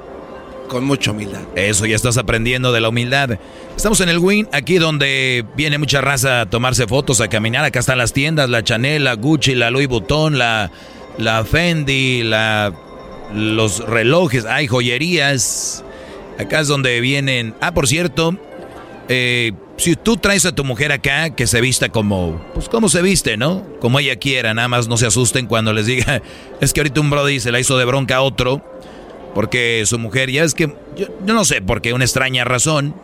con mucha humildad.
Eso, ya estás aprendiendo de la humildad. Estamos en el Win, aquí donde viene mucha raza a tomarse fotos, a caminar. Acá están las tiendas, la Chanel, la Gucci, la Louis Vuitton, la, la Fendi, la, los relojes, hay joyerías. Acá es donde vienen... Ah, por cierto, eh, si tú traes a tu mujer acá, que se vista como, pues como se viste, ¿no? Como ella quiera, nada más no se asusten cuando les diga, es que ahorita un brody se la hizo de bronca a otro, porque su mujer, ya es que, yo, no sé, porque una extraña razón,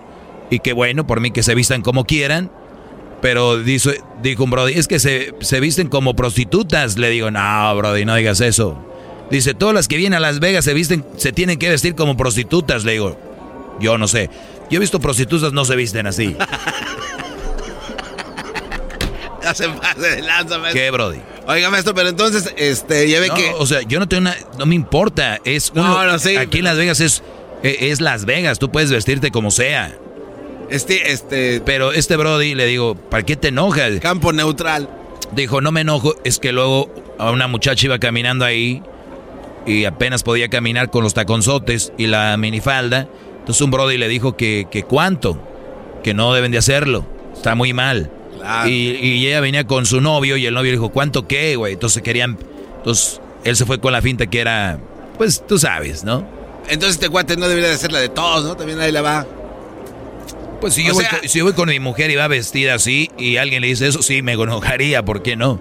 y que bueno, por mí que se vistan como quieran, pero dijo, dijo un brody, es que se, se visten como prostitutas, le digo, no, brody, no digas eso. Dice, todas las que vienen a Las Vegas se visten, se tienen que vestir como prostitutas, le digo, yo no sé. Yo he visto prostitutas no se visten así.
se pase de lanza, maestro.
¿Qué, Brody?
Oiga, maestro, pero entonces, este, ya ve que.
O sea, yo no tengo una. No me importa. Es
no, no, sí,
Aquí en Las Vegas es, e, es Las Vegas. Tú puedes vestirte como sea.
Este, este.
Pero este Brody le digo, ¿para qué te enojas?
Campo neutral.
Dijo, no me enojo, es que luego a una muchacha iba caminando ahí y apenas podía caminar con los taconzotes y la minifalda. Entonces un Brody le dijo que, que cuánto, que no deben de hacerlo, está muy mal. Y, ella venía con su novio y el novio dijo, ¿cuánto qué, güey? Entonces querían, entonces él se fue con la finta que era, pues tú sabes, ¿no?
Entonces este cuate no debería de ser la de todos, ¿no? También ahí la va.
Pues si yo, voy, si yo voy con mi mujer y va vestida así y alguien le dice eso, sí, me enojaría, ¿por qué no?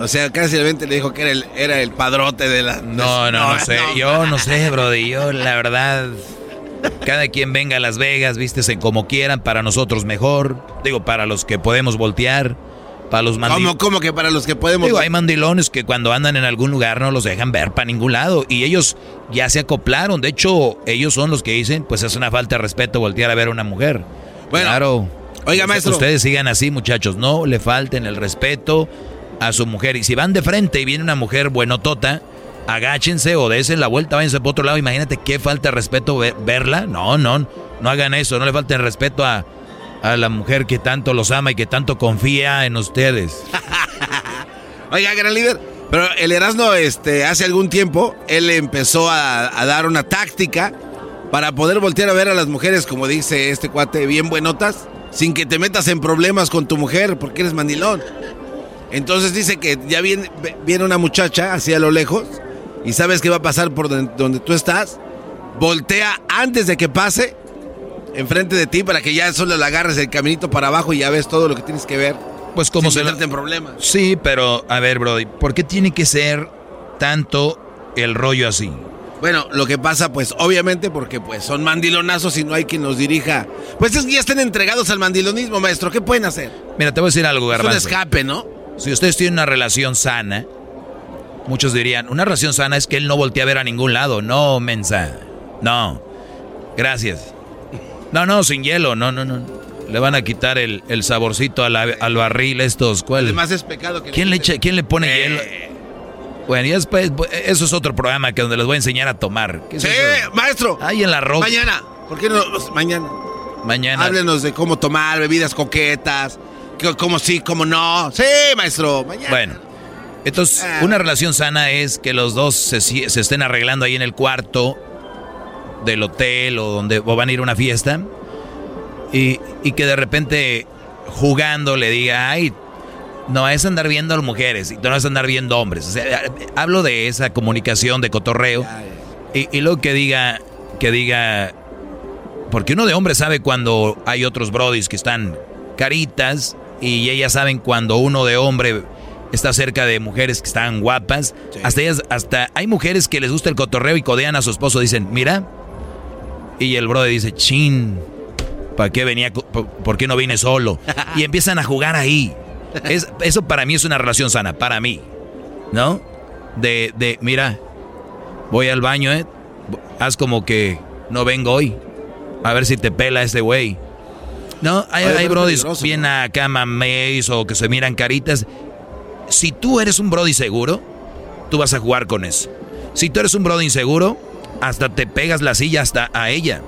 O sea, casi le dijo que era el, era el padrote de la...
No, no, no, sé. yo no sé, brody. Yo, la verdad... Cada quien venga a Las Vegas, vístese como quieran, para nosotros mejor. Digo, para los que podemos voltear. Para los
mandilones. ¿Cómo, ¿Cómo que para los que podemos
Digo, hay mandilones que cuando andan en algún lugar no los dejan ver para ningún lado. Y ellos ya se acoplaron. De hecho, ellos son los que dicen, pues es una falta de respeto voltear a ver a una mujer. Bueno, claro.
Oiga, maestro.
Ustedes sigan así, muchachos. No le falten el respeto a su mujer. Y si van de frente y viene una mujer buenotota, agáchense o desen la vuelta, váyanse por otro lado. Imagínate qué falta de respeto verla. No, no, no hagan eso. No le falten respeto a, a la mujer que tanto los ama y que tanto confía en ustedes.
Oiga, gran líder. Pero el Erasmo, este, hace algún tiempo, él empezó a, dar una táctica para poder voltear a ver a las mujeres, como dice este cuate, bien buenotas, sin que te metas en problemas con tu mujer, porque eres mandilón. Entonces dice que ya viene, viene una muchacha hacia lo lejos y sabes que va a pasar por donde, tú estás, voltea antes de que pase enfrente de ti para que ya solo le agarres el caminito para abajo y ya ves todo lo que tienes que ver.
Pues como se
en problemas.
Sí, pero a ver, Brody, ¿por qué tiene que ser tanto el rollo así?
Bueno, lo que pasa, pues, obviamente, porque pues son mandilonazos y no hay quien los dirija. Pues es que ya estén entregados al mandilonismo, maestro. ¿Qué pueden hacer?
Mira, te voy a decir algo, Garbanzo.
Es un escape, ¿no?
Si ustedes tienen una relación sana, Muchos dirían, una relación sana es que él no voltea a ver a ningún lado. No, mensa. No. Gracias. No, no, sin hielo. No, no, no. Le van a quitar el, saborcito al barril estos. ¿Cuál?
Además es pecado que
¿Quién le, echa, ¿quién le pone eh. hielo? Bueno, y después, eso es otro programa que donde les voy a enseñar a tomar.
sí, maestro.
Ahí en la ropa.
Mañana. ¿Por qué no? Pues, mañana.
Mañana.
Háblenos de cómo tomar bebidas coquetas. Cómo sí, cómo no. Sí, maestro. Mañana.
Bueno. Entonces, ah. una relación sana es que los dos se, estén arreglando ahí en el cuarto del hotel o donde van a ir a una fiesta y, que de repente jugando le diga, ay, no es andar viendo a las mujeres y no es andar viendo hombres. O sea, hablo de esa comunicación de cotorreo y, y luego que diga, que diga, porque uno de hombres sabe cuando hay otros brodis que están caritas y ellas saben cuando uno de hombre está cerca de mujeres que están guapas. Hasta ellas, hasta hay mujeres que les gusta el cotorreo y codean a su esposo. Dicen, mira. Y el brother dice, chin, ¿para qué venía? ¿Por qué no vine solo? Y empiezan a jugar ahí. Es, eso para mí es una relación sana, para mí. ¿No? De, de, mira, voy al baño, ¿eh? Haz como que no vengo hoy. A ver si te pela ese güey. No, hay, hay brodis bien a cama o que se miran caritas si tú eres un Brody seguro, tú vas a jugar con eso. Si tú eres un Brody inseguro, hasta te pegas la silla hasta a ella.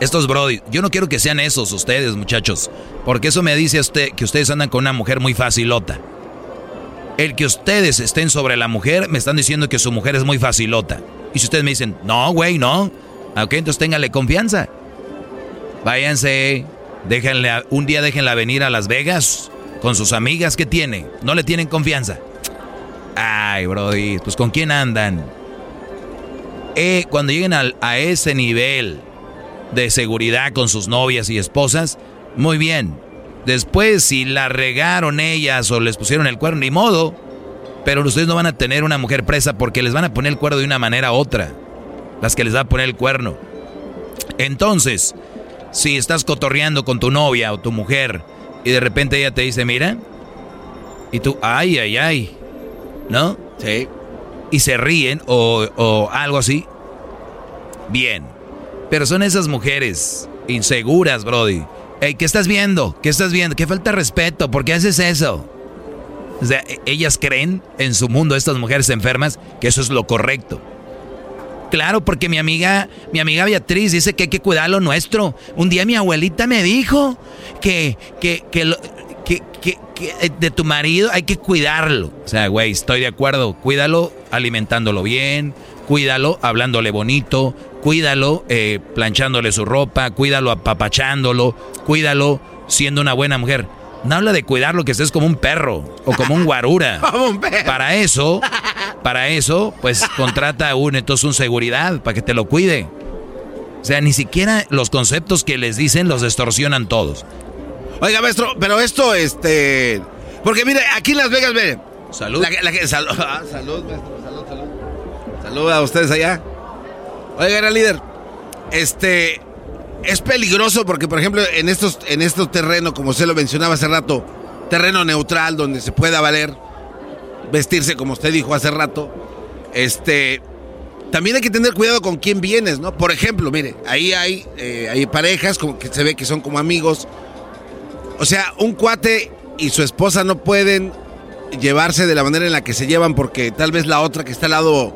Estos Brody, yo no quiero que sean esos ustedes, muchachos, porque eso me dice usted que ustedes andan con una mujer muy facilota. El que ustedes estén sobre la mujer, me están diciendo que su mujer es muy facilota. Y si ustedes me dicen, no, güey, no, ok, entonces ténganle confianza. Váyanse, déjenle, un día déjenla venir a Las Vegas con sus amigas, ¿qué tiene? ¿No le tienen confianza? Ay, Brody, pues ¿con quién andan? Eh, cuando lleguen a ese nivel de seguridad con sus novias y esposas, Muy bien. Después, si la regaron ellas o les pusieron el cuerno, ni modo. Pero ustedes no van a tener una mujer presa porque les van a poner el cuerno de una manera u otra. Las que les va a poner el cuerno. Entonces, si estás cotorreando con tu novia o tu mujer y de repente ella te dice, mira, y tú, ay, ay, ay, ¿no?
Sí.
Y se ríen o, o algo así. Bien. Pero son esas mujeres inseguras, Brody. Hey, ¿Qué estás viendo? ¿Qué estás viendo? ¿Qué falta de respeto? ¿Por qué haces eso? O sea, e- ellas creen en su mundo, estas mujeres enfermas, que eso es lo correcto. Claro, porque mi amiga, mi amiga Beatriz dice que hay que cuidar lo nuestro. Un día mi abuelita me dijo que, que, que, lo- que- que- que, eh, de tu marido hay que cuidarlo. O sea, güey, estoy de acuerdo. Cuídalo alimentándolo bien, cuídalo hablándole bonito, cuídalo eh, planchándole su ropa, cuídalo apapachándolo, cuídalo siendo una buena mujer. No habla de cuidarlo que estés como un perro o como un guarura.
Como un perro.
Para eso, para eso, pues contrata a un entonces un seguridad para que te lo cuide. O sea, ni siquiera los conceptos que les dicen los distorsionan todos.
Oiga, maestro, pero esto, este. Porque mire, aquí en Las Vegas, mire.
Salud.
La, la- sal- ah, salud, maestro, salud, salud. Salud a ustedes allá. Oiga, era líder. Este. Es peligroso porque, por ejemplo, en estos, en estos terrenos, como usted lo mencionaba hace rato, terreno neutral donde se pueda valer vestirse como usted dijo hace rato. Este. También hay que tener cuidado con quién vienes, ¿no? Por ejemplo, mire, ahí hay, eh, hay parejas como que se ve que son como amigos. O sea, un cuate y su esposa no pueden llevarse de la manera en la que se llevan porque tal vez la otra que está al lado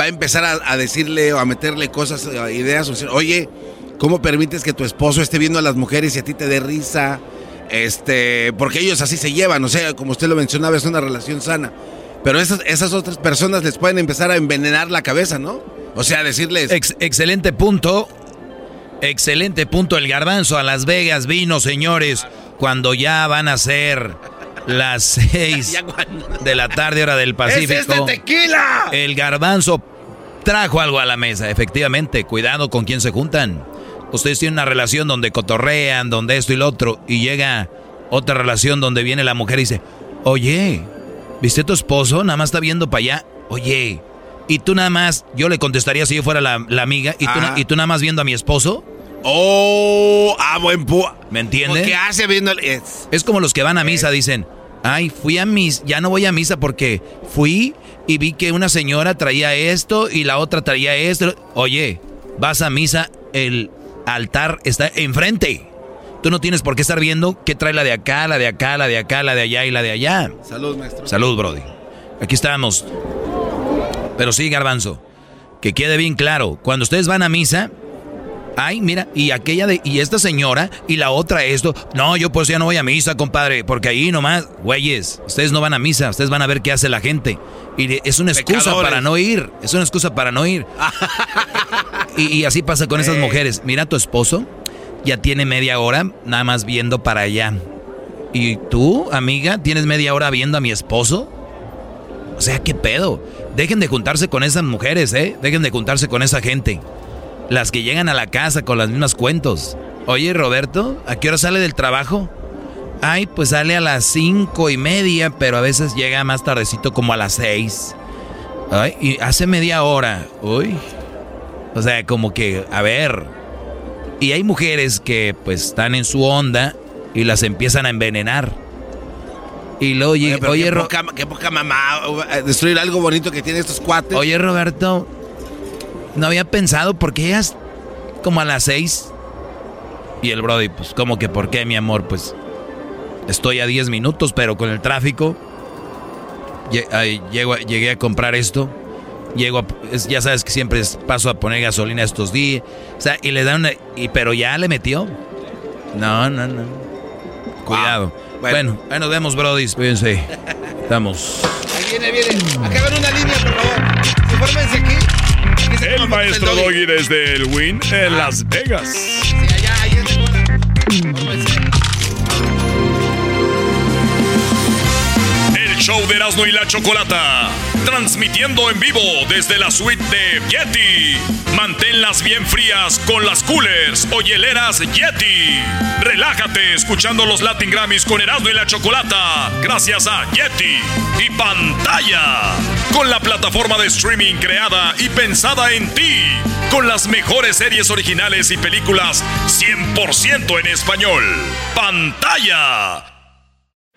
va a empezar a, decirle o a meterle cosas, eh, ideas, o decir, oye, ¿cómo permites que tu esposo esté viendo a las mujeres y a ti te dé risa? Este, porque ellos así se llevan, o sea, como usted lo mencionaba, es una relación sana. Pero esas, esas otras personas les pueden empezar a envenenar la cabeza, ¿no? O sea, decirles...
Ex- excelente punto. Excelente punto. El garbanzo a Las Vegas vino, señores, cuando ya van a ser las seis de la tarde, hora del Pacífico.
¡Es este tequila!
El garbanzo trajo algo a la mesa, efectivamente. Cuidado con quién se juntan. Ustedes tienen una relación donde cotorrean, donde esto y lo otro, y llega otra relación donde viene la mujer y dice, oye, ¿viste a tu esposo? Nada más está viendo para allá. Oye, y tú nada más, yo le contestaría si yo fuera la, la amiga, ¿y tú,
Ajá.
¿y tú nada más viendo a mi esposo?
¡Oh! ¡Ah, buen pu...
¿Me entiendes?
¿Qué hace viendo? Es,
Es como los que van a misa, dicen, ay, fui a misa, ya no voy a misa porque fui y vi que una señora traía esto y la otra traía esto. Oye, vas a misa, el altar está enfrente. Tú no tienes por qué estar viendo qué trae la de acá, la de acá, la de acá, la de allá y la de allá.
Salud, maestro.
Salud, Brody. Aquí estamos. Pero sí, Garbanzo, que quede bien claro, cuando ustedes van a misa, ay, mira, y aquella de, y esta señora, y la otra esto, no, yo pues ya no voy a misa, compadre, porque ahí nomás, güeyes, ustedes no van a misa, ustedes van a ver qué hace la gente. Y es una excusa
Pecadores.
para no ir, es una excusa para no ir. y, y así pasa con esas mujeres. Mira, tu esposo ya tiene media hora nada más viendo para allá. ¿Y tú, amiga, tienes media hora viendo a mi esposo? O sea, ¿qué pedo? Dejen de juntarse con esas mujeres, ¿eh? Dejen de juntarse con esa gente. Las que llegan a la casa con las mismas cuentos. Oye, Roberto, ¿a qué hora sale del trabajo? Ay, pues sale a las cinco y media, pero a veces llega más tardecito como a las seis. Ay, y hace media hora. Uy. O sea, como que, a ver. Y hay mujeres que pues están en su onda y las empiezan a envenenar. Y luego
Oye, pero
oye,
qué,
Ro-
poca, qué poca mamá. eh, Destruir algo bonito que tienen estos cuates.
Oye, Roberto, no había pensado por qué llegas como a las seis. Y el Brody, pues, como que por qué, mi amor, pues estoy a 10 minutos, pero con el tráfico. llego llegué a comprar esto. Llego a- es- ya sabes que siempre es- paso a poner gasolina estos días. O sea, y le dan una. Y, pero ya le metió. No, no, no. Cuidado. Bueno, ahí nos vemos, Brody. Cuídense. Estamos.
Ahí viene, viene. Acá van una línea, por favor. Infórmense aquí.
El maestro Doggy desde el Win en Las Vegas.
Sí, allá, ahí es de bola. Infórmense.
El show de Erasmo y la Chocolata, transmitiendo en vivo desde la suite de Yeti. Manténlas bien frías con las coolers o hieleras Yeti. Relájate escuchando los Latin Grammys con Erasmo y la Chocolata, gracias a Yeti y pantalla. Con la plataforma de streaming creada y pensada en ti, con las mejores series originales y películas 100% en español. Pantalla.